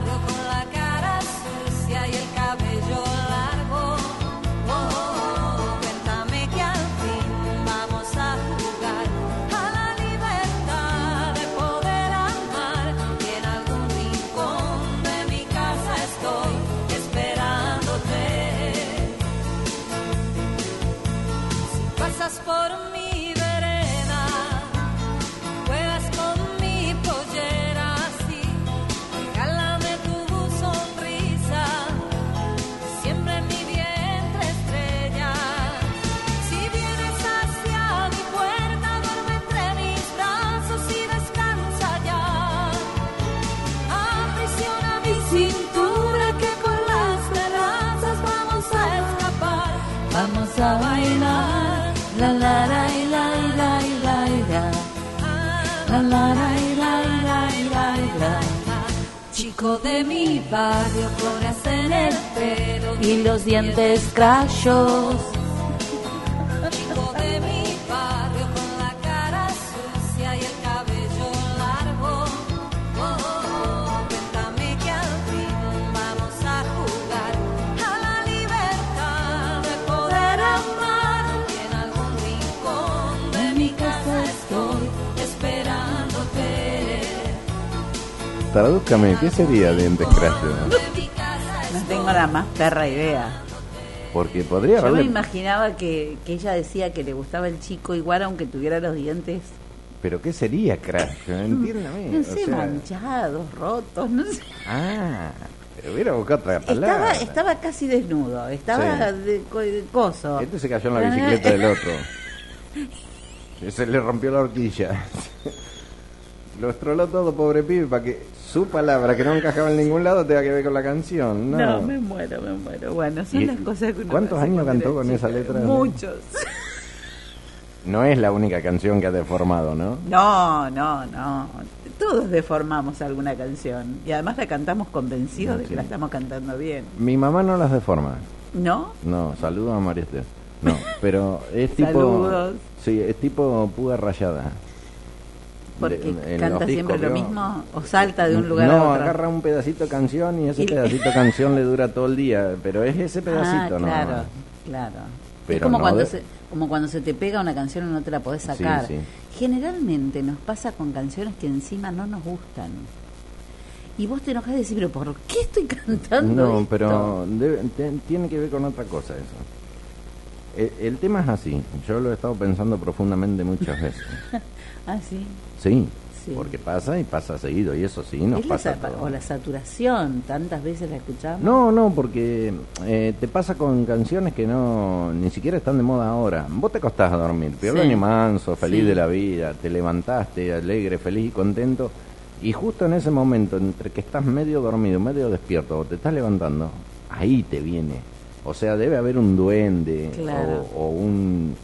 Speaker 16: De mi barrio, coras en el pelo
Speaker 2: Y los dientes crayos.
Speaker 3: Tradúzcame, ¿qué sería dientes crayos?
Speaker 2: No tengo la más perra idea.
Speaker 3: Porque podría
Speaker 2: Yo me imaginaba que, que ella decía que le gustaba el chico igual aunque tuviera los dientes,
Speaker 3: ¿Pero qué sería crash? Entiéndame.
Speaker 2: no
Speaker 3: o
Speaker 2: sé,
Speaker 3: sea-
Speaker 2: manchados, rotos, no sé.
Speaker 3: Ah, pero hubiera buscado otra
Speaker 2: Estaba,
Speaker 3: palabra.
Speaker 2: estaba casi desnudo, estaba
Speaker 3: Sí.
Speaker 2: de, co- de coso.
Speaker 3: Este se cayó en la bicicleta del otro. Se le rompió la horquilla. Lo estroló todo, pobre pibe, para que su palabra, que no encajaba en ningún lado, tenga que ver con la canción. No,
Speaker 2: No, me muero, me muero. Bueno, son
Speaker 3: ¿Y
Speaker 2: las cosas que uno
Speaker 3: ¿Cuántos años cantó con esa letra?
Speaker 2: Muchos.
Speaker 3: No es la única canción que ha deformado, ¿no?
Speaker 2: No, no, no. Todos deformamos alguna canción y además la cantamos convencidos de que la estamos cantando bien.
Speaker 3: Mi mamá no las deforma.
Speaker 2: ¿No?
Speaker 3: No, saludo a María Esther. No, pero es tipo.
Speaker 2: Saludos.
Speaker 3: Sí, es tipo puga rayada.
Speaker 2: Porque
Speaker 3: De-
Speaker 2: canta siempre
Speaker 3: discos
Speaker 2: lo mismo o salta de un lugar
Speaker 3: no,
Speaker 2: a otro.
Speaker 3: agarra un pedacito de canción y ese
Speaker 2: Y-
Speaker 3: pedacito de canción le dura todo el día, pero es ese pedacito,
Speaker 2: ah,
Speaker 3: ¿no?
Speaker 2: claro, claro.
Speaker 3: Pero
Speaker 2: es como,
Speaker 3: no
Speaker 2: cuando
Speaker 3: de-
Speaker 2: se, como cuando se te pega una canción y no te la podés sacar.
Speaker 3: sí.
Speaker 2: Generalmente nos pasa con canciones que encima no nos gustan. Y vos te enojás y decís, pero ¿por qué estoy cantando
Speaker 3: No,
Speaker 2: esto?
Speaker 3: pero debe- te- tiene que ver con otra cosa eso. El, el tema es así, yo lo he estado pensando profundamente muchas veces.
Speaker 2: ah, sí.
Speaker 3: Sí,
Speaker 2: Sí.
Speaker 3: porque pasa y pasa seguido, y eso sí, nos
Speaker 2: Es
Speaker 3: pasa
Speaker 2: o la saturación, tantas veces la escuchamos.
Speaker 3: No, no, porque eh, te pasa con canciones que no ni siquiera están de moda ahora. Vos te acostás a dormir, Pablo
Speaker 2: Sí.
Speaker 3: Manso, feliz
Speaker 2: Sí.
Speaker 3: de la vida, te levantaste alegre, feliz y contento, y justo en ese momento, entre que estás medio dormido, medio despierto, o te estás levantando, ahí te viene. O sea, debe haber un duende
Speaker 2: Claro.
Speaker 3: o, o un...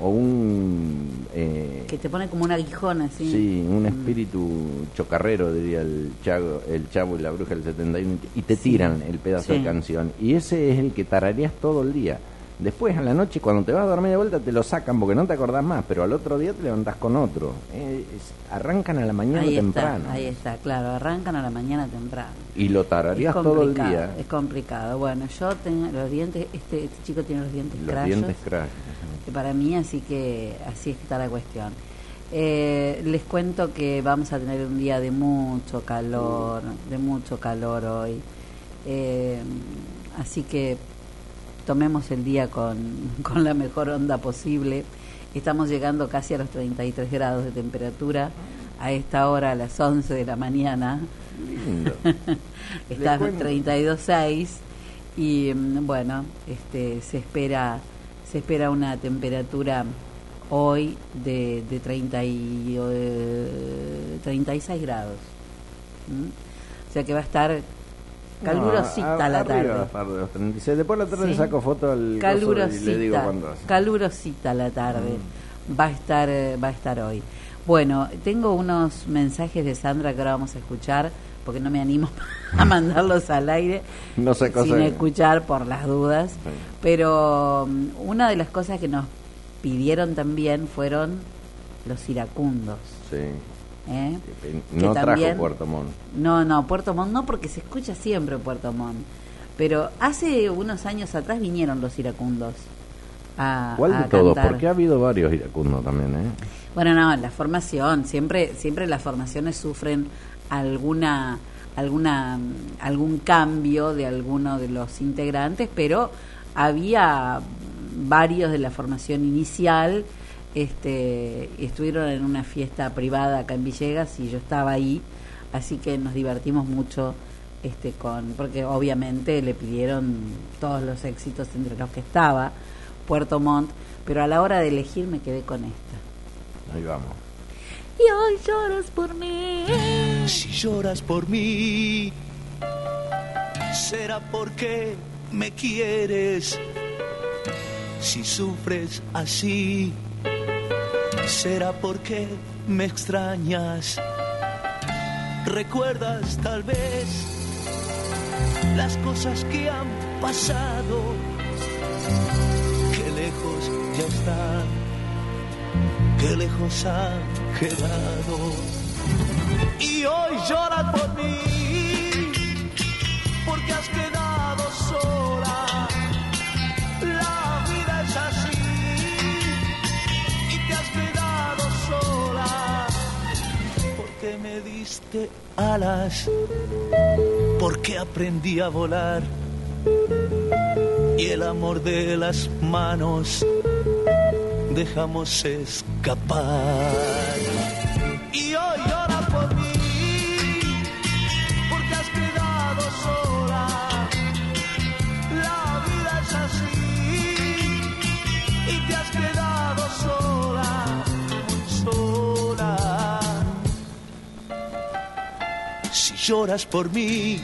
Speaker 3: O un eh,
Speaker 2: Que te pone como un aguijón así.
Speaker 3: Sí, un espíritu chocarrero, diría el chavo, el chavo y la bruja del 71, y te tiran el pedazo
Speaker 2: Sí.
Speaker 3: de canción. Y ese es el que tarareas todo el día. Después, a la noche, cuando te vas a dormir de vuelta, te lo sacan porque no te acordás más, pero al otro día te levantás con otro. Eh, es- arrancan a la mañana
Speaker 2: ahí
Speaker 3: temprano.
Speaker 2: está, ahí está, claro, arrancan a la mañana temprano.
Speaker 3: Y lo
Speaker 2: Es
Speaker 3: tarareas todo el día.
Speaker 2: Es complicado. Bueno, yo tengo los dientes, este, este chico tiene los dientes
Speaker 3: Los
Speaker 2: crayos,
Speaker 3: dientes crash.
Speaker 2: que para mí así que así está la cuestión. Eh, les cuento que vamos a tener un día de mucho calor, de mucho calor hoy. Eh, así que tomemos el día con, con la mejor onda posible. Estamos llegando casi a los 33 grados de temperatura a esta hora, a las 11 de la mañana.
Speaker 3: Lindo.
Speaker 2: Está
Speaker 3: Les cuento.
Speaker 2: 32.6 y mm, bueno, este, se espera se espera una temperatura hoy de, de 30 y, eh, 36 grados. ¿Mm? O sea que va a estar calurosita
Speaker 3: No, a-
Speaker 2: la tarde.
Speaker 3: a de los 36. Después la tarde
Speaker 2: Sí.
Speaker 3: le saco foto al
Speaker 2: calurosita,
Speaker 3: y le digo cuándo hace.
Speaker 2: calurosita la tarde va a estar eh, va a estar hoy. Bueno, tengo unos mensajes de Sandra que ahora vamos a escuchar porque no me animo a mandarlos al aire
Speaker 3: No sé cosa
Speaker 2: sin
Speaker 3: que-
Speaker 2: escuchar por las dudas. Pero mm, una de las cosas que nos pidieron también fueron los iracundos.
Speaker 3: Sí.
Speaker 2: ¿Eh?
Speaker 3: Que No
Speaker 2: Que
Speaker 3: trajo Puerto Montt.
Speaker 2: No, no, Puerto Montt no, porque se escucha siempre Puerto Montt. Pero hace unos años atrás vinieron los iracundos. A,
Speaker 3: ¿Cuál
Speaker 2: a
Speaker 3: de todos?
Speaker 2: cantar.
Speaker 3: Porque ha habido varios iracundos también, ¿eh?
Speaker 2: Bueno, no, la formación, siempre, siempre las formaciones sufren alguna, alguna, algún cambio de alguno de los integrantes, pero había varios de la formación inicial, este, estuvieron en una fiesta privada acá en Villegas y yo estaba ahí, así que nos divertimos mucho este con porque obviamente le pidieron todos los éxitos entre los que estaba Puerto Montt, pero a la hora de elegir me quedé con esta.
Speaker 3: Ahí vamos.
Speaker 2: Y hoy lloras por mí.
Speaker 17: Si lloras por mí, será porque me quieres. Si sufres así, será porque me extrañas. Recuerdas tal vez las cosas que han pasado, que lejos ya están, que lejos han quedado. Y hoy lloras por mí, Me diste alas, porque aprendí a volar. Y el amor de las manos dejamos escapar. Y hoy llora por mí, lloras por mí,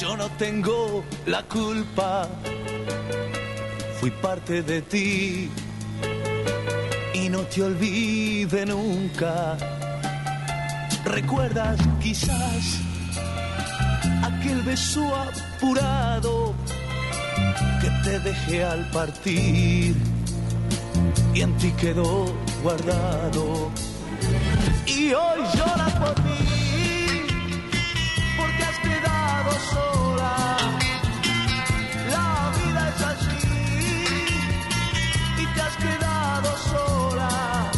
Speaker 17: yo no tengo la culpa. Fui parte de ti y no te olvide nunca. ¿Recuerdas quizás aquel beso apurado que te dejé al partir y en ti quedó guardado? Y hoy lloras por mí Sola, la vida es así y te has quedado sola.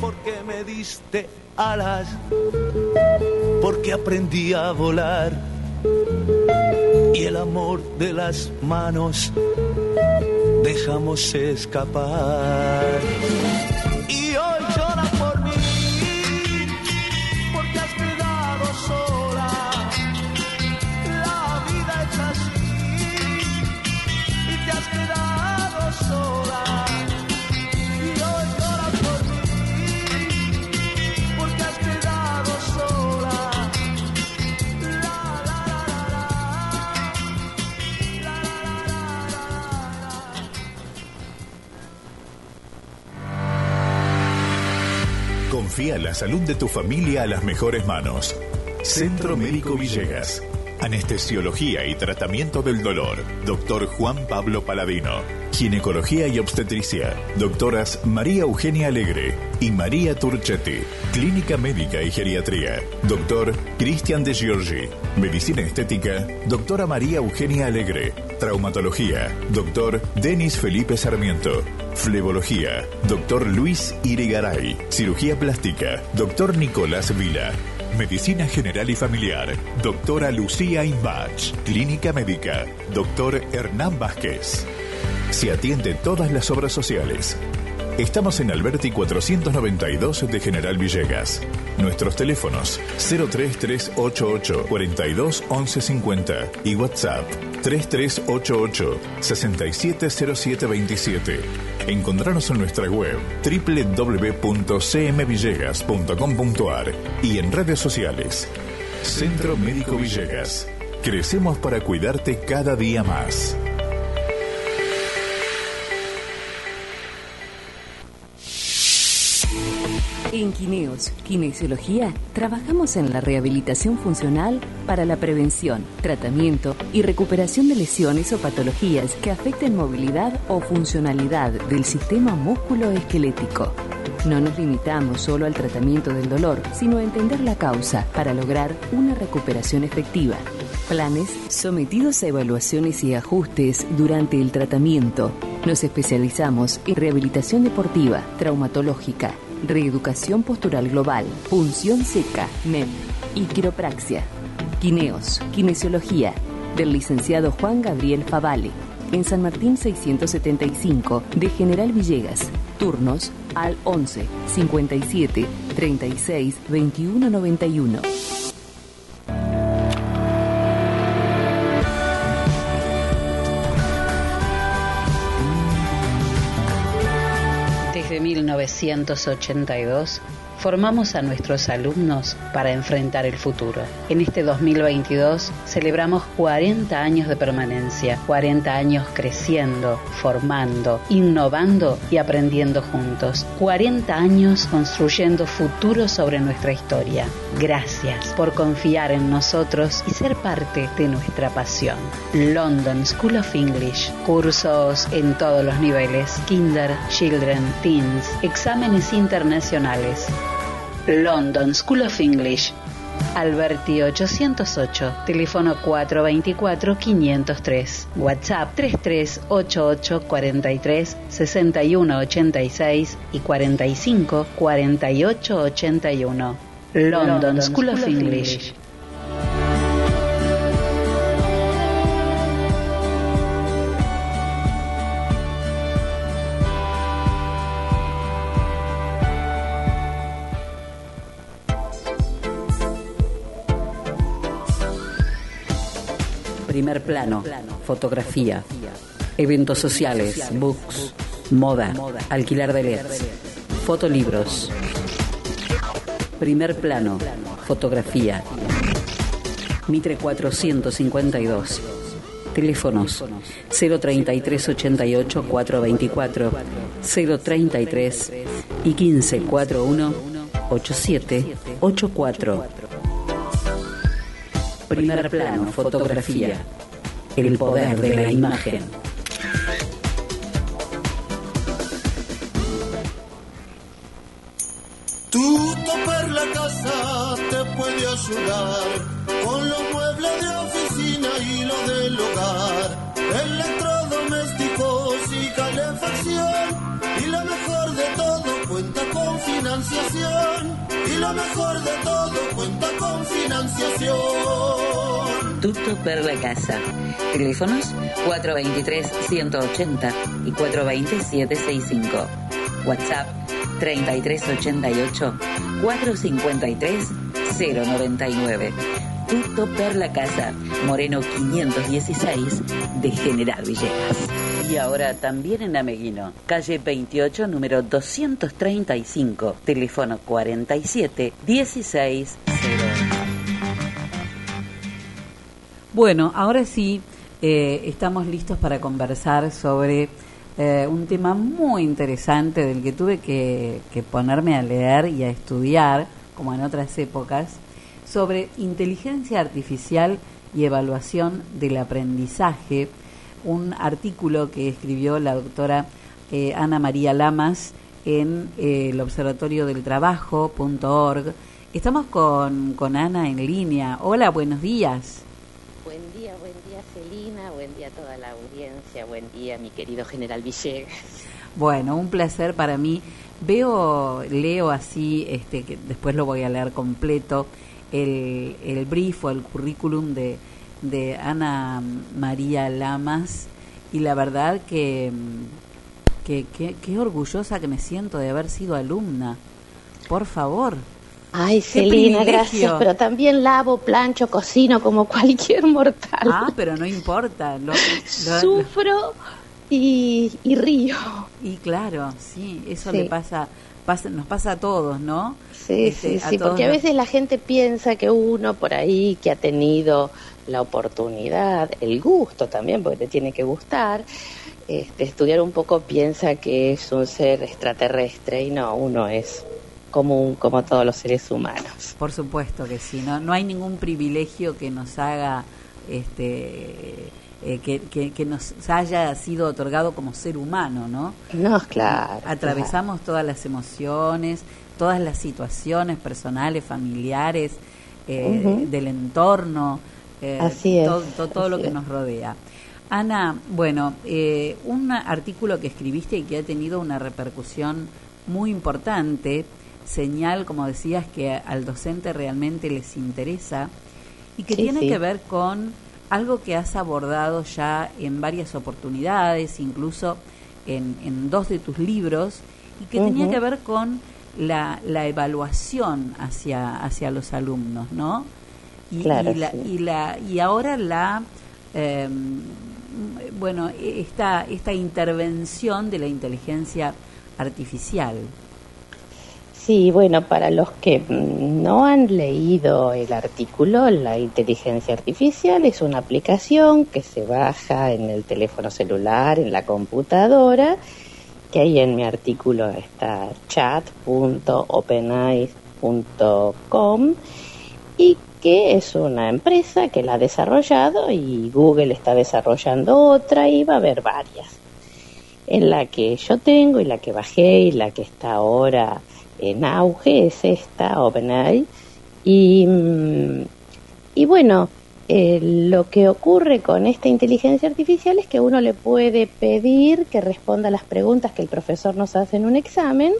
Speaker 17: Porque me diste alas, porque aprendí a volar y el amor de las manos dejamos escapar. La
Speaker 9: salud de tu familia a las mejores manos. Centro Médico Villegas. Anestesiología y tratamiento del dolor. Doctor Juan Pablo Paladino. Ginecología y obstetricia. Doctoras María Eugenia Alegre y María Turchetti. Clínica médica y geriatría. Doctor Cristian de Giorgi. Medicina estética. Doctora María Eugenia Alegre. Traumatología. Doctor Denis Felipe Sarmiento. Flebología. Doctor Luis Irigaray. Cirugía plástica. Doctor Nicolás Vila. Medicina General y Familiar. Doctora Lucía Imbach. Clínica Médica. Doctor Hernán Vázquez. Se atiende todas las obras sociales. Estamos en Alberti 492 de General Villegas. Nuestros teléfonos 03388 42 11 50 y WhatsApp 3388 670727. Encontrarnos en nuestra web www.cmvillegas.com.ar y en redes sociales. Centro Médico Villegas. Crecemos para cuidarte cada día más.
Speaker 7: Quineos, Kinesiología, trabajamos en la rehabilitación funcional para la prevención, tratamiento y recuperación de lesiones o patologías que afecten movilidad o funcionalidad del sistema músculo-esquelético. No nos limitamos solo al tratamiento del dolor, sino a entender la causa para lograr una recuperación efectiva. Planes sometidos a evaluaciones y ajustes durante el tratamiento. Nos especializamos en rehabilitación deportiva, traumatológica, reeducación postural global, punción seca, MEM y quiropraxia. Quineos, kinesiología, del licenciado Juan Gabriel Favale, en San Martín 675 de General Villegas. Turnos al 11 57 36 21 91.
Speaker 14: 1982 formamos a nuestros alumnos para enfrentar el futuro. En este 2022 celebramos 40 años de permanencia, 40 años creciendo, formando, innovando y aprendiendo juntos, 40 años construyendo futuro sobre nuestra historia. Gracias por confiar en nosotros y ser parte de nuestra pasión. London School of English, cursos en todos los niveles, kinder, children, teens, exámenes internacionales. London School of English. Alberti 808, teléfono 424-503, WhatsApp 3388 43 61 86 y 45 48 81. London School of English.
Speaker 2: Primer plano, fotografía, eventos sociales, books, moda, alquilar de LEDs, fotolibros. Primer plano, fotografía. Mitre 452. Teléfonos 033 88 424 033 y 15 41 87 84. Primer plano, fotografía. El poder de la imagen.
Speaker 8: Tuto per la casa te puede ayudar con los muebles de oficina y lo del hogar, electrodomésticos y calefacción. Y lo mejor de todo, cuenta con financiación y lo mejor de todo cuenta con financiación.
Speaker 18: Tutto per la casa. Teléfonos 423-180 y 420-765. WhatsApp 3388-453-099. Tutto per la casa. Moreno 516 de General Villegas.
Speaker 2: Y ahora también en Ameguino, calle 28, número 235, teléfono 47 16 Bueno, ahora sí, eh, estamos listos para conversar sobre eh, un tema muy interesante del que tuve que, ponerme a leer y a estudiar, como en otras épocas, sobre inteligencia artificial y evaluación del aprendizaje, un artículo que escribió la doctora eh, Ana María Lamas en eh, el observatorio del trabajo.org. Estamos con, con Ana en línea. Hola, buenos días.
Speaker 19: Buen día, buen día Celina, buen día a toda la audiencia, buen día mi querido general Villegas.
Speaker 2: Bueno, un placer para mí. Veo, leo así, este, que después lo voy a leer completo, el, el brief o el currículum de, de Ana María Lamas y la verdad que, que, que, que orgullosa que me siento de haber sido alumna. Por favor.
Speaker 19: Ay, Celina, gracias, pero también lavo, plancho, cocino como cualquier mortal.
Speaker 2: Ah, pero no importa. lo- lo-
Speaker 19: Sufro y, y río.
Speaker 2: Y claro, sí, eso
Speaker 19: Sí.
Speaker 2: le pasa, pasa, nos pasa a todos, ¿no?
Speaker 19: Sí,
Speaker 2: Este,
Speaker 19: sí, sí, porque a veces la gente piensa que uno por ahí que ha tenido la oportunidad, el gusto también, porque te tiene que gustar, este, estudiar un poco piensa que es un ser extraterrestre y no, uno es común como todos los seres humanos.
Speaker 2: Por supuesto que sí, no, no hay ningún privilegio que nos haga, este, eh, que, que, que nos haya sido otorgado como ser humano, ¿no?
Speaker 19: No, claro.
Speaker 2: Atravesamos todas las emociones, todas las situaciones personales, familiares, eh, del entorno, eh,
Speaker 19: Así es,
Speaker 2: todo, todo, lo que
Speaker 19: es.
Speaker 2: nos rodea. Ana, bueno, eh, un artículo que escribiste y que ha tenido una repercusión muy importante, señal, como decías, que al docente realmente les interesa y que
Speaker 19: Sí,
Speaker 2: tiene
Speaker 19: sí.
Speaker 2: que ver con algo que has abordado ya en varias oportunidades, incluso en, en dos de tus libros, y que tenía que ver con la, la evaluación hacia, hacia los alumnos, ¿no? Y,
Speaker 19: Claro,
Speaker 2: y, la,
Speaker 19: sí.
Speaker 2: y, la, y ahora la, eh, bueno, esta, esta intervención de la inteligencia artificial.
Speaker 19: Sí, bueno, para los que mm, no han leído el artículo, la inteligencia artificial es una aplicación que se baja en el teléfono celular, en la computadora, que ahí en mi artículo está chat.openai.com y que es una empresa que la ha desarrollado y Google está desarrollando otra y va a haber varias. En la que yo tengo y la que bajé y la que está ahora en auge es esta, OpenAI. Y, mm, y bueno, eh, lo que ocurre con esta inteligencia artificial es que uno le puede pedir que responda a las preguntas que el profesor nos hace en un examen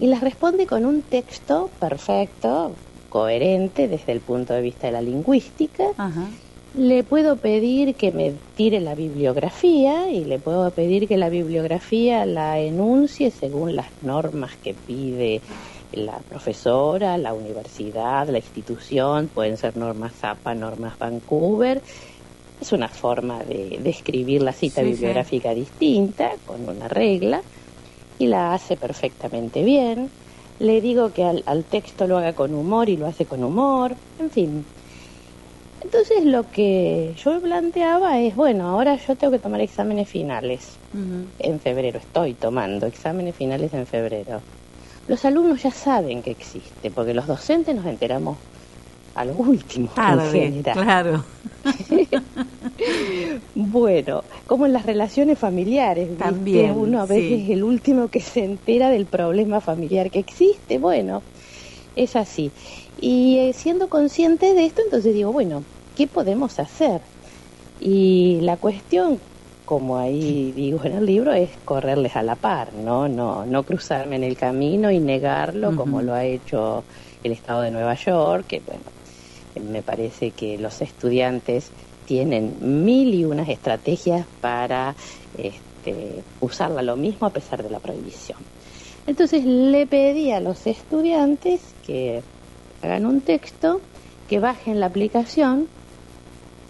Speaker 19: y las responde con un texto perfecto, coherente desde el punto de vista de la lingüística. Le puedo pedir que me tire la bibliografía y le puedo pedir que la bibliografía la enuncie según las normas que pide la profesora, la universidad, la institución, pueden ser normas APA, normas Vancouver. Es una forma de, de escribir la cita
Speaker 20: Sí, sí.
Speaker 19: bibliográfica distinta, con una regla, y la hace perfectamente bien. Le digo que al, al texto lo haga con humor y lo hace con humor, en fin. Entonces lo que yo planteaba es, bueno, ahora yo tengo que tomar exámenes finales en febrero, estoy tomando exámenes finales en febrero. Los alumnos ya saben que existe, porque los docentes nos enteramos a lo último, en
Speaker 2: Tarde,
Speaker 19: general.
Speaker 2: claro.
Speaker 19: Bueno, como en las relaciones familiares, ¿viste?
Speaker 2: También,
Speaker 19: uno a veces
Speaker 2: sí.
Speaker 19: es el último que se entera del problema familiar que existe, bueno, es así. Y eh, siendo consciente de esto, entonces digo, bueno, ¿qué podemos hacer? Y la cuestión como ahí digo en el libro, es correrles a la par, ¿no? No, no cruzarme en el camino y negarlo como lo ha hecho el Estado de Nueva York, que bueno, me parece que los estudiantes tienen mil y unas estrategias para este, usarla lo mismo a pesar de la prohibición. Entonces le pedí a los estudiantes que hagan un texto, que bajen la aplicación,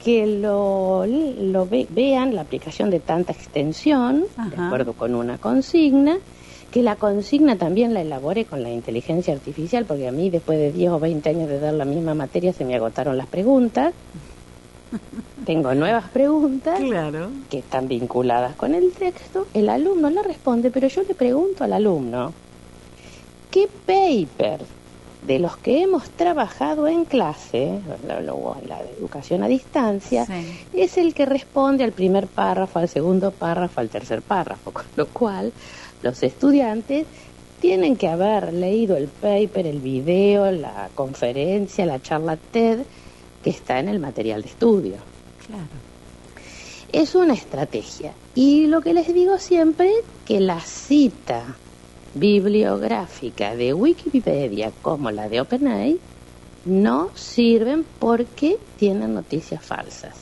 Speaker 19: que lo, lo ve- vean, la aplicación de tanta extensión, de acuerdo con una consigna, que la consigna también la elabore con la inteligencia artificial, porque a mí después de 10 o 20 años de dar la misma materia se me agotaron las preguntas. Tengo nuevas preguntas que están vinculadas con el texto. El alumno la responde, pero yo le pregunto al alumno, ¿qué paper de los que hemos trabajado en clase, la, la- educación a distancia, es el que responde al primer párrafo, al segundo párrafo, al tercer párrafo? Con lo cual, los estudiantes tienen que haber leído el paper, el video, la conferencia, la charla TED que está en el material de estudio.
Speaker 2: Claro.
Speaker 19: Es una estrategia. Y lo que les digo siempre, que la cita bibliográfica de Wikipedia como la de OpenAI no sirven porque tienen noticias falsas.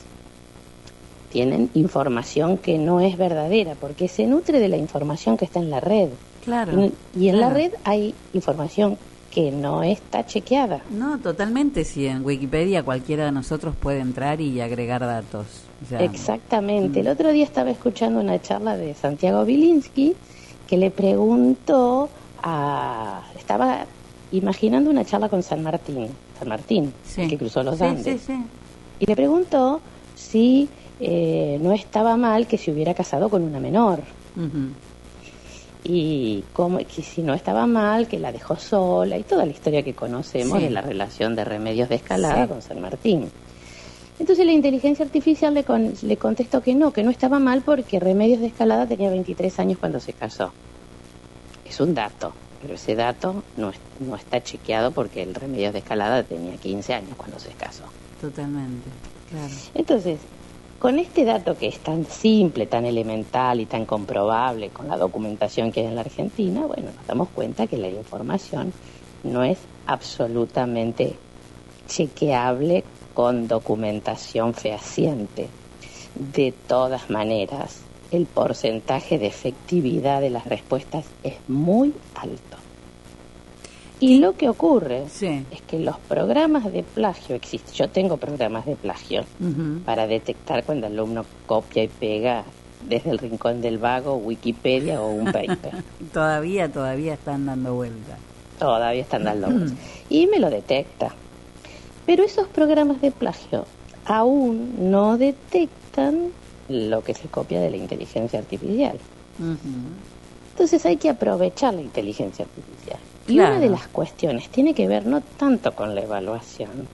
Speaker 19: Tienen información que no es verdadera, porque se nutre de la información que está en la red.
Speaker 2: Claro.
Speaker 19: Y, y en la red hay información que no está chequeada.
Speaker 2: No, totalmente. Si en Wikipedia cualquiera de nosotros puede entrar y agregar datos. O sea,
Speaker 19: Exactamente. El otro día estaba escuchando una charla de Santiago Bilinsky que le preguntó a... Estaba imaginando una charla con San Martín, San Martín, que cruzó los Andes.
Speaker 2: sí, sí.
Speaker 19: Y le preguntó si eh, no estaba mal que se hubiera casado con una menor. Y cómo, que si no estaba mal, que la dejó sola y toda la historia que conocemos de la relación de Remedios de Escalada con San Martín. Entonces la inteligencia artificial le, con- le contestó que no, que no estaba mal porque Remedios de Escalada tenía 23 años cuando se casó. Es un dato, pero ese dato no, es- no está chequeado porque el Remedios de Escalada tenía 15 años cuando se casó.
Speaker 2: Totalmente. Claro.
Speaker 19: Entonces, con este dato que es tan simple, tan elemental y tan comprobable con la documentación que hay en la Argentina, bueno, nos damos cuenta que la información no es absolutamente chequeable con documentación fehaciente. De todas maneras, el porcentaje de efectividad de las respuestas es muy alto. Y lo que ocurre es que los programas de plagio existen. Yo tengo programas de plagio para detectar cuando el alumno copia y pega desde el rincón del vago, Wikipedia o un paper.
Speaker 2: Todavía, todavía están dando vuelta.
Speaker 19: Todavía están dando vueltas. Y me lo detecta. Pero esos programas de plagio aún no detectan lo que se copia de la inteligencia artificial. Entonces hay que aprovechar la inteligencia artificial. Y
Speaker 2: Claro.
Speaker 19: una de las cuestiones tiene que ver no tanto con la evaluación,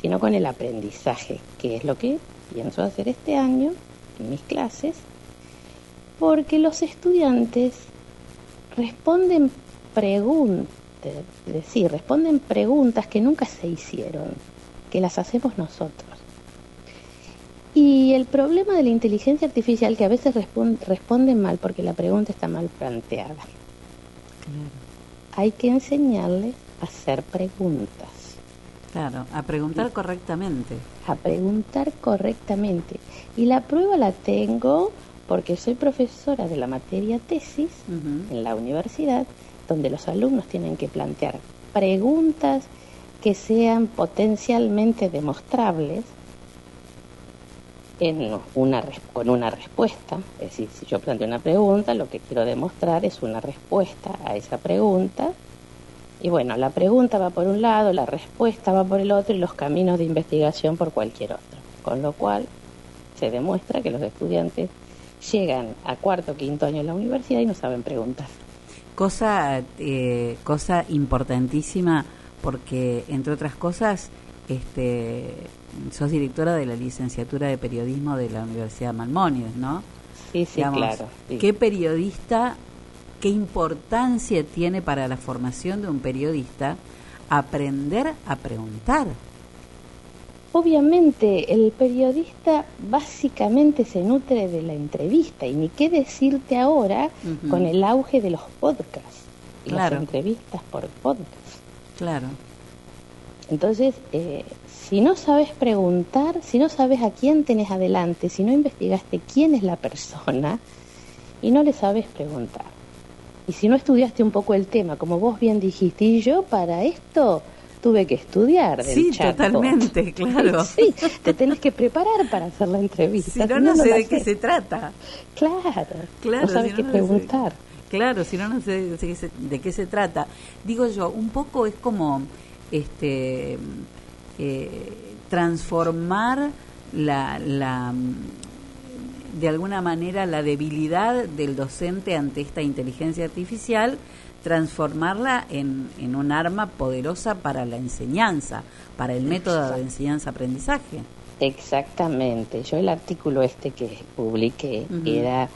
Speaker 19: sino con el aprendizaje, que es lo que pienso hacer este año en mis clases, porque los estudiantes responden preguntas, es decir, responden preguntas que nunca se hicieron, que las hacemos nosotros. Y el problema de la inteligencia artificial que a veces respon- responde mal porque la pregunta está mal planteada. Hay que enseñarles a hacer preguntas,
Speaker 2: Claro, a preguntar correctamente.
Speaker 19: a preguntar correctamente. Y la prueba la tengo porque soy profesora de la materia tesis en la universidad, donde los alumnos tienen que plantear preguntas que sean potencialmente demostrables en una, con una respuesta. Es decir, si yo planteo una pregunta, lo que quiero demostrar es una respuesta a esa pregunta. Y bueno, la pregunta va por un lado, la respuesta va por el otro y los caminos de investigación por cualquier otro. Con lo cual se demuestra que los estudiantes llegan a cuarto o quinto año en la universidad y no saben preguntar.
Speaker 2: Cosa, eh, cosa importantísima porque, entre otras cosas, este, sos directora de la licenciatura de periodismo de la Universidad de ¿no?
Speaker 19: Sí, sí, claro, sí.
Speaker 2: ¿Qué periodista, qué importancia tiene para la formación de un periodista aprender a preguntar?
Speaker 19: Obviamente el periodista básicamente se nutre de la entrevista y ni qué decirte ahora con el auge de los podcasts y
Speaker 2: Claro.
Speaker 19: las entrevistas por podcast.
Speaker 2: Claro.
Speaker 19: Entonces, eh, si no sabes preguntar, si no sabes a quién tenés adelante, si no investigaste quién es la persona y no le sabes preguntar. Y si no estudiaste un poco el tema, como vos bien dijiste, y yo para esto tuve que estudiar. del
Speaker 2: Sí,
Speaker 19: chatbot.
Speaker 2: totalmente, claro.
Speaker 19: Sí, te tenés que preparar para hacer la entrevista.
Speaker 2: Si no, no sé de qué se trata.
Speaker 19: Claro,
Speaker 2: Claro,
Speaker 19: no sabes
Speaker 2: si
Speaker 19: qué
Speaker 2: no, no sé.
Speaker 19: preguntar.
Speaker 2: Claro, si no, no sé de qué se, trata. Digo yo, un poco es como este eh, transformar la, la de alguna manera la debilidad del docente ante esta inteligencia artificial, transformarla en, en un arma poderosa para la enseñanza, para el método de enseñanza-aprendizaje.
Speaker 19: Exactamente. Yo el artículo este que publiqué era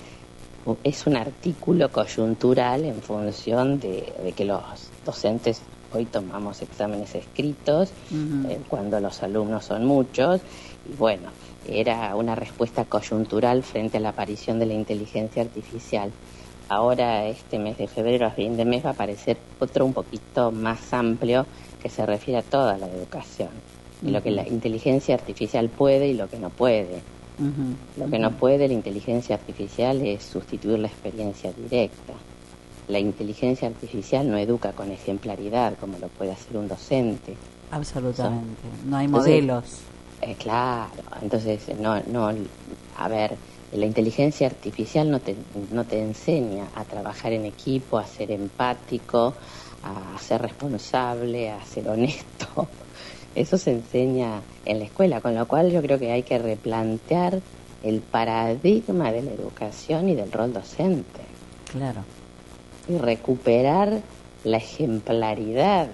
Speaker 19: es un artículo coyuntural en función de, de que los docentes hoy tomamos exámenes escritos eh, cuando los alumnos son muchos y bueno era una respuesta coyuntural frente a la aparición de la inteligencia artificial. Ahora este mes de febrero a fin de mes va a aparecer otro un poquito más amplio que se refiere a toda la educación y lo que la inteligencia artificial puede y lo que no puede. Lo que no puede la inteligencia artificial es sustituir la experiencia directa. La inteligencia artificial no educa con ejemplaridad como lo puede hacer un docente.
Speaker 2: Absolutamente. No hay
Speaker 19: Entonces,
Speaker 2: modelos.
Speaker 19: Eh, claro, entonces no, no, a ver, la inteligencia artificial no te, no te enseña a trabajar en equipo, a ser empático, a ser responsable, a ser honesto. Eso se enseña en la escuela, con lo cual yo creo que hay que replantear el paradigma de la educación y del rol docente
Speaker 2: Claro.
Speaker 19: y recuperar la ejemplaridad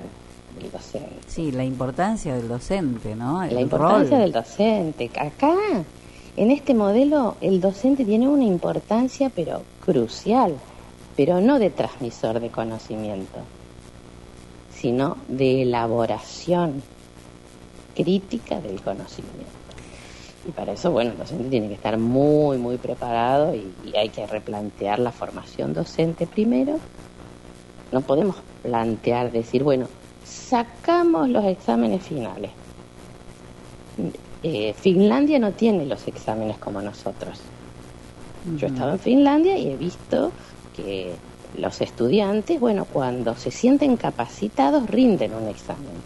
Speaker 19: del docente.
Speaker 2: Sí, la importancia del docente, ¿no? El
Speaker 19: La importancia
Speaker 2: rol.
Speaker 19: del docente. Acá, en este modelo, el docente tiene una importancia, pero crucial, pero no de transmisor de conocimiento, sino de elaboración crítica del conocimiento. Y para eso, bueno, el docente tiene que estar muy, muy preparado y, hay que replantear la formación docente primero. No podemos plantear, decir, bueno, sacamos los exámenes finales. Eh, Finlandia no tiene los exámenes como nosotros. Yo he estado en Finlandia y he visto que los estudiantes, bueno, cuando se sienten capacitados, rinden un examen.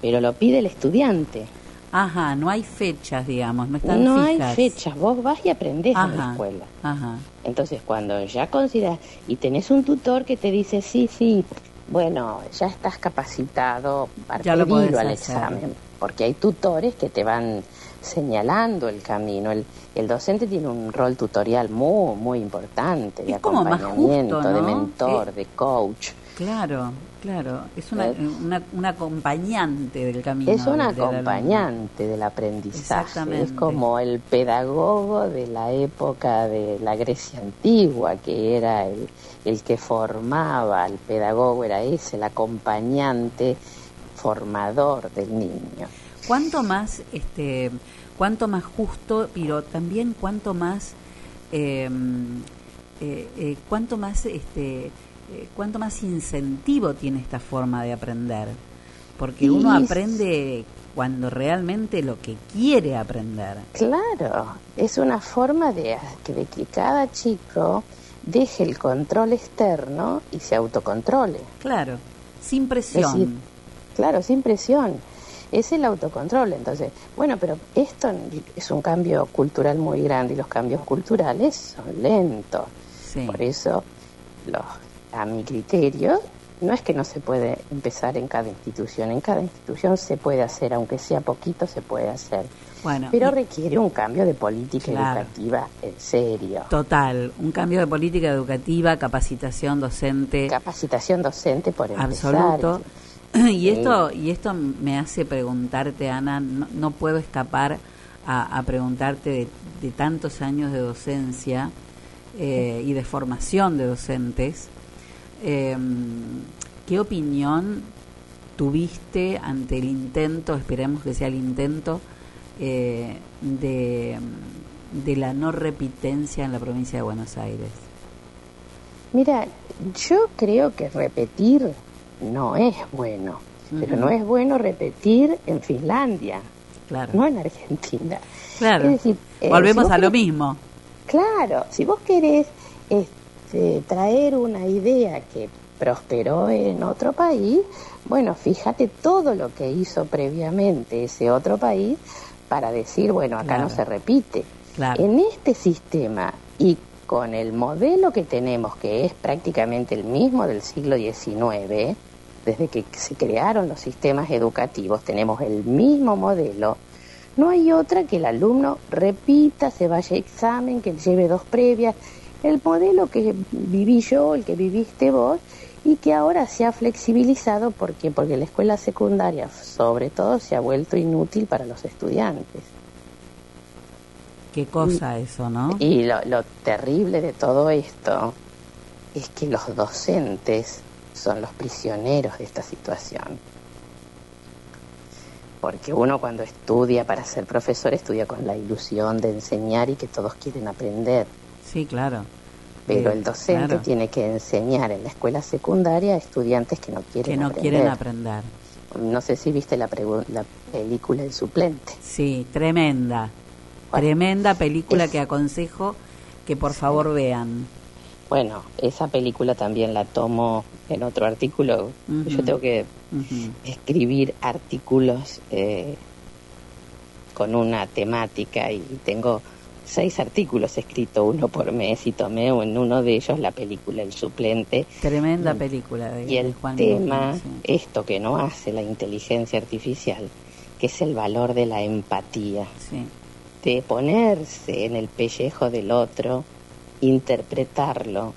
Speaker 19: Pero lo pide el estudiante.
Speaker 2: Ajá, no hay fechas, digamos, no están
Speaker 19: no
Speaker 2: fijas.
Speaker 19: hay fechas, vos vas y aprendés en la escuela.
Speaker 2: Ajá.
Speaker 19: Entonces, cuando ya consideras y tenés un tutor que te dice, sí, sí, bueno, ya estás capacitado para
Speaker 2: Ya lo
Speaker 19: al
Speaker 2: hacer.
Speaker 19: examen, porque hay tutores que te van señalando el camino. El, el docente tiene un rol tutorial muy, muy importante, de
Speaker 2: Es
Speaker 19: acompañamiento,
Speaker 2: justo,
Speaker 19: de mentor, de coach.
Speaker 2: Claro, claro. Es una,
Speaker 19: Eh.
Speaker 2: una, una acompañante del camino.
Speaker 19: Es un acompañante del aprendizaje, es como el pedagogo de la época de la Grecia antigua, que era el, el que formaba, el pedagogo era ese, el acompañante formador del niño.
Speaker 2: ¿Cuánto más, este, cuánto más justo, pero también cuánto más, eh, eh, eh, cuánto más, este, eh, cuánto más incentivo tiene esta forma de aprender? Porque uno aprende cuando realmente lo que quiere aprender.
Speaker 19: Claro, es una forma de, de que cada chico deje el control externo y se autocontrole.
Speaker 2: Claro, sin
Speaker 19: Es
Speaker 2: presión.
Speaker 19: decir, claro, sin presión. Es el autocontrol. Entonces, bueno, pero esto es un cambio cultural muy grande y los cambios culturales son lentos. Por eso, los, a mi criterio, no es que no se puede empezar en cada institución. En cada institución se puede hacer, aunque sea poquito, se puede hacer.
Speaker 2: Bueno,
Speaker 19: pero requiere un cambio de política
Speaker 2: Claro.
Speaker 19: educativa en serio.
Speaker 2: Total, un cambio de política educativa, capacitación docente.
Speaker 19: Capacitación docente por empezar.
Speaker 2: Absoluto. Y esto, y esto me hace preguntarte, Ana, no, no puedo escapar a, a preguntarte de, de tantos años de docencia eh, y de formación de docentes, eh, ¿qué opinión tuviste ante el intento, esperemos que sea el intento, eh, de, de la no repitencia en la provincia de Buenos Aires?
Speaker 19: Mira, yo creo que repetir no es bueno, pero no es bueno repetir en Finlandia,
Speaker 2: Claro.
Speaker 19: no en Argentina.
Speaker 2: Claro.
Speaker 19: Es decir, eh,
Speaker 2: Volvemos
Speaker 19: si
Speaker 2: a lo
Speaker 19: querés-
Speaker 2: mismo.
Speaker 19: Claro, si vos querés este, traer una idea que prosperó en otro país, bueno, fíjate todo lo que hizo previamente ese otro país para decir, bueno, acá no se repite.
Speaker 2: Claro.
Speaker 19: En este sistema y con el modelo que tenemos, que es prácticamente el mismo del siglo XIX, desde que se crearon los sistemas educativos, tenemos el mismo modelo, no hay otra que el alumno repita, se vaya a examen, que lleve dos previas, el modelo que viví yo, el que viviste vos, y que ahora se ha flexibilizado porque porque la escuela secundaria, sobre todo, se ha vuelto inútil para los estudiantes.
Speaker 2: Qué cosa eso, ¿no?
Speaker 19: Y lo, lo terrible de todo esto es que los docentes son los prisioneros de esta situación. Porque uno cuando estudia para ser profesor estudia con la ilusión de enseñar y que todos quieren aprender.
Speaker 2: Sí, claro.
Speaker 19: Pero el docente
Speaker 2: claro.
Speaker 19: tiene que enseñar en la escuela secundaria a estudiantes que no quieren
Speaker 2: Que no
Speaker 19: aprender.
Speaker 2: quieren aprender.
Speaker 19: No sé si viste la película El suplente.
Speaker 2: Sí, tremenda. Tremenda película que aconsejo que por favor vean.
Speaker 19: Bueno, esa película también la tomo en otro artículo. Yo tengo que escribir artículos eh, con una temática y tengo seis artículos escritos, uno por mes, y tomé en uno de ellos la película El suplente.
Speaker 2: Tremenda
Speaker 19: Mm.
Speaker 2: película de,
Speaker 19: Y el
Speaker 2: de Juan
Speaker 19: tema,
Speaker 2: sí.
Speaker 19: esto que no hace la inteligencia artificial, que es el valor de la empatía,
Speaker 2: Sí.
Speaker 19: de ponerse en el pellejo del otro, interpretarlo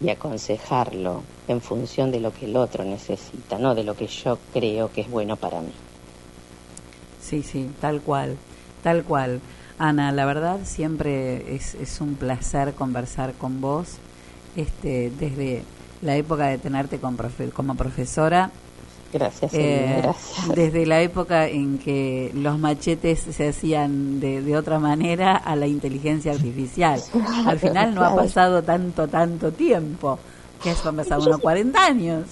Speaker 19: y aconsejarlo en función de lo que el otro necesita, no de lo que yo creo que es bueno para mí.
Speaker 2: Sí, sí, tal cual, tal cual. Ana, la verdad siempre es, es un placer conversar con vos, este, desde la época de tenerte con profe- como profesora.
Speaker 19: Gracias,
Speaker 2: eh,
Speaker 19: gracias.
Speaker 2: desde la época en que los machetes se hacían de, de otra manera a la inteligencia artificial. Al final no ha pasado tanto, tanto tiempo. Que eso han pasado unos 40 años.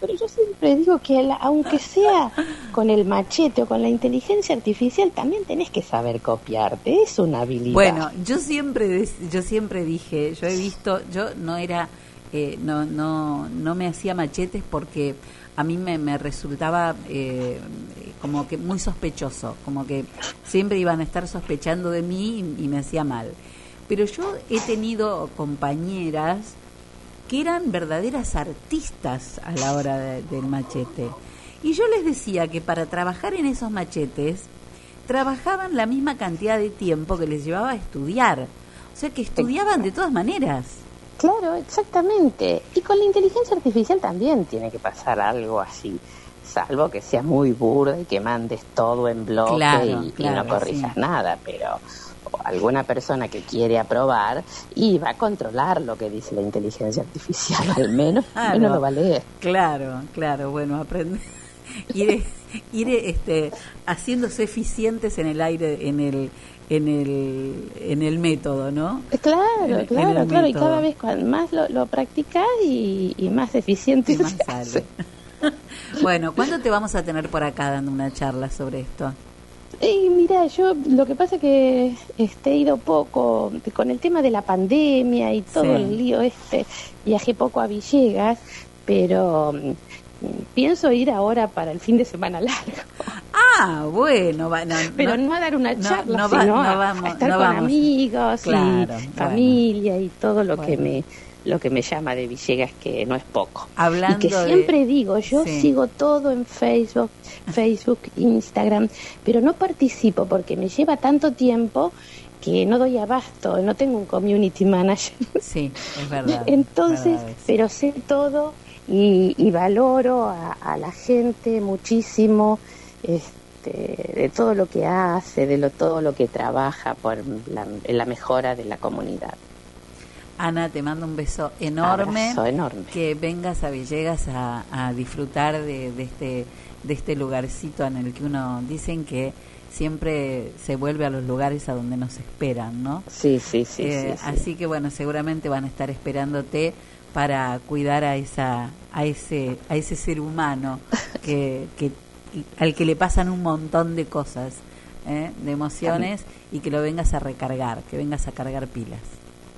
Speaker 19: Pero yo siempre digo que la- aunque sea con el machete o con la inteligencia artificial, también tenés que saber copiarte, es una habilidad.
Speaker 2: Bueno, yo siempre, yo siempre dije, yo he visto, yo no era, eh, no, no, no me hacía machetes porque a mí me, resultaba eh, como que muy sospechoso, como que siempre iban a estar sospechando de mí y, me hacía mal. Pero yo he tenido compañeras que eran verdaderas artistas a la hora de- del machete. Y yo les decía que para trabajar en esos machetes trabajaban la misma cantidad de tiempo que les llevaba a estudiar. O sea que estudiaban de todas maneras.
Speaker 19: Claro, exactamente. Y con la inteligencia artificial también tiene que pasar algo así, salvo que sea muy burda y que mandes todo en bloque
Speaker 2: Claro,
Speaker 19: y, no corrijas
Speaker 2: sí.
Speaker 19: nada, pero alguna persona que quiere aprobar y va a controlar lo que dice la inteligencia artificial, al menos, al menos lo va a leer.
Speaker 2: Claro, claro, bueno, aprende ir, ir este haciéndose eficientes en el aire en el en el en el método, ¿no?
Speaker 19: Claro,
Speaker 2: En- en
Speaker 19: claro,
Speaker 2: el
Speaker 19: claro, y cada vez más lo, lo practicás y, y más eficiente
Speaker 2: Y más
Speaker 19: se
Speaker 2: sale.
Speaker 19: hace.
Speaker 2: Bueno, ¿cuándo te vamos a tener por acá dando una charla sobre esto?
Speaker 19: Y mira, yo lo que pasa que este, he ido poco con el tema de la pandemia y todo
Speaker 2: Sí.
Speaker 19: el lío este, viajé poco a Villegas, pero mm, pienso ir ahora para el fin de semana largo.
Speaker 2: Ah, bueno, va- no,
Speaker 19: Pero no, a dar una charla,
Speaker 2: no va-
Speaker 19: sino a-
Speaker 2: vamos-
Speaker 19: a estar
Speaker 2: no
Speaker 19: con
Speaker 2: vamos.
Speaker 19: amigos
Speaker 2: Claro,
Speaker 19: y
Speaker 2: bueno.
Speaker 19: familia y todo lo que me lo que me llama de Villegas que no es poco.
Speaker 2: Hablando
Speaker 19: y que
Speaker 2: de-
Speaker 19: siempre digo, yo
Speaker 2: Sí.
Speaker 19: sigo todo en Facebook, Facebook, Instagram, pero no participo porque me lleva tanto tiempo que no doy abasto, no tengo un community manager.
Speaker 2: Sí, es verdad.
Speaker 19: Entonces,
Speaker 2: verdad
Speaker 19: pero sé todo y, y valoro a, a la gente muchísimo este, de todo lo que hace, de lo, todo lo que trabaja por la, mejora de la comunidad.
Speaker 2: Ana, te mando un beso enorme.
Speaker 19: Abrazo enorme.
Speaker 2: Que vengas a Villegas a, a disfrutar de, de este de este lugarcito en el que uno dicen que siempre se vuelve a los lugares a donde nos esperan, ¿no?
Speaker 19: Sí, sí, sí.
Speaker 2: Eh,
Speaker 19: sí, sí.
Speaker 2: Así que bueno, seguramente van a estar esperándote para cuidar a esa a ese a ese ser humano que, que al que le pasan un montón de cosas, ¿eh? de emociones y que lo vengas a recargar, que vengas a cargar pilas.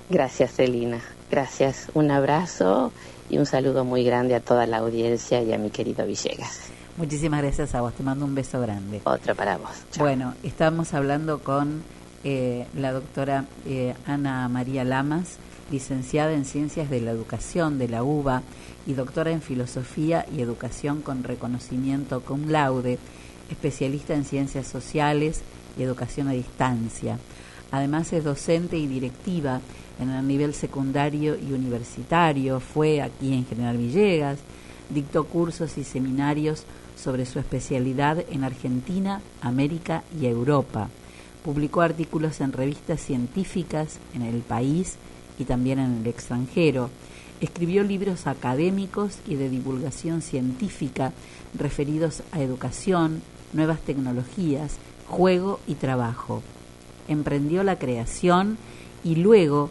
Speaker 19: Gracias, Celina. Gracias. Un abrazo y un saludo muy grande a toda la audiencia y a mi querido Villegas.
Speaker 2: Muchísimas gracias a vos, te mando un beso grande.
Speaker 19: Otro para vos.
Speaker 2: Bueno, estamos hablando con eh, la doctora eh, Ana María Lamas, licenciada en Ciencias de la Educación de la UBA y doctora en Filosofía y Educación con reconocimiento cum laude, especialista en Ciencias Sociales y Educación a Distancia. Además es docente y directiva en el nivel secundario y universitario, fue aquí en General Villegas, dictó cursos y seminarios sobre su especialidad en Argentina, América y Europa. Publicó artículos en revistas científicas en el país y también en el extranjero. Escribió libros académicos y de divulgación científica referidos a educación, nuevas tecnologías, juego y trabajo. Emprendió la creación y luego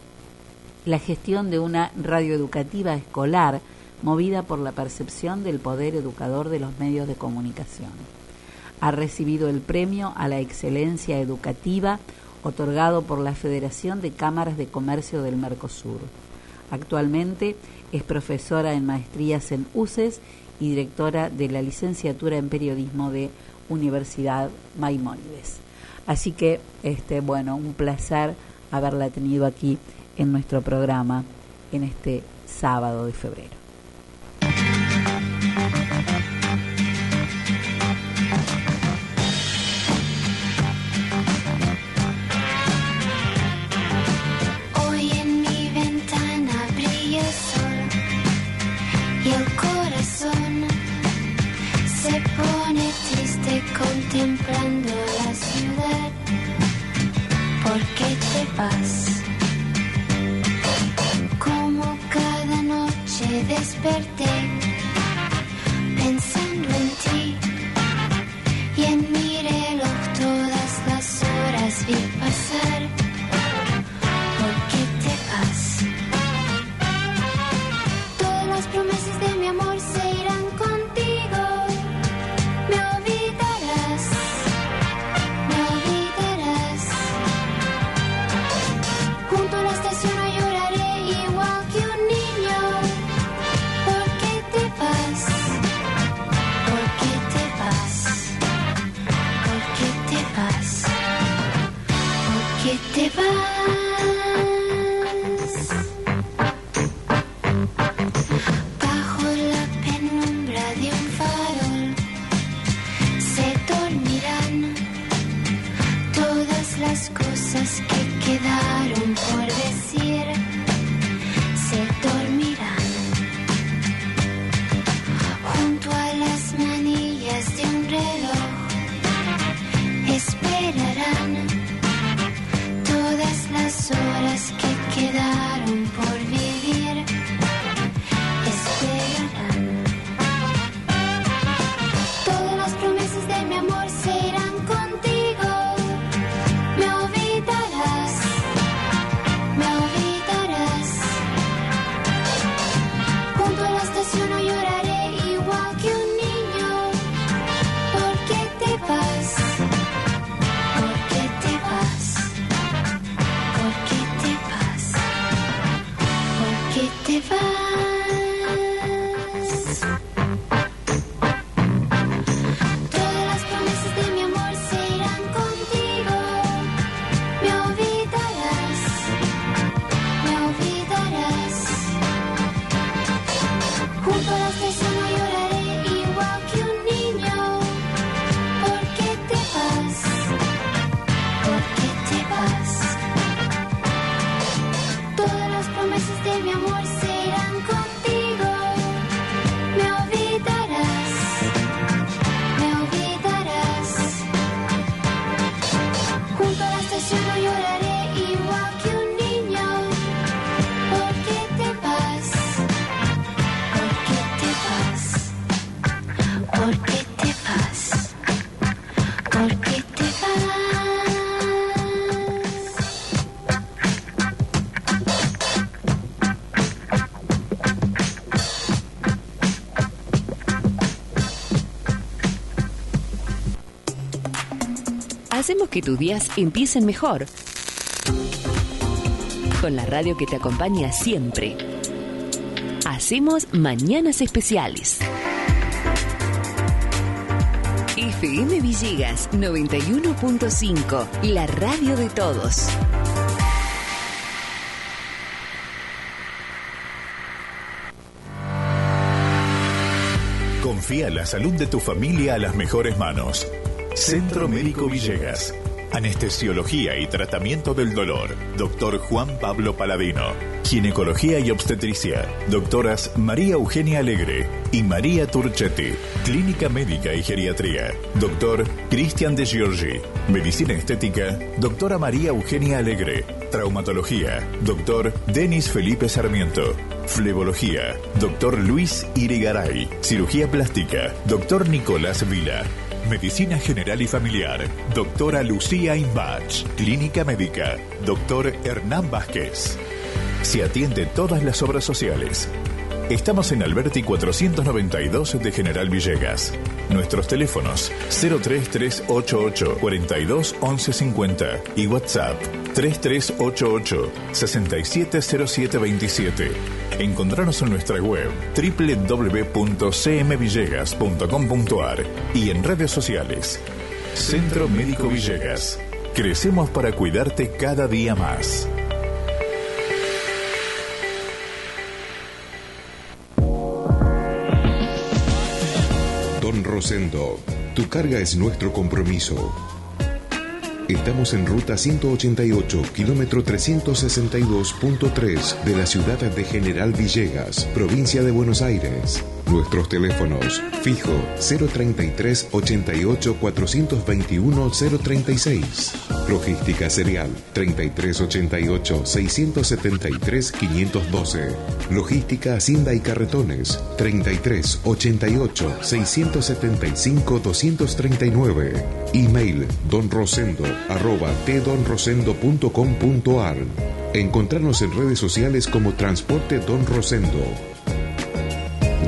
Speaker 2: la gestión de una radioeducativa escolar movida por la percepción del poder educador de los medios de comunicación. Ha recibido el premio a la excelencia educativa otorgado por la Federación de Cámaras de Comercio del Mercosur. Actualmente es profesora en maestrías en UCES y directora de la licenciatura en periodismo de Universidad Maimónides. Así que, este, bueno, un placer haberla tenido aquí en nuestro programa en este sábado de febrero.
Speaker 20: Contemplando la ciudad. ¿Por qué te vas? Como cada noche desperté pensando en ti y en mi reloj todas las horas vi pasar.
Speaker 7: Que tus días empiecen mejor. Con la radio que te acompaña siempre. Hacemos Mañanas Especiales. FM Villegas 91.5, la radio de todos.
Speaker 9: Confía la salud de tu familia a las mejores manos. Centro Médico Villegas. Anestesiología y tratamiento del dolor. Doctor Juan Pablo Paladino. Ginecología y obstetricia. Doctoras María Eugenia Alegre y María Turchetti. Clínica médica y geriatría. Doctor Cristian de Giorgi. Medicina estética. Doctora María Eugenia Alegre. Traumatología. Doctor Denis Felipe Sarmiento. Flebología. Doctor Luis Irigaray. Cirugía plástica. Doctor Nicolás Vila. Medicina General y Familiar. Doctora Lucía Imbach. Clínica Médica. Doctor Hernán Vázquez. Se atiende todas las obras sociales. Estamos en Alberti 492 de General Villegas. Nuestros teléfonos 03388 42 1150 y WhatsApp 3388 670727. Encontrarnos en nuestra web www.cmvillegas.com.ar y en redes sociales. Centro Médico Villegas. Crecemos para cuidarte cada día más.
Speaker 10: Don Rosendo, tu carga es nuestro compromiso. Estamos en ruta 188, kilómetro 362.3 de la ciudad de General Villegas, provincia de Buenos Aires. Nuestros teléfonos fijo 033 88 421 036. Logística Serial 33 88 673 512. Logística Hacienda y Carretones 33 88 675 239. Email donrosendo arroba tdonrosendo.com.ar. Encontrarnos en redes sociales como Transporte Don Rosendo.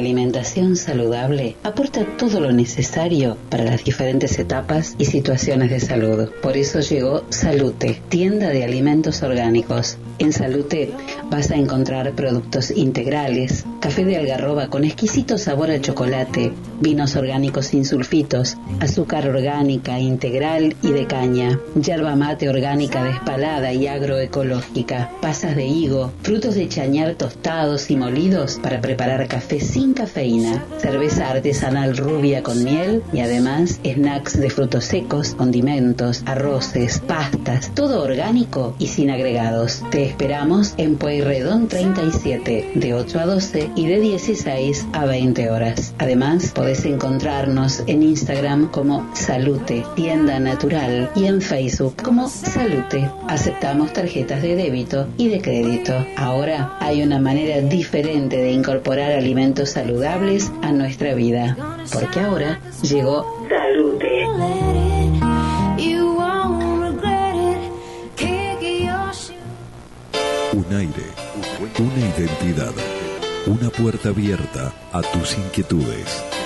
Speaker 21: La saludable aporta todo lo necesario para las diferentes etapas y situaciones de salud. Por eso llegó Salute, tienda de alimentos orgánicos. En Salute vas a encontrar productos integrales, café de algarroba con exquisito sabor a chocolate, vinos orgánicos sin sulfitos, azúcar orgánica, integral y de caña, yerba mate orgánica despalada y agroecológica, pasas de higo, frutos de chañar tostados y molidos para preparar café sin cafeína Cerveza artesanal rubia con miel y además snacks de frutos secos, condimentos, arroces, pastas, todo orgánico y sin agregados. Te esperamos en Pueyrredón 37, de 8 a 12 y de 16 a 20 horas. Además, podés encontrarnos en Instagram como Salute, tienda natural, y en Facebook como Salute. Aceptamos tarjetas de débito y de crédito. Ahora hay una manera diferente de incorporar alimentos saludables a nuestra vida, porque ahora llegó Salute.
Speaker 22: Un aire, una identidad, una puerta abierta a tus inquietudes.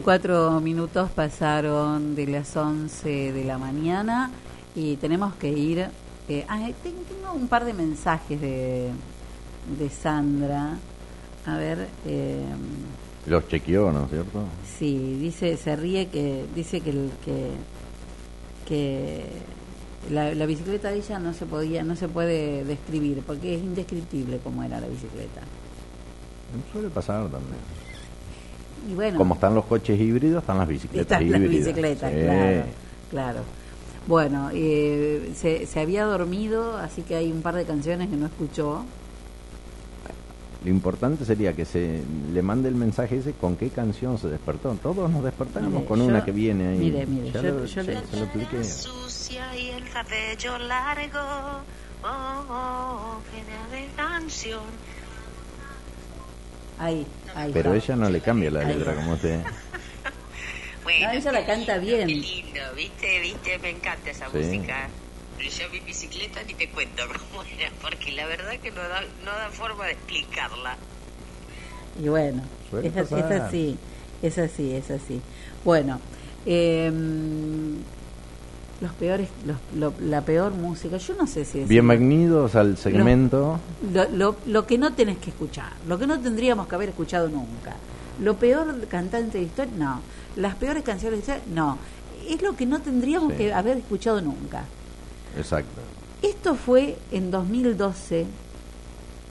Speaker 2: Treinta y cuatro minutos pasaron de las 11 de la mañana y tenemos que ir. eh, ah, ten- tengo un par de mensajes de, de Sandra. A ver, eh,
Speaker 3: Los chequeó, ¿no es cierto?
Speaker 2: sí, dice, se ríe que dice que que, que la, la bicicleta de ella no se podía, no se puede describir porque es indescriptible como era la bicicleta.
Speaker 3: Suele pasar también.
Speaker 2: Y bueno,
Speaker 3: Como están los coches híbridos, están las bicicletas
Speaker 2: Están las bicicletas,
Speaker 3: Sí.
Speaker 2: claro, claro. Bueno, eh, se, se había dormido, así que hay un par de canciones que no escuchó.
Speaker 3: Lo importante sería que se le mande el mensaje ese con qué canción se despertó. Todos nos despertamos
Speaker 2: Mire,
Speaker 3: con
Speaker 2: yo-
Speaker 3: una que viene ahí.
Speaker 2: mire, mire,
Speaker 3: Ya
Speaker 2: yo-
Speaker 3: lo-
Speaker 2: yo
Speaker 3: sí,
Speaker 2: le-
Speaker 3: se lo expliqué.
Speaker 23: sucia y el cabello largo. Oh, oh, de canción.
Speaker 2: Ahí, ahí
Speaker 3: Pero ella no le cambia la letra, como usted.
Speaker 23: Bueno,
Speaker 2: No, ella la canta bien.
Speaker 23: Qué lindo, ¿viste? ¿Viste? Me encanta esa
Speaker 3: Sí.
Speaker 23: música. Pero yo mi bicicleta ni te cuento cómo era, porque la verdad que no da, no da forma de explicarla.
Speaker 2: Y bueno, es, es así, es así, es así. Bueno, eh, los peores, los, lo- la peor música, yo no sé si es
Speaker 3: Bienvenidos al segmento.
Speaker 2: lo, lo, lo que no tenés que escuchar, lo que no tendríamos que haber escuchado nunca. Lo peor cantante de historia, no. Las peores canciones de historia, no. Es lo que no tendríamos
Speaker 3: Sí.
Speaker 2: que haber escuchado nunca.
Speaker 3: Exacto.
Speaker 2: Esto fue en 2012,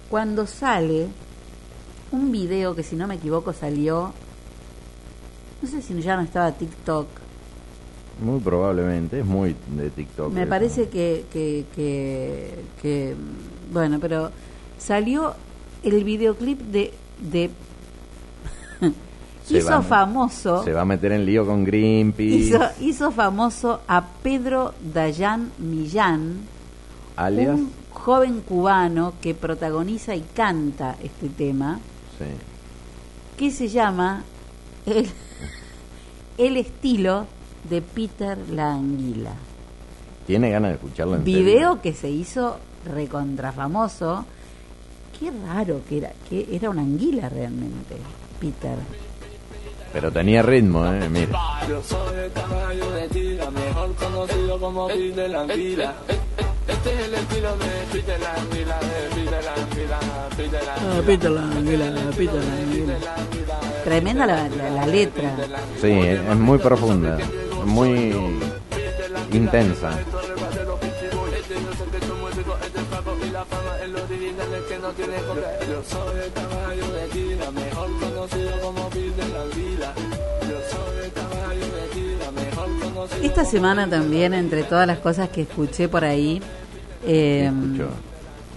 Speaker 2: cuando sale un video que si no me equivoco salió, no sé si ya no estaba TikTok,
Speaker 3: Muy probablemente, es muy de TikTok.
Speaker 2: me
Speaker 3: eso.
Speaker 2: parece que, que, que, que, bueno, pero salió el videoclip de... de hizo
Speaker 3: va
Speaker 2: famoso...
Speaker 3: Se va a meter en lío con Greenpeace,
Speaker 2: Hizo, hizo famoso a Pedro Dayan Millán,
Speaker 3: alias.
Speaker 2: un joven cubano que protagoniza y canta este tema,
Speaker 3: Sí.
Speaker 2: que se llama El, el estilo de Peter la Anguila.
Speaker 3: Tiene ganas de escucharlo en serio.
Speaker 2: Video que se hizo recontrafamoso. Qué raro que era, que era una anguila realmente, Peter.
Speaker 3: Pero tenía ritmo, ¿eh? Mire.
Speaker 24: Yo soy el caballo de tira, mejor conocido como Peter la Anguila. Este es el estilo de Peter la Anguila, de Peter la Anguila, Peter la
Speaker 2: Ah, Peter la Anguila, Peter la Anguila. Tremenda la, la- la letra.
Speaker 3: Sí, es es muy profunda, muy intensa.
Speaker 2: Esta semana también, entre todas las cosas que escuché por ahí, eh,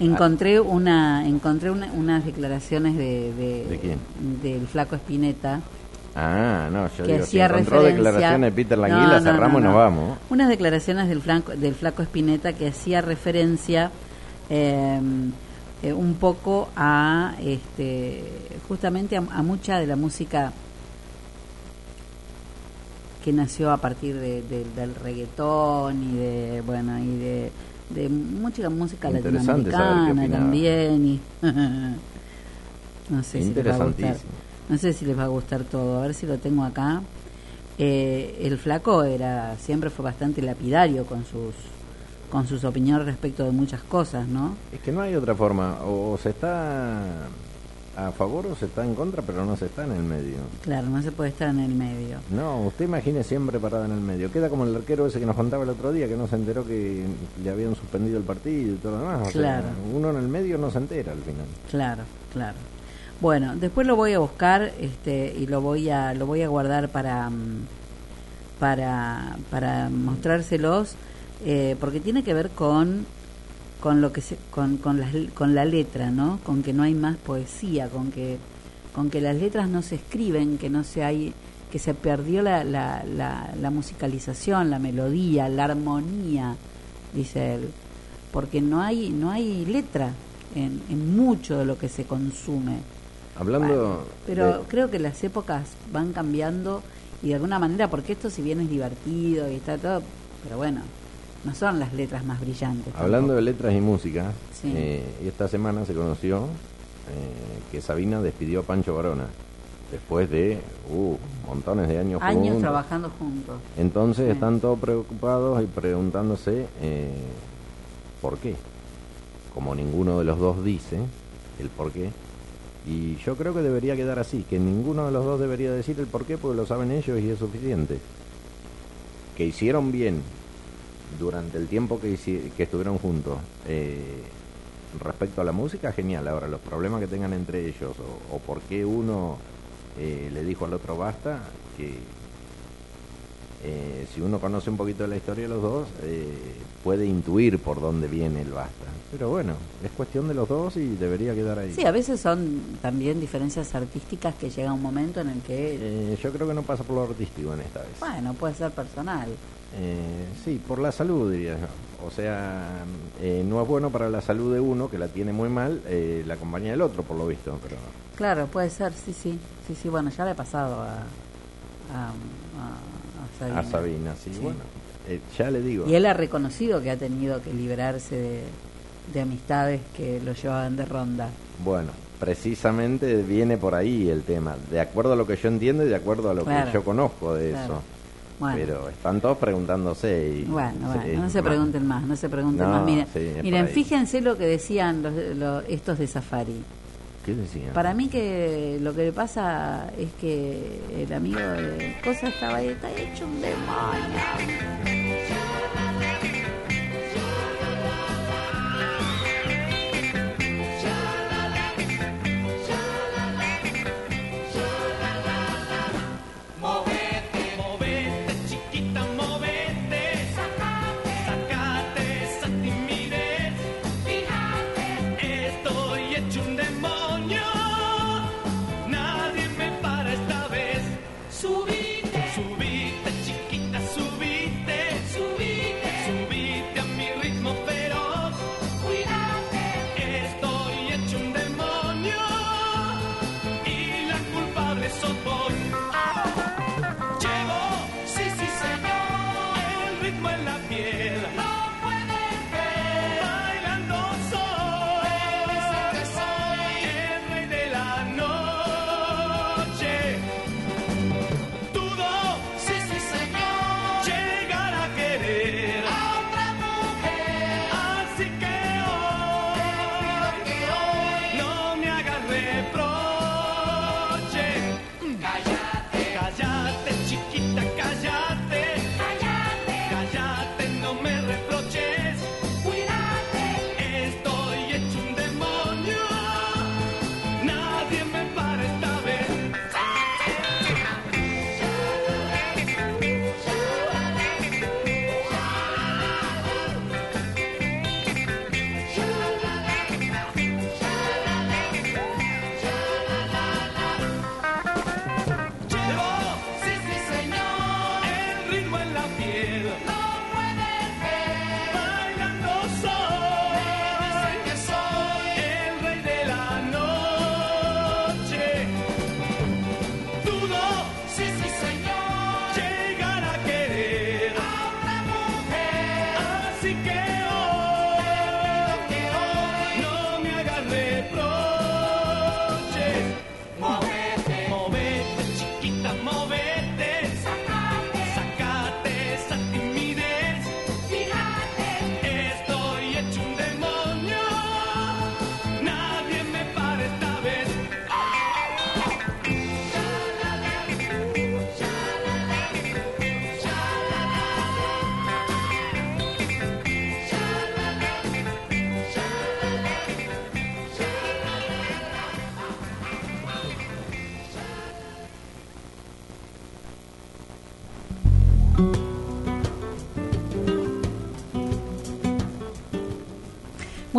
Speaker 2: encontré una encontré una- unas declaraciones de, de-
Speaker 3: ¿De quién?
Speaker 2: del flaco Espineta
Speaker 3: Ah, no, yo
Speaker 2: que
Speaker 3: digo, si
Speaker 2: hacía
Speaker 3: encontró
Speaker 2: referencia
Speaker 3: declaraciones de Peter
Speaker 2: No,
Speaker 3: Languila,
Speaker 2: no,
Speaker 3: cerramos
Speaker 2: no,
Speaker 3: y nos
Speaker 2: no.
Speaker 3: vamos.
Speaker 2: unas declaraciones del flaco del flaco Espineta que hacía referencia eh, eh, un poco a este justamente a, a mucha de la música que nació a partir de- de- del reggaetón y de bueno y de, de mucha música latinoamericana también y no sé si no sé si les va a gustar todo a ver si lo tengo acá Eh, el flaco era siempre fue bastante lapidario con sus con sus opiniones respecto de muchas cosas no
Speaker 3: Es que no hay otra forma. O se está a favor o se está en contra, pero no se está en el medio.
Speaker 2: Claro, no se puede estar en el medio.
Speaker 3: No, usted imagine siempre parado en el medio. Queda como el arquero ese que nos contaba el otro día, que no se enteró que le habían suspendido el partido y todo lo demás. O sea,
Speaker 2: Claro.
Speaker 3: uno en el medio no se entera al final.
Speaker 2: Claro, claro. Bueno, después lo voy a buscar este y lo voy a lo voy a guardar para mm, para para mostrárselos eh, porque tiene que ver con con lo que se, con con las- con la letra, ¿no? Con que no hay más poesía, con que con que las letras no se escriben, que no se hay que se perdió la, la, la, la musicalización, la melodía, la armonía, dice él, porque no hay no hay letra en, en mucho de lo que se consume.
Speaker 3: Hablando
Speaker 2: Pero
Speaker 3: de-
Speaker 2: creo que las épocas van cambiando y de alguna manera, porque esto si bien es divertido y está todo, pero bueno, no son las letras más brillantes.
Speaker 3: Hablando de letras y música,
Speaker 2: Sí.
Speaker 3: eh, esta semana se conoció eh, que Sabina despidió a Pancho Varona después de uh, montones de años
Speaker 2: Años
Speaker 3: juntos.
Speaker 2: trabajando juntos.
Speaker 3: Entonces
Speaker 2: Sí.
Speaker 3: están todos preocupados y preguntándose eh, por qué. Como ninguno de los dos dice el por qué. Y yo creo que debería quedar así, que ninguno de los dos debería decir el por qué porque lo saben ellos y es suficiente. Que hicieron bien durante el tiempo que, que estuvieron juntos. eh, respecto a la música, genial. Ahora, los problemas que tengan entre ellos o, o por qué uno eh, le dijo al otro basta, que eh, si uno conoce un poquito de la historia de los dos, eh, puede intuir por dónde viene el basta. Pero bueno, es cuestión de los dos y debería quedar ahí.
Speaker 2: Sí, a veces son también diferencias artísticas que llega un momento en el que,
Speaker 3: Eh, yo creo que no pasa por lo artístico en esta vez.
Speaker 2: bueno, puede ser personal.
Speaker 3: Eh, sí, por la salud diría yo. O sea, eh, no es bueno para la salud de uno, que la tiene muy mal, eh, la compañía del otro, por lo visto. Pero
Speaker 2: Claro, puede ser, sí, sí. Sí, sí, bueno, ya le he pasado a, a, a- a Sabina.
Speaker 3: a Sabina, sí,
Speaker 2: Sí.
Speaker 3: bueno. Eh, ya le digo.
Speaker 2: Y él ha reconocido que ha tenido que librarse de, de amistades que lo llevaban de ronda.
Speaker 3: Bueno, precisamente viene por ahí el tema, de acuerdo a lo que yo entiendo y de acuerdo a lo
Speaker 2: Claro.
Speaker 3: que yo conozco de
Speaker 2: Claro.
Speaker 3: eso.
Speaker 2: Bueno.
Speaker 3: Pero están todos preguntándose y...
Speaker 2: Bueno, bueno, no se pregunten más, no se pregunten
Speaker 3: No,
Speaker 2: más. Miren,
Speaker 3: sí,
Speaker 2: miren fíjense lo que decían los, los- estos de Safari.
Speaker 3: ¿Qué decían?
Speaker 2: Para mí que lo que le pasa es que el amigo de Cosa estaba ahí, está hecho un demonio.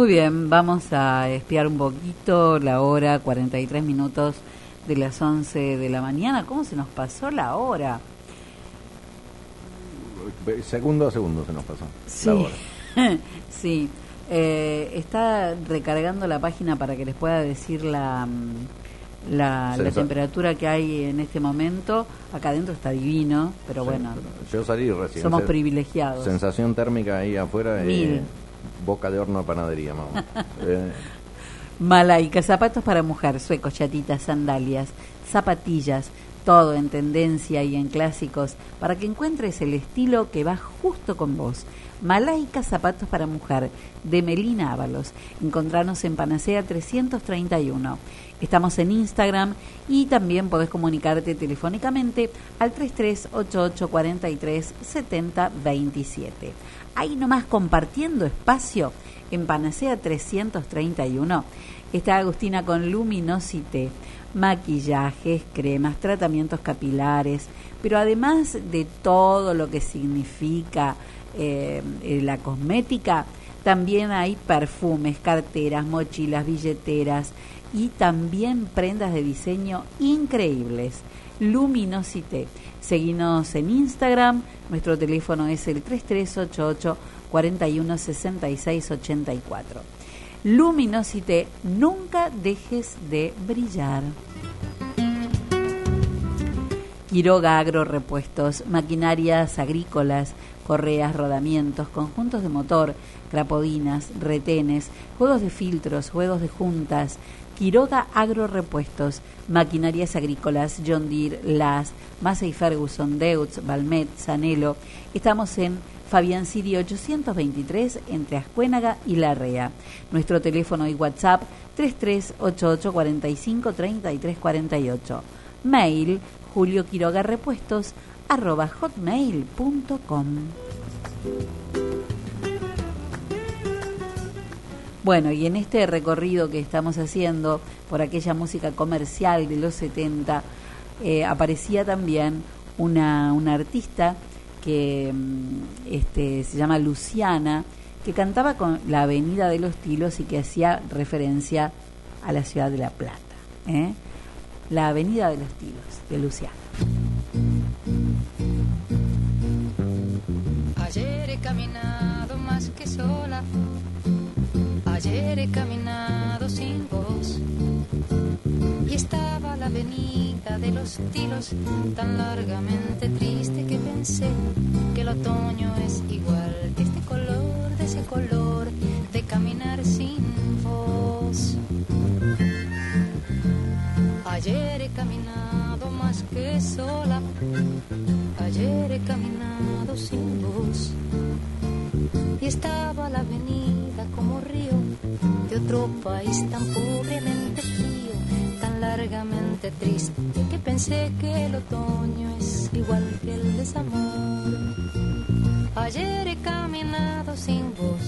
Speaker 2: Muy bien, vamos a espiar un poquito la hora, 43 minutos de las 11 de la mañana. ¿Cómo se nos pasó la hora?
Speaker 3: Segundo a segundo se nos pasó.
Speaker 2: Sí,
Speaker 3: La hora.
Speaker 2: sí. Eh, está recargando la página para que les pueda decir la, mm, la, temperatura que hay en este momento. Acá adentro está divino, pero bueno,
Speaker 3: Yo salí recién.
Speaker 2: somos privilegiados.
Speaker 3: Sensación térmica ahí afuera.
Speaker 2: Mil.
Speaker 3: eh, boca de horno de panadería, mamá. Eh,
Speaker 2: Malaica, zapatos para mujer, suecos, chatitas, sandalias, zapatillas, todo en tendencia y en clásicos, para que encuentres el estilo que va justo con vos. Malaica, zapatos para mujer, de Melina Ábalos. Encontrarnos en Panacea 331. Estamos en Instagram y también podés comunicarte telefónicamente al 3388 43 70 27. Ahí nomás compartiendo espacio en Panacea 331 está Agustina con Luminosité, maquillajes, cremas, tratamientos capilares, pero además de todo lo que significa eh, eh, la cosmética, también hay perfumes, carteras, mochilas, billeteras y también prendas de diseño increíbles. Luminosité. Seguinos en Instagram, nuestro teléfono es el 3388 41 66 84. Luminosité, nunca dejes de brillar. Quiroga Agro Repuestos, maquinarias agrícolas, correas, rodamientos, conjuntos de motor, crapodinas, retenes, juegos de filtros, juegos de juntas. Quiroga Agro Repuestos, maquinarias agrícolas, John Deere, Las, Massey Ferguson, Deutz, Valmet, Sanelo. Estamos en Fabián Sirio 823 entre Ascuénaga y Larrea. Nuestro teléfono y WhatsApp 3388 45 33 48. Mail Julio Quiroga Repuestos arroba hotmail.com. Bueno, y en este recorrido que estamos haciendo por aquella música comercial de los 70, eh, aparecía también una, una artista que mm, este, se llama Luciana, que cantaba con la Avenida de los Tilos y que hacía referencia a la ciudad de La Plata. ¿eh? La Avenida de los Tilos, de Luciana.
Speaker 25: Ayer he caminado más que sola. Ayer he caminado sin voz. Y estaba la avenida de los tilos tan largamente triste que pensé que el otoño es igual que este color, de ese color de caminar sin voz. Ayer he caminado más que sola. Ayer he caminado sin voz. Y estaba la avenida como río de otro país tan pobremente frío, tan largamente triste, que pensé que el otoño es igual que el desamor. Ayer he caminado sin voz.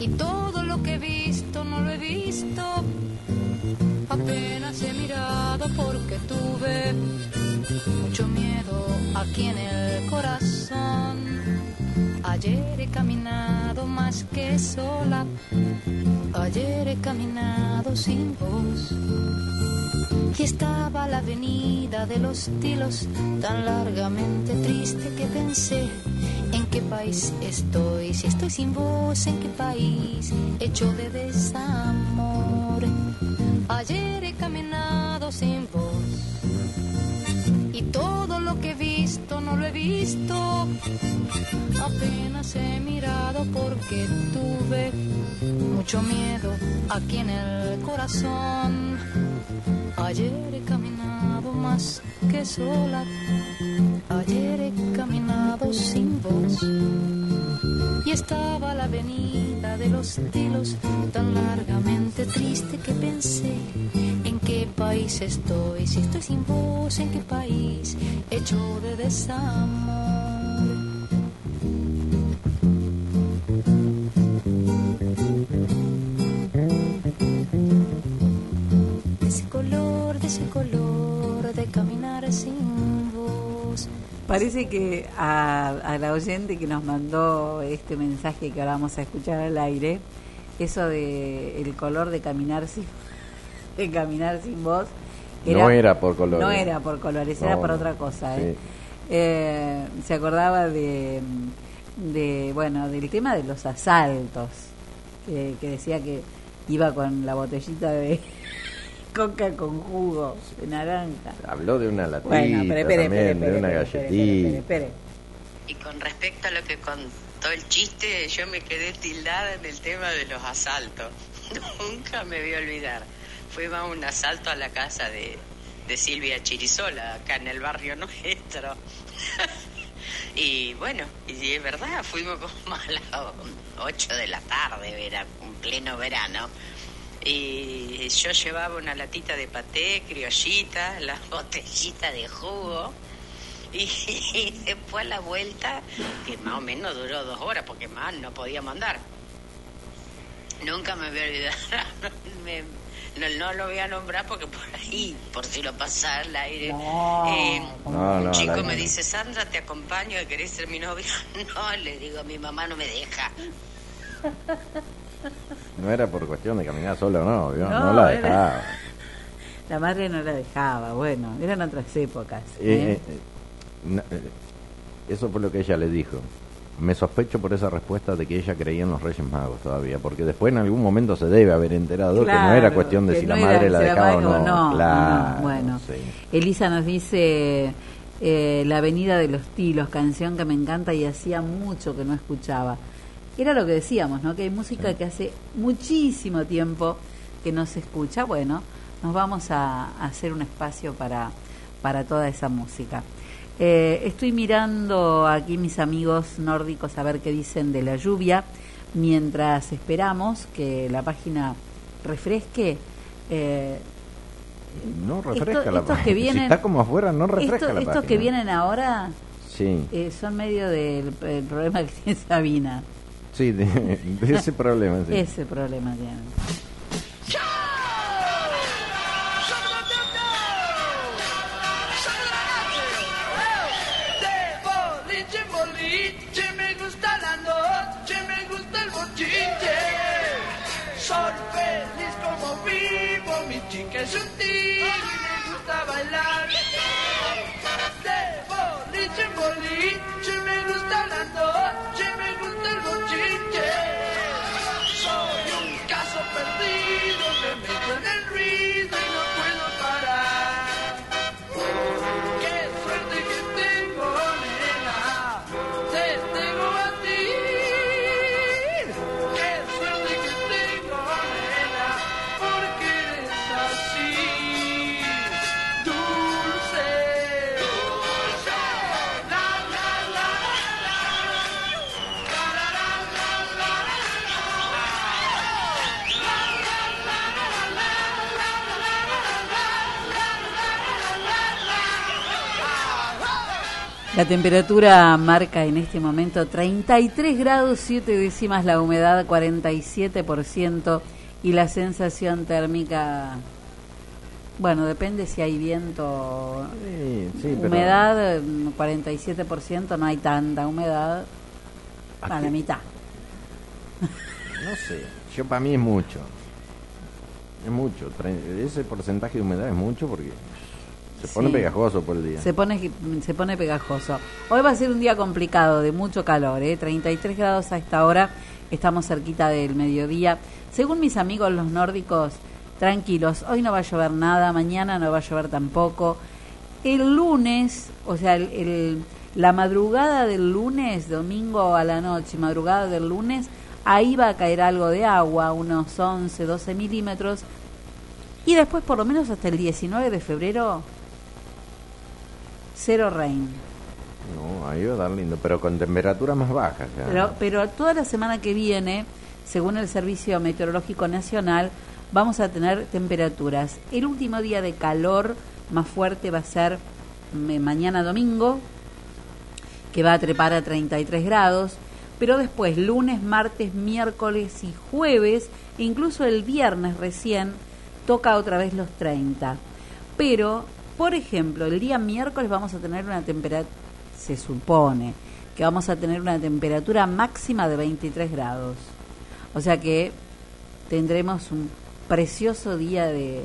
Speaker 25: Y todo lo que he visto no lo he visto. Apenas he mirado porque tuve mucho miedo aquí en el corazón. Ayer he caminado más que sola. Ayer he caminado sin voz. Y estaba la avenida de los tilos tan largamente triste que pensé en qué país estoy. Si estoy sin voz, en qué país hecho de desamor. Ayer he caminado sin voz. Que he visto no lo he visto. Apenas he mirado porque tuve mucho miedo aquí en el corazón. Ayer he caminado más que sola. Ayer he caminado sin voz. Y estaba la avenida de los tilos tan largamente triste que pensé en qué país estoy. Si estoy sin voz, en qué país hecho de desamor. De ese color, de ese color de caminar sin voz.
Speaker 2: Parece que a, a la oyente que nos mandó este mensaje que ahora vamos a escuchar al aire, eso de el color de caminar sin, de caminar sin voz,
Speaker 3: No era por colores.
Speaker 2: No era por colores, era por otra cosa.
Speaker 3: Sí.
Speaker 2: ¿eh? Eh, se acordaba de, de, bueno, del tema de los asaltos, que, que decía que iba con la botellita de coca con jugo de naranja.
Speaker 3: Habló de una latita
Speaker 2: Bueno, pero espere,
Speaker 3: también,
Speaker 2: espere,
Speaker 3: de una
Speaker 2: espere, espere,
Speaker 3: galletita.
Speaker 2: espere, espere.
Speaker 26: Y con respecto a lo que contó el chiste, yo me quedé tildada en el tema de los asaltos. Nunca me voy a olvidar. A un asalto a la casa de, de Silvia Chirisola, acá en el barrio nuestro. y bueno, y es verdad, fuimos como a las 8 de la tarde, era un pleno verano. Y yo llevaba una latita de paté, criollita, la botellita de jugo. Y, después la vuelta, que más o menos duró dos horas, porque más no podíamos andar. Nunca me voy a olvidar. No, no lo voy a nombrar porque por ahí, por si lo pasa al aire. eh,
Speaker 3: No, no,
Speaker 26: un chico me dice, Sandra, te acompaño, ¿querés ser mi novia? No, le digo, mi mamá no me deja.
Speaker 3: No era por cuestión de caminar sola o no.
Speaker 2: No,
Speaker 3: no, la
Speaker 2: era-
Speaker 3: dejaba.
Speaker 2: La madre no la dejaba, bueno, eran otras épocas.
Speaker 3: Eh,
Speaker 2: ¿eh?
Speaker 3: eh, eh, eh, eso fue lo que ella le dijo. Me sospecho por esa respuesta de que ella creía en los Reyes Magos todavía, porque después en algún momento se debe haber enterado que no
Speaker 2: Claro,
Speaker 3: era cuestión de si
Speaker 2: no
Speaker 3: la madre la dejaba o no.
Speaker 2: no,
Speaker 3: Claro,
Speaker 2: no, bueno.
Speaker 3: sí.
Speaker 2: Elisa nos dice eh, La Avenida de los Tilos, canción que me encanta y hacía mucho que no escuchaba. Era lo que decíamos, ¿no? Que hay música que hace muchísimo tiempo que no se escucha. Bueno, nos vamos a, a hacer un espacio para, para toda esa música. Eh, estoy mirando aquí mis amigos nórdicos a ver qué dicen de la lluvia, mientras esperamos que la página refresque. Eh,
Speaker 3: No refresca
Speaker 2: Esto-
Speaker 3: la
Speaker 2: estos
Speaker 3: página.
Speaker 2: que vienen-
Speaker 3: si está como afuera, no refresca
Speaker 2: esto-
Speaker 3: la
Speaker 2: estos
Speaker 3: página.
Speaker 2: que vienen ahora
Speaker 3: Sí,
Speaker 2: eh, son medio del el problema que tiene Sabina.
Speaker 3: sí, de, de ese problema. Sí.
Speaker 2: Ese problema tiene.
Speaker 12: Chica es un tigre y me gusta bailar. De boliche en boliche me gusta la noche, me gusta el bochinche. La
Speaker 2: temperatura marca en este momento 33 grados 7 décimas, la humedad 47% y la sensación térmica, bueno, depende si hay viento,
Speaker 3: Sí, sí, pero-
Speaker 2: humedad mm, 47%, no hay tanta humedad, a la mitad.
Speaker 3: No sé, yo para mí es mucho. Es mucho. Ese porcentaje de humedad es mucho porque se pone
Speaker 2: Sí.
Speaker 3: pegajoso por el día.
Speaker 2: Se pone, se pone pegajoso. Hoy va a ser un día complicado, de mucho calor, ¿eh? 33 grados a esta hora, estamos cerquita del mediodía. Según mis amigos los nórdicos, tranquilos, hoy no va a llover nada, mañana no va a llover tampoco. El lunes, o sea, el, el- la madrugada del lunes, domingo a la noche, madrugada del lunes, ahí va a caer algo de agua, unos 11, 12 milímetros. Y después, por lo menos hasta el 19 de febrero, cero rain.
Speaker 3: No, ahí va a dar lindo, pero con temperaturas más bajas. ya.
Speaker 2: Pero, pero toda la semana que viene, según el Servicio Meteorológico Nacional, vamos a tener temperaturas. El último día de calor más fuerte va a ser mm, mañana domingo, que va a trepar a 33 grados, pero después lunes, martes, miércoles y jueves, e incluso el viernes recién, toca otra vez los 30. Pero, por ejemplo, el día miércoles vamos a tener una temperatura se supone que vamos a tener una temperatura máxima de 23 grados. O sea que tendremos un precioso día de,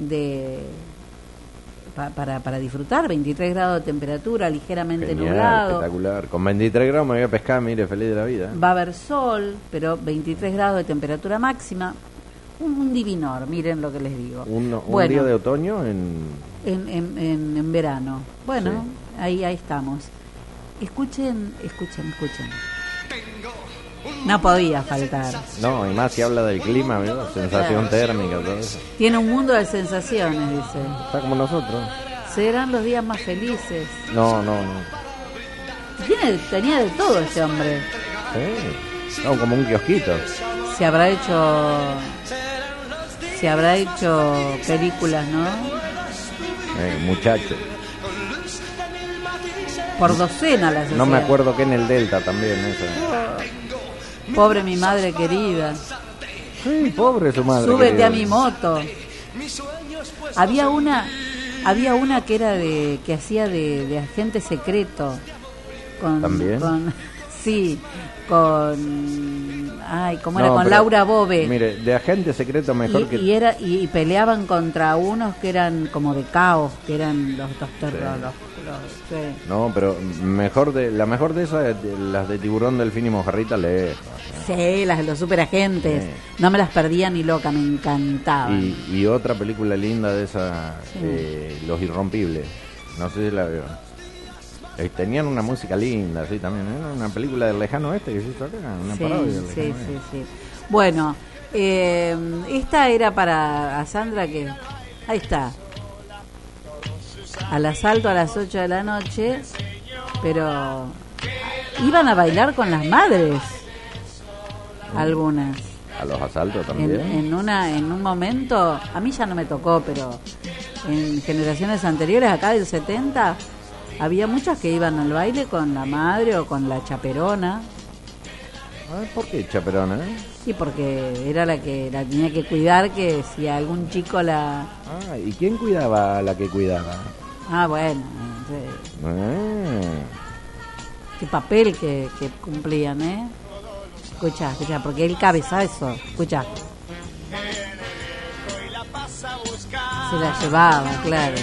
Speaker 2: de pa- para, para disfrutar, 23 grados de temperatura, ligeramente
Speaker 3: Genial,
Speaker 2: nublado.
Speaker 3: espectacular. Con 23 grados me voy a pescar, mire, feliz de la vida.
Speaker 2: Va a haber sol, pero 23 grados de temperatura máxima. Un, un divinor, miren lo que les digo.
Speaker 3: Un, un
Speaker 2: Bueno.
Speaker 3: día de otoño en...
Speaker 2: En, en, en, en verano. Bueno, ahí, ahí estamos. Escuchen, escuchen, escuchen. No podía faltar.
Speaker 3: No, y más si habla del clima, ¿verdad? sensación térmica, todo eso.
Speaker 2: Tiene un mundo de sensaciones, dice.
Speaker 3: Está como nosotros.
Speaker 2: Serán los días más felices.
Speaker 3: No, no, no.
Speaker 2: Tiene, tenía de todo ese hombre.
Speaker 3: Sí. No, como un kiosquito.
Speaker 2: Se habrá hecho. Se habrá hecho películas, ¿no?
Speaker 3: Eh, muchacho.
Speaker 2: Por docena las
Speaker 3: No me acuerdo que en el Delta también, eso.
Speaker 2: Pobre mi madre querida.
Speaker 3: Sí, pobre su madre.
Speaker 2: Súbete
Speaker 3: querida.
Speaker 2: a mi moto. Había una, había una que era de, que hacía de, de agente secreto. Con,
Speaker 3: ¿También?
Speaker 2: con- sí, con, ay, ¿cómo era? Con
Speaker 3: pero,
Speaker 2: Laura Bobe.
Speaker 3: Mire, de agente secreto mejor
Speaker 2: y,
Speaker 3: que...
Speaker 2: y era y, y peleaban contra unos que eran como de caos, que eran los dos los- sí.
Speaker 3: No, pero mejor de la mejor de esas, las de tiburón, delfín y mojarrita, lejos.
Speaker 2: Sí, las de los superagentes.
Speaker 3: Sí.
Speaker 2: No me las perdía ni loca, me encantaban.
Speaker 3: Y, y otra película linda de esa,
Speaker 2: Sí.
Speaker 3: eh, Los Irrompibles. No sé si la veo. Eh, tenían una música linda, sí, también. Era una película del lejano oeste que se hizo acá, una
Speaker 2: Sí,
Speaker 3: parodia del
Speaker 2: sí, sí, sí. Bueno, eh, esta era para a Sandra que... Ahí está. Al asalto a las 8 de la noche, pero iban a bailar con las madres. Algunas.
Speaker 3: A los asaltos
Speaker 2: En,
Speaker 3: también.
Speaker 2: en una en un momento, a mí ya no me tocó, pero en generaciones anteriores, acá del 70, había muchas que iban al baile con la madre o con la chaperona.
Speaker 3: Ah, ¿Por qué chaperona?
Speaker 2: Sí, porque era la que la tenía que cuidar, que si algún chico la...
Speaker 3: Ah, ¿y quién cuidaba a la que cuidaba?
Speaker 2: Ah, bueno, sí.
Speaker 3: Ah,
Speaker 2: qué papel que, que cumplían, ¿eh? Escucha, escucha, porque él cabeza eso, escucha. Se la llevaba, claro.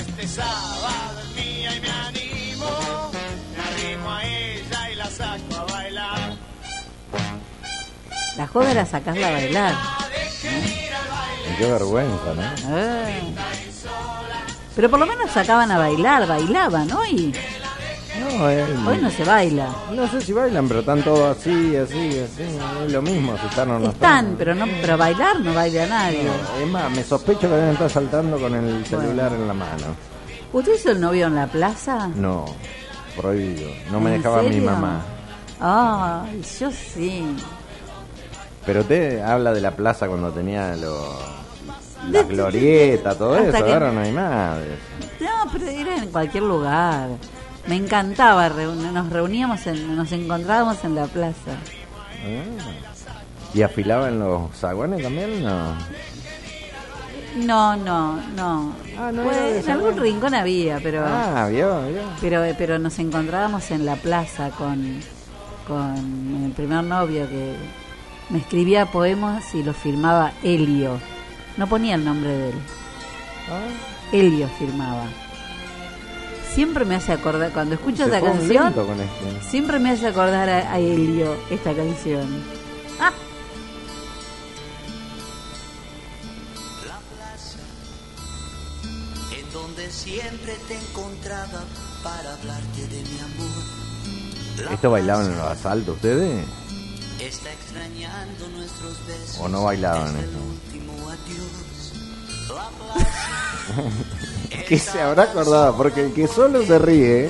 Speaker 27: La
Speaker 2: joda era sacarla a bailar.
Speaker 3: qué vergüenza, ¿no?
Speaker 2: Eh. Pero por lo menos sacaban a bailar, bailaban, hoy,
Speaker 3: No, eh,
Speaker 2: hoy no se baila.
Speaker 3: no sé si bailan, pero están todos así, así, así. Es lo mismo, si están o no
Speaker 2: Están, pero no, pero bailar no baila nadie.
Speaker 3: Es más, me sospecho que deben estar saltando con el celular en la mano.
Speaker 2: ¿Usted hizo el novio en la plaza?
Speaker 3: No, prohibido. No me
Speaker 2: ¿En
Speaker 3: dejaba mi mamá.
Speaker 2: Ay, yo sí.
Speaker 3: Pero usted habla de la plaza cuando tenía los las glorietas, todo
Speaker 2: Hasta
Speaker 3: eso.
Speaker 2: que-
Speaker 3: Ahora no hay más.
Speaker 2: No, pero era en cualquier lugar. Me encantaba, reun- nos reuníamos, en, nos encontrábamos en la plaza.
Speaker 3: Ah. ¿Y afilaban los zaguanes también? No.
Speaker 2: No, no, no.
Speaker 3: no
Speaker 2: Pues, en algún rincón había, pero
Speaker 3: Ah, vio, vio.
Speaker 2: pero pero nos encontrábamos en la plaza con con el primer novio que me escribía poemas y los firmaba Helio. No ponía el nombre de él. Helio firmaba. Siempre me hace acordar, cuando escucho
Speaker 3: un
Speaker 2: canción,
Speaker 3: este.
Speaker 2: siempre me hace acordar a, a Helio esta canción. Ah,
Speaker 28: en donde siempre te encontraba para hablarte de mi amor.
Speaker 3: ¿Esto bailaban en los asaltos ustedes?
Speaker 28: Está extrañando nuestros besos.
Speaker 3: ¿O no bailaban eso?
Speaker 28: plaza
Speaker 3: ¿Qué se habrá acordado? Porque el que solo se ríe.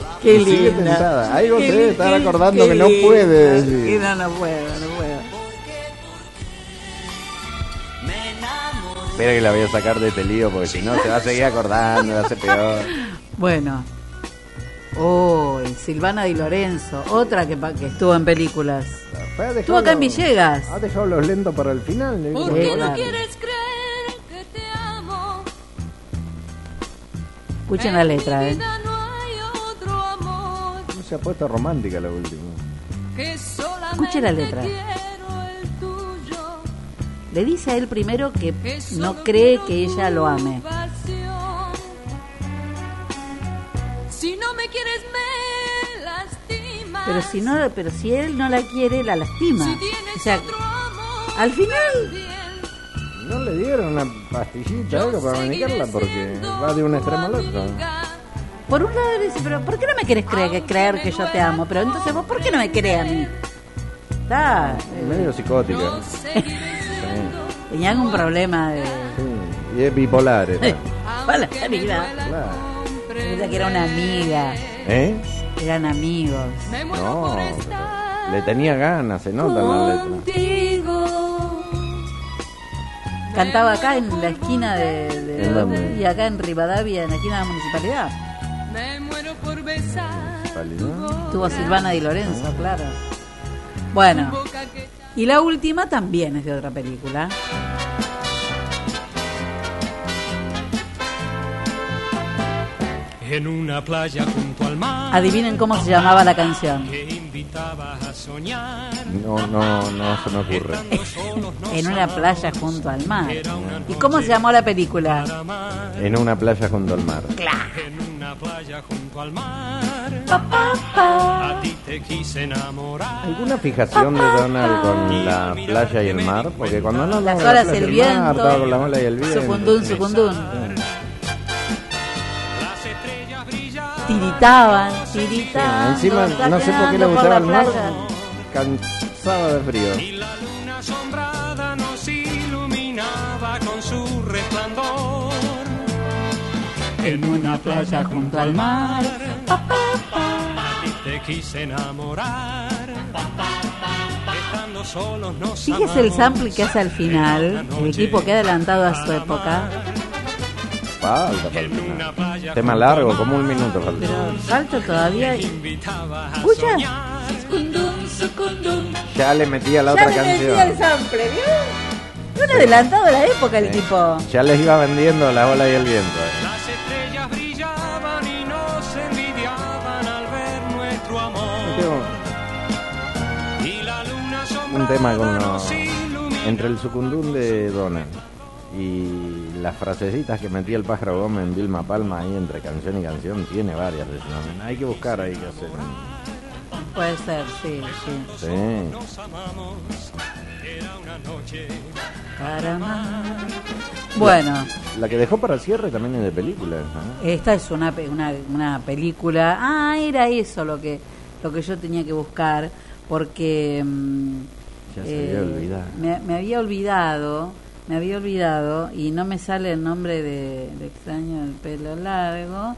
Speaker 28: La
Speaker 2: qué linda.
Speaker 3: tentada. Algo se debe estar acordando que no puede decir.
Speaker 2: No, no puedo, no puedo.
Speaker 3: Espera que la voy a sacar de este lío porque si no se va a seguir acordando, va a ser peor.
Speaker 2: Bueno. Uy, Silvana Di Lorenzo, otra que, pa- que estuvo en películas. Estuvo acá en Villegas.
Speaker 3: Ha dejado los lentos para el final. le
Speaker 25: ¿Por qué no
Speaker 2: claro.
Speaker 25: quieres creer que te amo?
Speaker 2: Escuchen la letra, ¿eh?
Speaker 25: Vida no hay otro amor
Speaker 3: No se ha puesto romántica la última.
Speaker 25: que solamente
Speaker 2: Escuche la letra. Le dice a él primero que no cree que ella lo ame.
Speaker 25: Si no me quieres me lastimas.
Speaker 2: Pero si no, pero si él no la quiere, la lastima.
Speaker 25: Si tienes
Speaker 2: O sea,
Speaker 25: otro amor,
Speaker 2: al final
Speaker 3: No le dieron una pastillita algo para medicarla porque va de un extremo al otro.
Speaker 2: Por un lado le dice, pero ¿por qué no me querés creer que, creer que yo te amo? Pero entonces vos, ¿por qué no me querés a mí? Está.
Speaker 3: Medio psicótica.
Speaker 2: Tenía algún problema de.
Speaker 3: Sí, y es bipolar. esta.
Speaker 2: Hola, vida.
Speaker 3: Claro.
Speaker 2: Que era una amiga.
Speaker 3: ¿Eh?
Speaker 2: Eran amigos.
Speaker 3: No, le tenía ganas, se nota en la letra.
Speaker 25: Contigo.
Speaker 2: Cantaba acá en la esquina de. de-
Speaker 3: ¿En dónde?
Speaker 2: y acá en Rivadavia, en la esquina de la municipalidad.
Speaker 25: Me muero por besar.
Speaker 2: Tuvo Silvana Di Lorenzo, claro. Bueno, y la última también es de otra película.
Speaker 29: En una playa junto al mar.
Speaker 2: Adivinen cómo se llamaba la canción.
Speaker 3: No, no, no se me ocurre.
Speaker 2: En una playa junto al mar. ¿Y cómo se llamó la película?
Speaker 3: En una playa junto al mar.
Speaker 29: En una playa junto al mar. A ti te quise enamorar.
Speaker 3: ¿Alguna fijación de Donald con la playa y el mar? Porque cuando no
Speaker 2: Las
Speaker 3: la playa
Speaker 2: el
Speaker 3: mar,
Speaker 2: viento.
Speaker 3: estaba con la ola y el viento.
Speaker 2: Sucundún, sucundún. Tiritaban, tiritaban.
Speaker 3: Encima, no sé por qué le gustaba el mar. Cansaba de frío.
Speaker 29: Y la luna asombrada
Speaker 2: En una playa junto al mar.
Speaker 29: Te quise enamorar. Estando solos nos
Speaker 2: Fíjese el sample que hace al final. El tipo que ha adelantado a su época.
Speaker 3: Falta final. Tema largo, como un minuto falta.
Speaker 2: Pero falta todavía. ¿Escucha?
Speaker 3: Ya le metía la
Speaker 2: Ya
Speaker 3: otra
Speaker 2: le metía el
Speaker 3: canción.
Speaker 2: sample, ¿vio? Un adelantado a la época el tipo.
Speaker 3: Ya les iba vendiendo la ola y el viento. eh. Un tema con los... Entre el sucundún de Donald y las frasecitas que metía el pájaro Gómez en Vilma Palma ahí entre canción y canción, tiene varias nombre. Hay que buscar ahí que hacer.
Speaker 2: Puede ser, sí, sí.
Speaker 3: Sí.
Speaker 29: Nos amamos, era una noche.
Speaker 2: Para. Bueno,
Speaker 3: La que dejó para el cierre también es de película. ¿no?
Speaker 2: esta es una, una, una película. Ah, era eso lo que lo que yo tenía que buscar porque mm,
Speaker 3: Ya se había olvidado.
Speaker 2: Me, me había olvidado, me había olvidado y no me sale el nombre de, de extraño del pelo largo.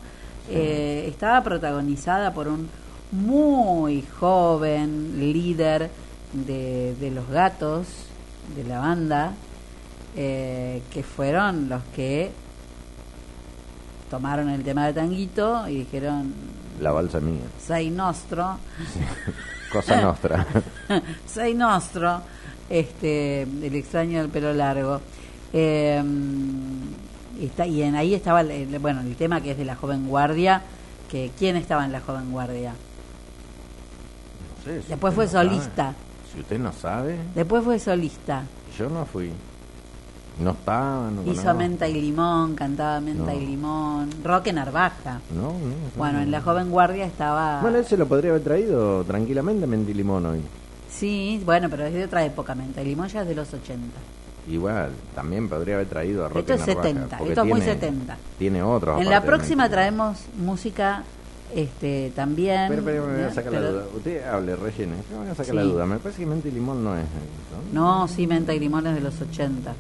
Speaker 2: Eh, estaba protagonizada por un muy joven líder de, de los gatos de la banda eh, que fueron los que tomaron el tema de Tanguito y dijeron
Speaker 3: La balsa mía.
Speaker 2: sei nostro
Speaker 3: Cosa nostra.
Speaker 2: sei nostro este el extraño del pelo largo Eh, y está, y en, ahí estaba el, bueno el tema que es de la joven guardia que quién estaba en la joven guardia
Speaker 3: si
Speaker 2: Después fue
Speaker 3: no
Speaker 2: solista.
Speaker 3: sabe. Si usted no sabe,
Speaker 2: después fue solista
Speaker 3: yo no fui. No estaba, no
Speaker 2: hizo
Speaker 3: conozco.
Speaker 2: menta y limón cantaba menta
Speaker 3: No.
Speaker 2: y limón Roque Narvaja
Speaker 3: No, no, no.
Speaker 2: bueno en la joven guardia estaba
Speaker 3: Bueno, él se lo podría haber traído tranquilamente Mentilimón hoy.
Speaker 2: sí bueno pero es de otra época menta y limón ya es de los 80
Speaker 3: Igual, también podría haber traído a Roque
Speaker 2: Esto es
Speaker 3: Narvaja,
Speaker 2: 70,
Speaker 3: porque
Speaker 2: esto es muy
Speaker 3: tiene-
Speaker 2: 70.
Speaker 3: Tiene otros.
Speaker 2: En la próxima traemos música este también.
Speaker 3: Pero, pero me voy a
Speaker 2: ¿no?
Speaker 3: sacar la
Speaker 2: Pero-
Speaker 3: duda. Usted hable, rellene. Me voy a sacar la
Speaker 2: Sí.
Speaker 3: duda. Me parece que Menta y Limón no es. ¿no?
Speaker 2: No, sí, menta y limón es de los 80.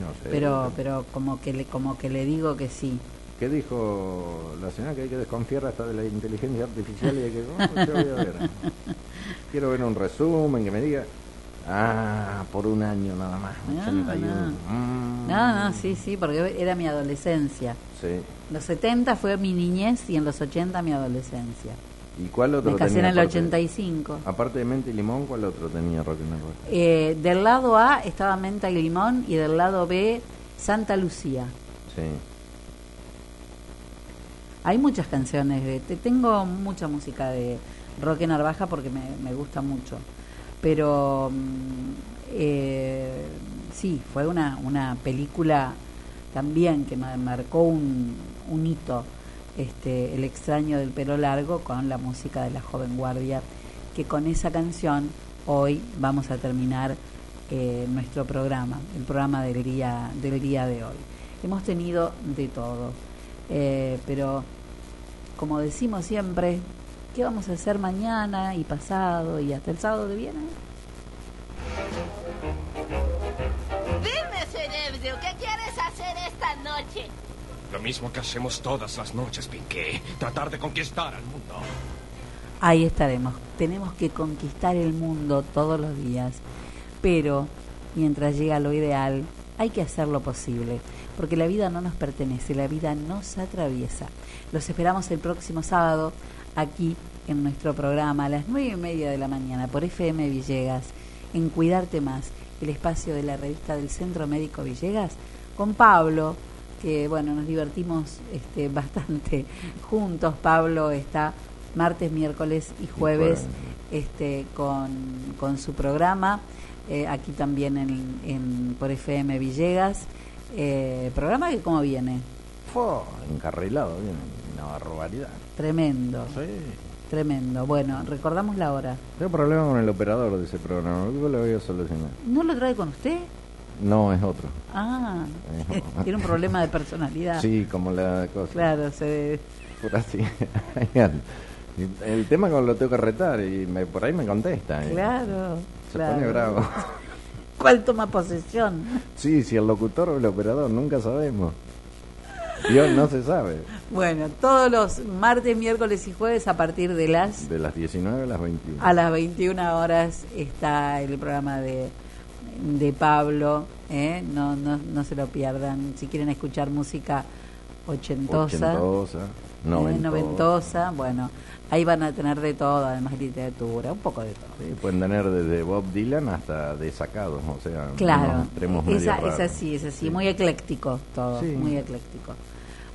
Speaker 3: No sé.
Speaker 2: Pero pero como que le como que le digo que sí.
Speaker 3: ¿Qué dijo la señora que hay que desconfiar hasta de la inteligencia artificial y hay que... oh, yo voy a ver. Quiero ver un resumen que me diga... Ah, por un año nada más. 81. Mm,
Speaker 2: No, no, sí, sí, porque era mi adolescencia.
Speaker 3: Sí.
Speaker 2: Los 70 fue mi niñez y en los 80 mi adolescencia.
Speaker 3: ¿Y cuál otro
Speaker 2: Me casé en el
Speaker 3: aparte-
Speaker 2: 85.
Speaker 3: Aparte de menta y limón, ¿cuál otro tenía rock and roll?
Speaker 2: Eh, del lado A estaba Menta y Limón y del lado B Santa Lucía.
Speaker 3: Sí.
Speaker 2: Hay muchas canciones, de, te- tengo mucha música de Roque Narvaja porque me, me gusta mucho. Pero mm, eh, sí, fue una, una película también que ma- marcó un, un hito, este, El extraño del pelo largo con la música de la joven guardia, que con esa canción hoy vamos a terminar eh, nuestro programa, el programa del día, del día de hoy. Hemos tenido de todo, eh, pero como decimos siempre, ¿qué vamos a hacer mañana y pasado y hasta el sábado de viene?
Speaker 23: Lo mismo que hacemos todas las noches, Pinky. Tratar de conquistar al mundo.
Speaker 2: Ahí estaremos. Tenemos que conquistar el mundo todos los días, pero mientras llega lo ideal, hay que hacer lo posible, porque la vida no nos pertenece, la vida nos atraviesa. Los esperamos el próximo sábado aquí en nuestro programa a las nueve y media de la mañana por FM Villegas, en Cuidarte Más, el espacio de la revista del Centro Médico Villegas, con Pablo, que bueno, nos divertimos este, bastante juntos. Pablo está martes, miércoles y jueves este, con, con su programa, eh, aquí también en, en- por FM Villegas. Eh, programa que cómo viene,
Speaker 3: Fue encarrilado, bien, una barbaridad.
Speaker 2: tremendo, tremendo. Bueno, recordamos la hora.
Speaker 3: Tengo problema con el operador de ese programa, luego lo voy a solucionar.
Speaker 2: ¿No lo trae con usted?
Speaker 3: No, es otro.
Speaker 2: Ah, tiene un problema de personalidad.
Speaker 3: Sí, como la cosa.
Speaker 2: Claro, se...
Speaker 3: Por así. el tema con lo tengo que retar y me- por ahí me contesta. eh.
Speaker 2: Claro.
Speaker 3: Se
Speaker 2: claro.
Speaker 3: pone bravo.
Speaker 2: ¿Cuál toma posesión?
Speaker 3: Sí, si el locutor o el operador, nunca sabemos. Dios no se sabe.
Speaker 2: Bueno, todos los martes, miércoles y jueves a partir de las
Speaker 3: De las 19 a las 21.
Speaker 2: a las 21 horas está el programa de, de Pablo. ¿eh? No, no, no se lo pierdan. Si quieren escuchar música ochentosa,
Speaker 3: Ochentosa,
Speaker 2: ¿eh?
Speaker 3: noventosa.
Speaker 2: noventosa, bueno, ahí van a tener de todo, además literatura, un poco de todo.
Speaker 3: Sí, pueden tener desde Bob Dylan hasta desacados, o sea,
Speaker 2: Claro, esa, es así, es así, muy ecléctico todo,
Speaker 3: Sí.
Speaker 2: muy ecléctico.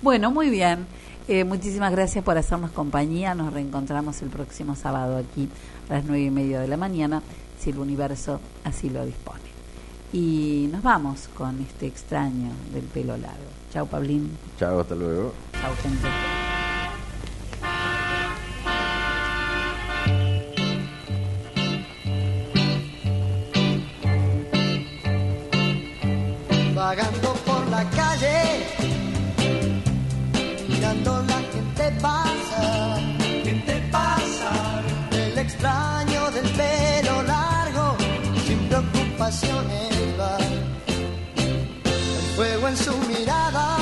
Speaker 2: Bueno, muy bien. Eh, muchísimas gracias por hacernos compañía. Nos reencontramos el próximo sábado aquí a las nueve y media de la mañana, si el universo así lo dispone. Y nos vamos con este extraño del pelo largo. Chao, Pablín.
Speaker 3: Chao, hasta luego.
Speaker 2: Chao, gente.
Speaker 28: vagando en su mirada